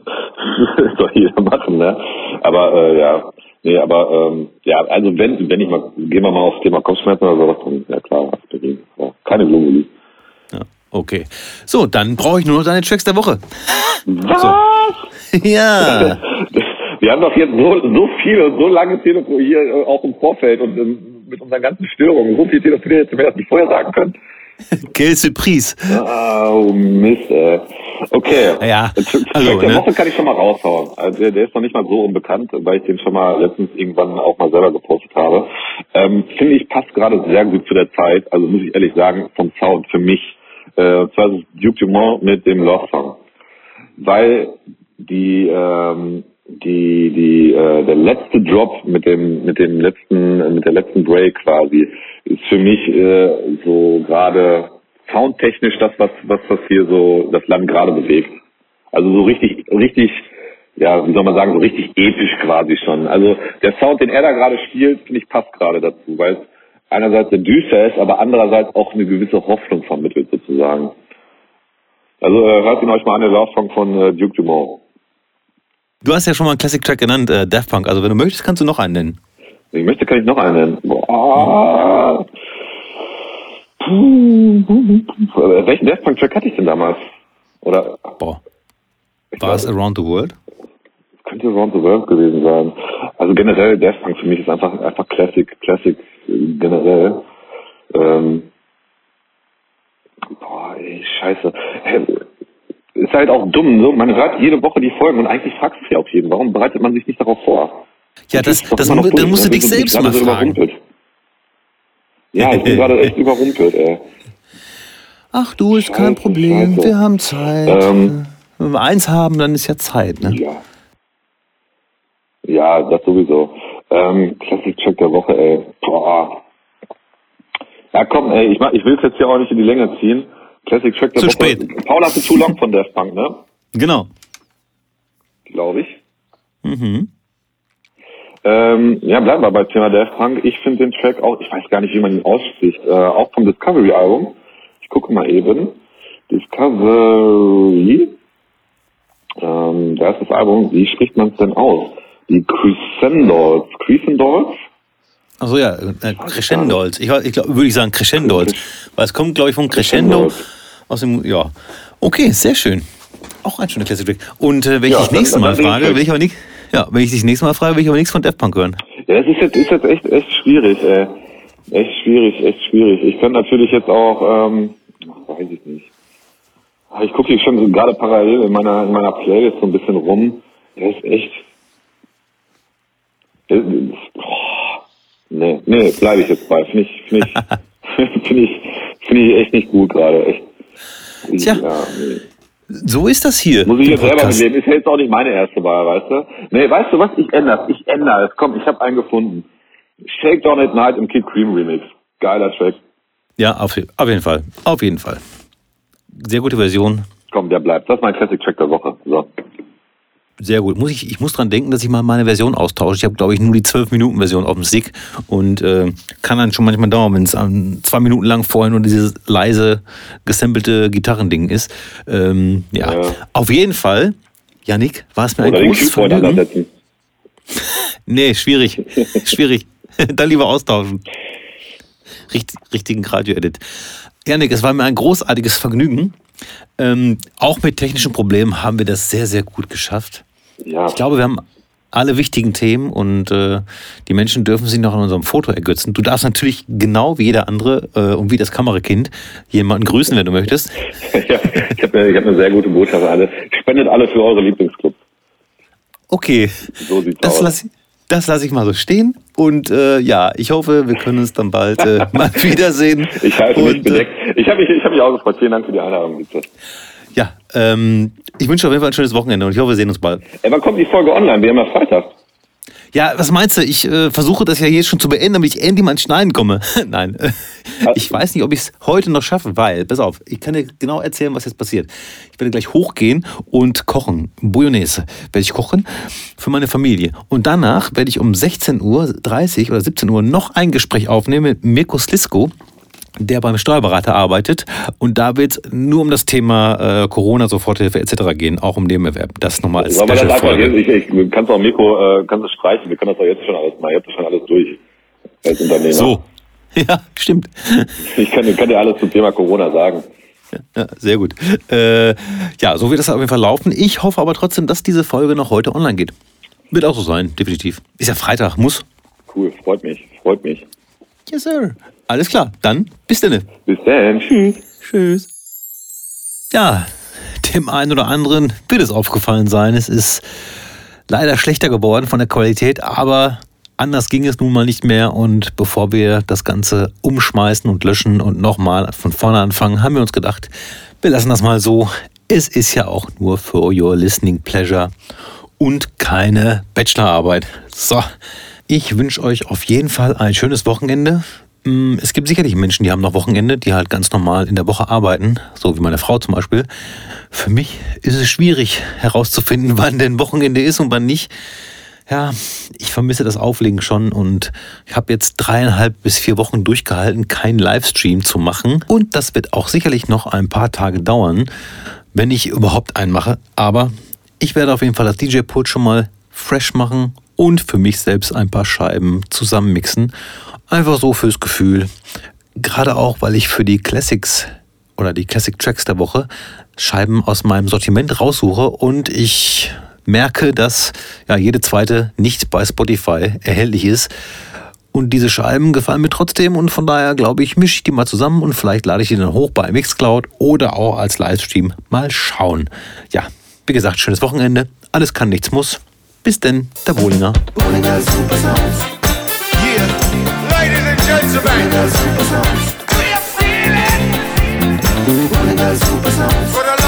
soll jeder machen, ne? Aber äh, ja, Nee, aber ähm, ja, also wenn, wenn ich mal, gehen wir mal aufs Thema Kopfschmerzen oder sowas, dann ja klar, Aspirin. Ja, keine Globuli. Ja, okay. So, dann brauche ich nur noch deine Tracks der Woche. Was? So. Ja. Wir haben doch jetzt so, so viel und so lange telefoniert, äh, auch im Vorfeld und ähm, mit unseren ganzen Störungen, so viel telefoniert, dass wir das nicht vorher sagen können. Quelle Surprise. Oh, Mist, ey. Okay. Ja, also, der ne? Woche kann ich schon mal raushauen. Also der, der, ist noch nicht mal so unbekannt, weil ich den schon mal letztens irgendwann auch mal selber gepostet habe. Ähm, Finde ich, passt gerade sehr gut zu der Zeit. Also muss ich ehrlich sagen, vom Sound für mich. Äh, zwar ist es Duke Dumont mit dem Love Song. Weil die, ähm, die, die, äh, der letzte Drop mit dem, mit dem letzten, mit der letzten Break quasi, ist für mich äh, so gerade soundtechnisch das, was, was, was hier so das Land gerade bewegt. Also so richtig, richtig ja, wie soll man sagen, so richtig episch quasi schon. Also der Sound, den er da gerade spielt, finde ich passt gerade dazu, weil es einerseits sehr düster ist, aber andererseits auch eine gewisse Hoffnung vermittelt sozusagen. Also äh, hört ihn euch mal an, der Love Song von äh, Duke Dumont. Du hast ja schon mal einen Classic Track genannt, äh, Daft Punk. Also wenn du möchtest, kannst du noch einen nennen. Wenn ich möchte, kann ich noch einen nennen. Boah. Puh. Welchen Daft Punk Track hatte ich denn damals? Oder? Boah. War es Around the World? Könnte Around the World gewesen sein. Also generell Daft Punk für mich ist einfach einfach Classic, Classic generell. Ähm, boah, ey, scheiße. Ist halt auch dumm, so. Man hört jede Woche die Folgen und eigentlich fragst du ja auf jeden. Warum bereitet man sich nicht darauf vor? Ja, das, das, das, das musst du dich selbst mal so fragen. Ja, ich bin gerade echt überrumpelt, ey. Ach du, ist Scheiße, kein Problem, Scheiße. wir haben Zeit. Ähm, Wenn wir eins haben, dann ist ja Zeit, ne? Ja. Ja, das sowieso. Ähm, Classic Check der Woche, ey. Boah. Ja, komm, ey, ich, ich will es jetzt hier auch nicht in die Länge ziehen. Classic Track der Zu Woche. spät. Paul hatte Too Long von Daft Punk, ne? Genau. Glaube ich. Mhm. Ähm, ja, bleiben wir bei Thema Daft Punk. Ich finde den Track auch, ich weiß gar nicht, wie man ihn ausspricht, äh, auch vom Discovery-Album. Ich gucke mal eben. Discovery. Ähm, da ist das Album, wie spricht man es denn aus? Die Crescendos. Crescendos? Also ja, äh, Crescendols. Ich, ich glaube, würde ich sagen Crescendols. Weil es kommt, glaube ich, vom Crescendo aus dem, ja. Okay, sehr schön. Auch ein schöner Classic Track. Und äh, wenn ich ja, dich nächstes Mal frage, will ich aber nicht, ja, wenn ich dich nächstes Mal frage, will ich aber nichts von Daft Punk hören. Ja, das ist jetzt, ist jetzt echt, echt schwierig, ey. Echt schwierig, echt schwierig. Ich könnte natürlich jetzt auch, ähm, weiß ich nicht. Ich gucke hier schon so gerade parallel in meiner, in meiner Playlist so ein bisschen rum. Der ist echt, der, oh, nee, nee, bleibe ich jetzt bei. Finde ich, finde ich, finde ich, finde ich echt nicht gut gerade. Echt. Tja. Ja, nee. So ist das hier. Muss ich jetzt selber mitleben. Ist ja jetzt auch nicht meine erste Wahl, weißt du? Nee, weißt du was? Ich ändere es. Ich ändere es. Komm, ich habe einen gefunden. Shakedown at Night im Kid Cream Remix. Geiler Track. Ja, auf, auf jeden Fall. Auf jeden Fall. Sehr gute Version. Komm, der bleibt. Das ist mein Classic Track der Woche. So. Sehr gut. Muss ich, ich muss dran denken, dass ich mal meine Version austausche. Ich habe, glaube ich, nur die 12-Minuten-Version auf dem Stick und äh, kann dann schon manchmal dauern, wenn es zwei Minuten lang vorher nur dieses leise, gesampelte Gitarrending ist. Ähm, ja. ja. auf jeden Fall, Janik, war es mir Oder ein großes Vergnügen. nee, schwierig. schwierig. dann lieber austauschen. Richt, richtigen Radio-Edit. Janik, es war mir ein großartiges Vergnügen. Ähm, auch mit technischen Problemen haben wir das sehr, sehr gut geschafft. Ja. Ich glaube, wir haben alle wichtigen Themen und äh, die Menschen dürfen sich noch an unserem Foto ergötzen. Du darfst natürlich genau wie jeder andere äh, und wie das Kamerakind jemanden grüßen, wenn du möchtest. ja, ich habe eine, hab eine sehr gute Botschaft alle. Spendet alle für eure Lieblingsclubs. Okay. So sieht's das aus. Lass, das lasse ich mal so stehen. Und äh, ja, ich hoffe, wir können uns dann bald äh, mal wiedersehen. Ich halte mich bedeckt. Ich habe mich, ich hab mich auch gefreut. Vielen Dank für die Einladung, bitte. Ja, ähm, ich wünsche auf jeden Fall ein schönes Wochenende und ich hoffe, wir sehen uns bald. Ey, wann kommt die Folge online? Wir haben ja Freitag. Ja, was meinst du? Ich äh, versuche das ja jetzt schon zu beenden, damit ich endlich mal ins Schneiden komme. Nein, ich weiß nicht, ob ich es heute noch schaffe, weil, pass auf, ich kann dir genau erzählen, was jetzt passiert. Ich werde gleich hochgehen und kochen. Bolognese werde ich kochen für meine Familie. Und danach werde ich um 16.30 Uhr oder 17 Uhr noch ein Gespräch aufnehmen mit Mirko Slisko der beim Steuerberater arbeitet. Und da wird nur um das Thema äh, Corona, Soforthilfe etc. gehen, auch um Nebenerwerb. Das nochmal als Special-Folge. Ich, ich, kannst auch Mikro, äh, kannst du streichen, wir können das doch jetzt schon alles mal, ihr habt schon alles durch als Unternehmer. So, ja, stimmt. Ich kann, kann dir alles zum Thema Corona sagen. Ja, sehr gut. Äh, ja, so wird es auf jeden Fall laufen. Ich hoffe aber trotzdem, dass diese Folge noch heute online geht. Wird auch so sein, definitiv. Ist ja Freitag, muss. Cool, freut mich, freut mich. Yes, sir. Alles klar, dann bis dann. Bis dann, tschüss. Tschüss. Ja, dem einen oder anderen wird es aufgefallen sein. Es ist leider schlechter geworden von der Qualität, aber anders ging es nun mal nicht mehr. Und bevor wir das Ganze umschmeißen und löschen und nochmal von vorne anfangen, haben wir uns gedacht, wir lassen das mal so. Es ist ja auch nur for your listening pleasure und keine Bachelorarbeit. So, ich wünsche euch auf jeden Fall ein schönes Wochenende es gibt sicherlich Menschen, die haben noch Wochenende, die halt ganz normal in der Woche arbeiten, so wie meine Frau zum Beispiel. Für mich ist es schwierig herauszufinden, wann denn Wochenende ist und wann nicht. Ja, ich vermisse das Auflegen schon und ich habe jetzt dreieinhalb bis vier Wochen durchgehalten, keinen Livestream zu machen. Und das wird auch sicherlich noch ein paar Tage dauern, wenn ich überhaupt einen mache. Aber ich werde auf jeden Fall das DJ-Pult schon mal fresh machen und für mich selbst ein paar Scheiben zusammenmixen. Einfach so fürs Gefühl. Gerade auch, weil ich für die Classics oder die Classic Tracks der Woche Scheiben aus meinem Sortiment raussuche und ich merke, dass ja jede zweite nicht bei Spotify erhältlich ist. Und diese Scheiben gefallen mir trotzdem und von daher glaube ich, mische ich die mal zusammen und vielleicht lade ich die dann hoch bei Mixcloud oder auch als Livestream. Mal schauen. Ja, wie gesagt, schönes Wochenende. Alles kann, nichts muss. Bis denn, der Bohlinger. Super Sounds. Yeah, ladies and gentlemen. Bohlinger Super Sounds. We are feeling. Bohlinger Super Sounds. For the love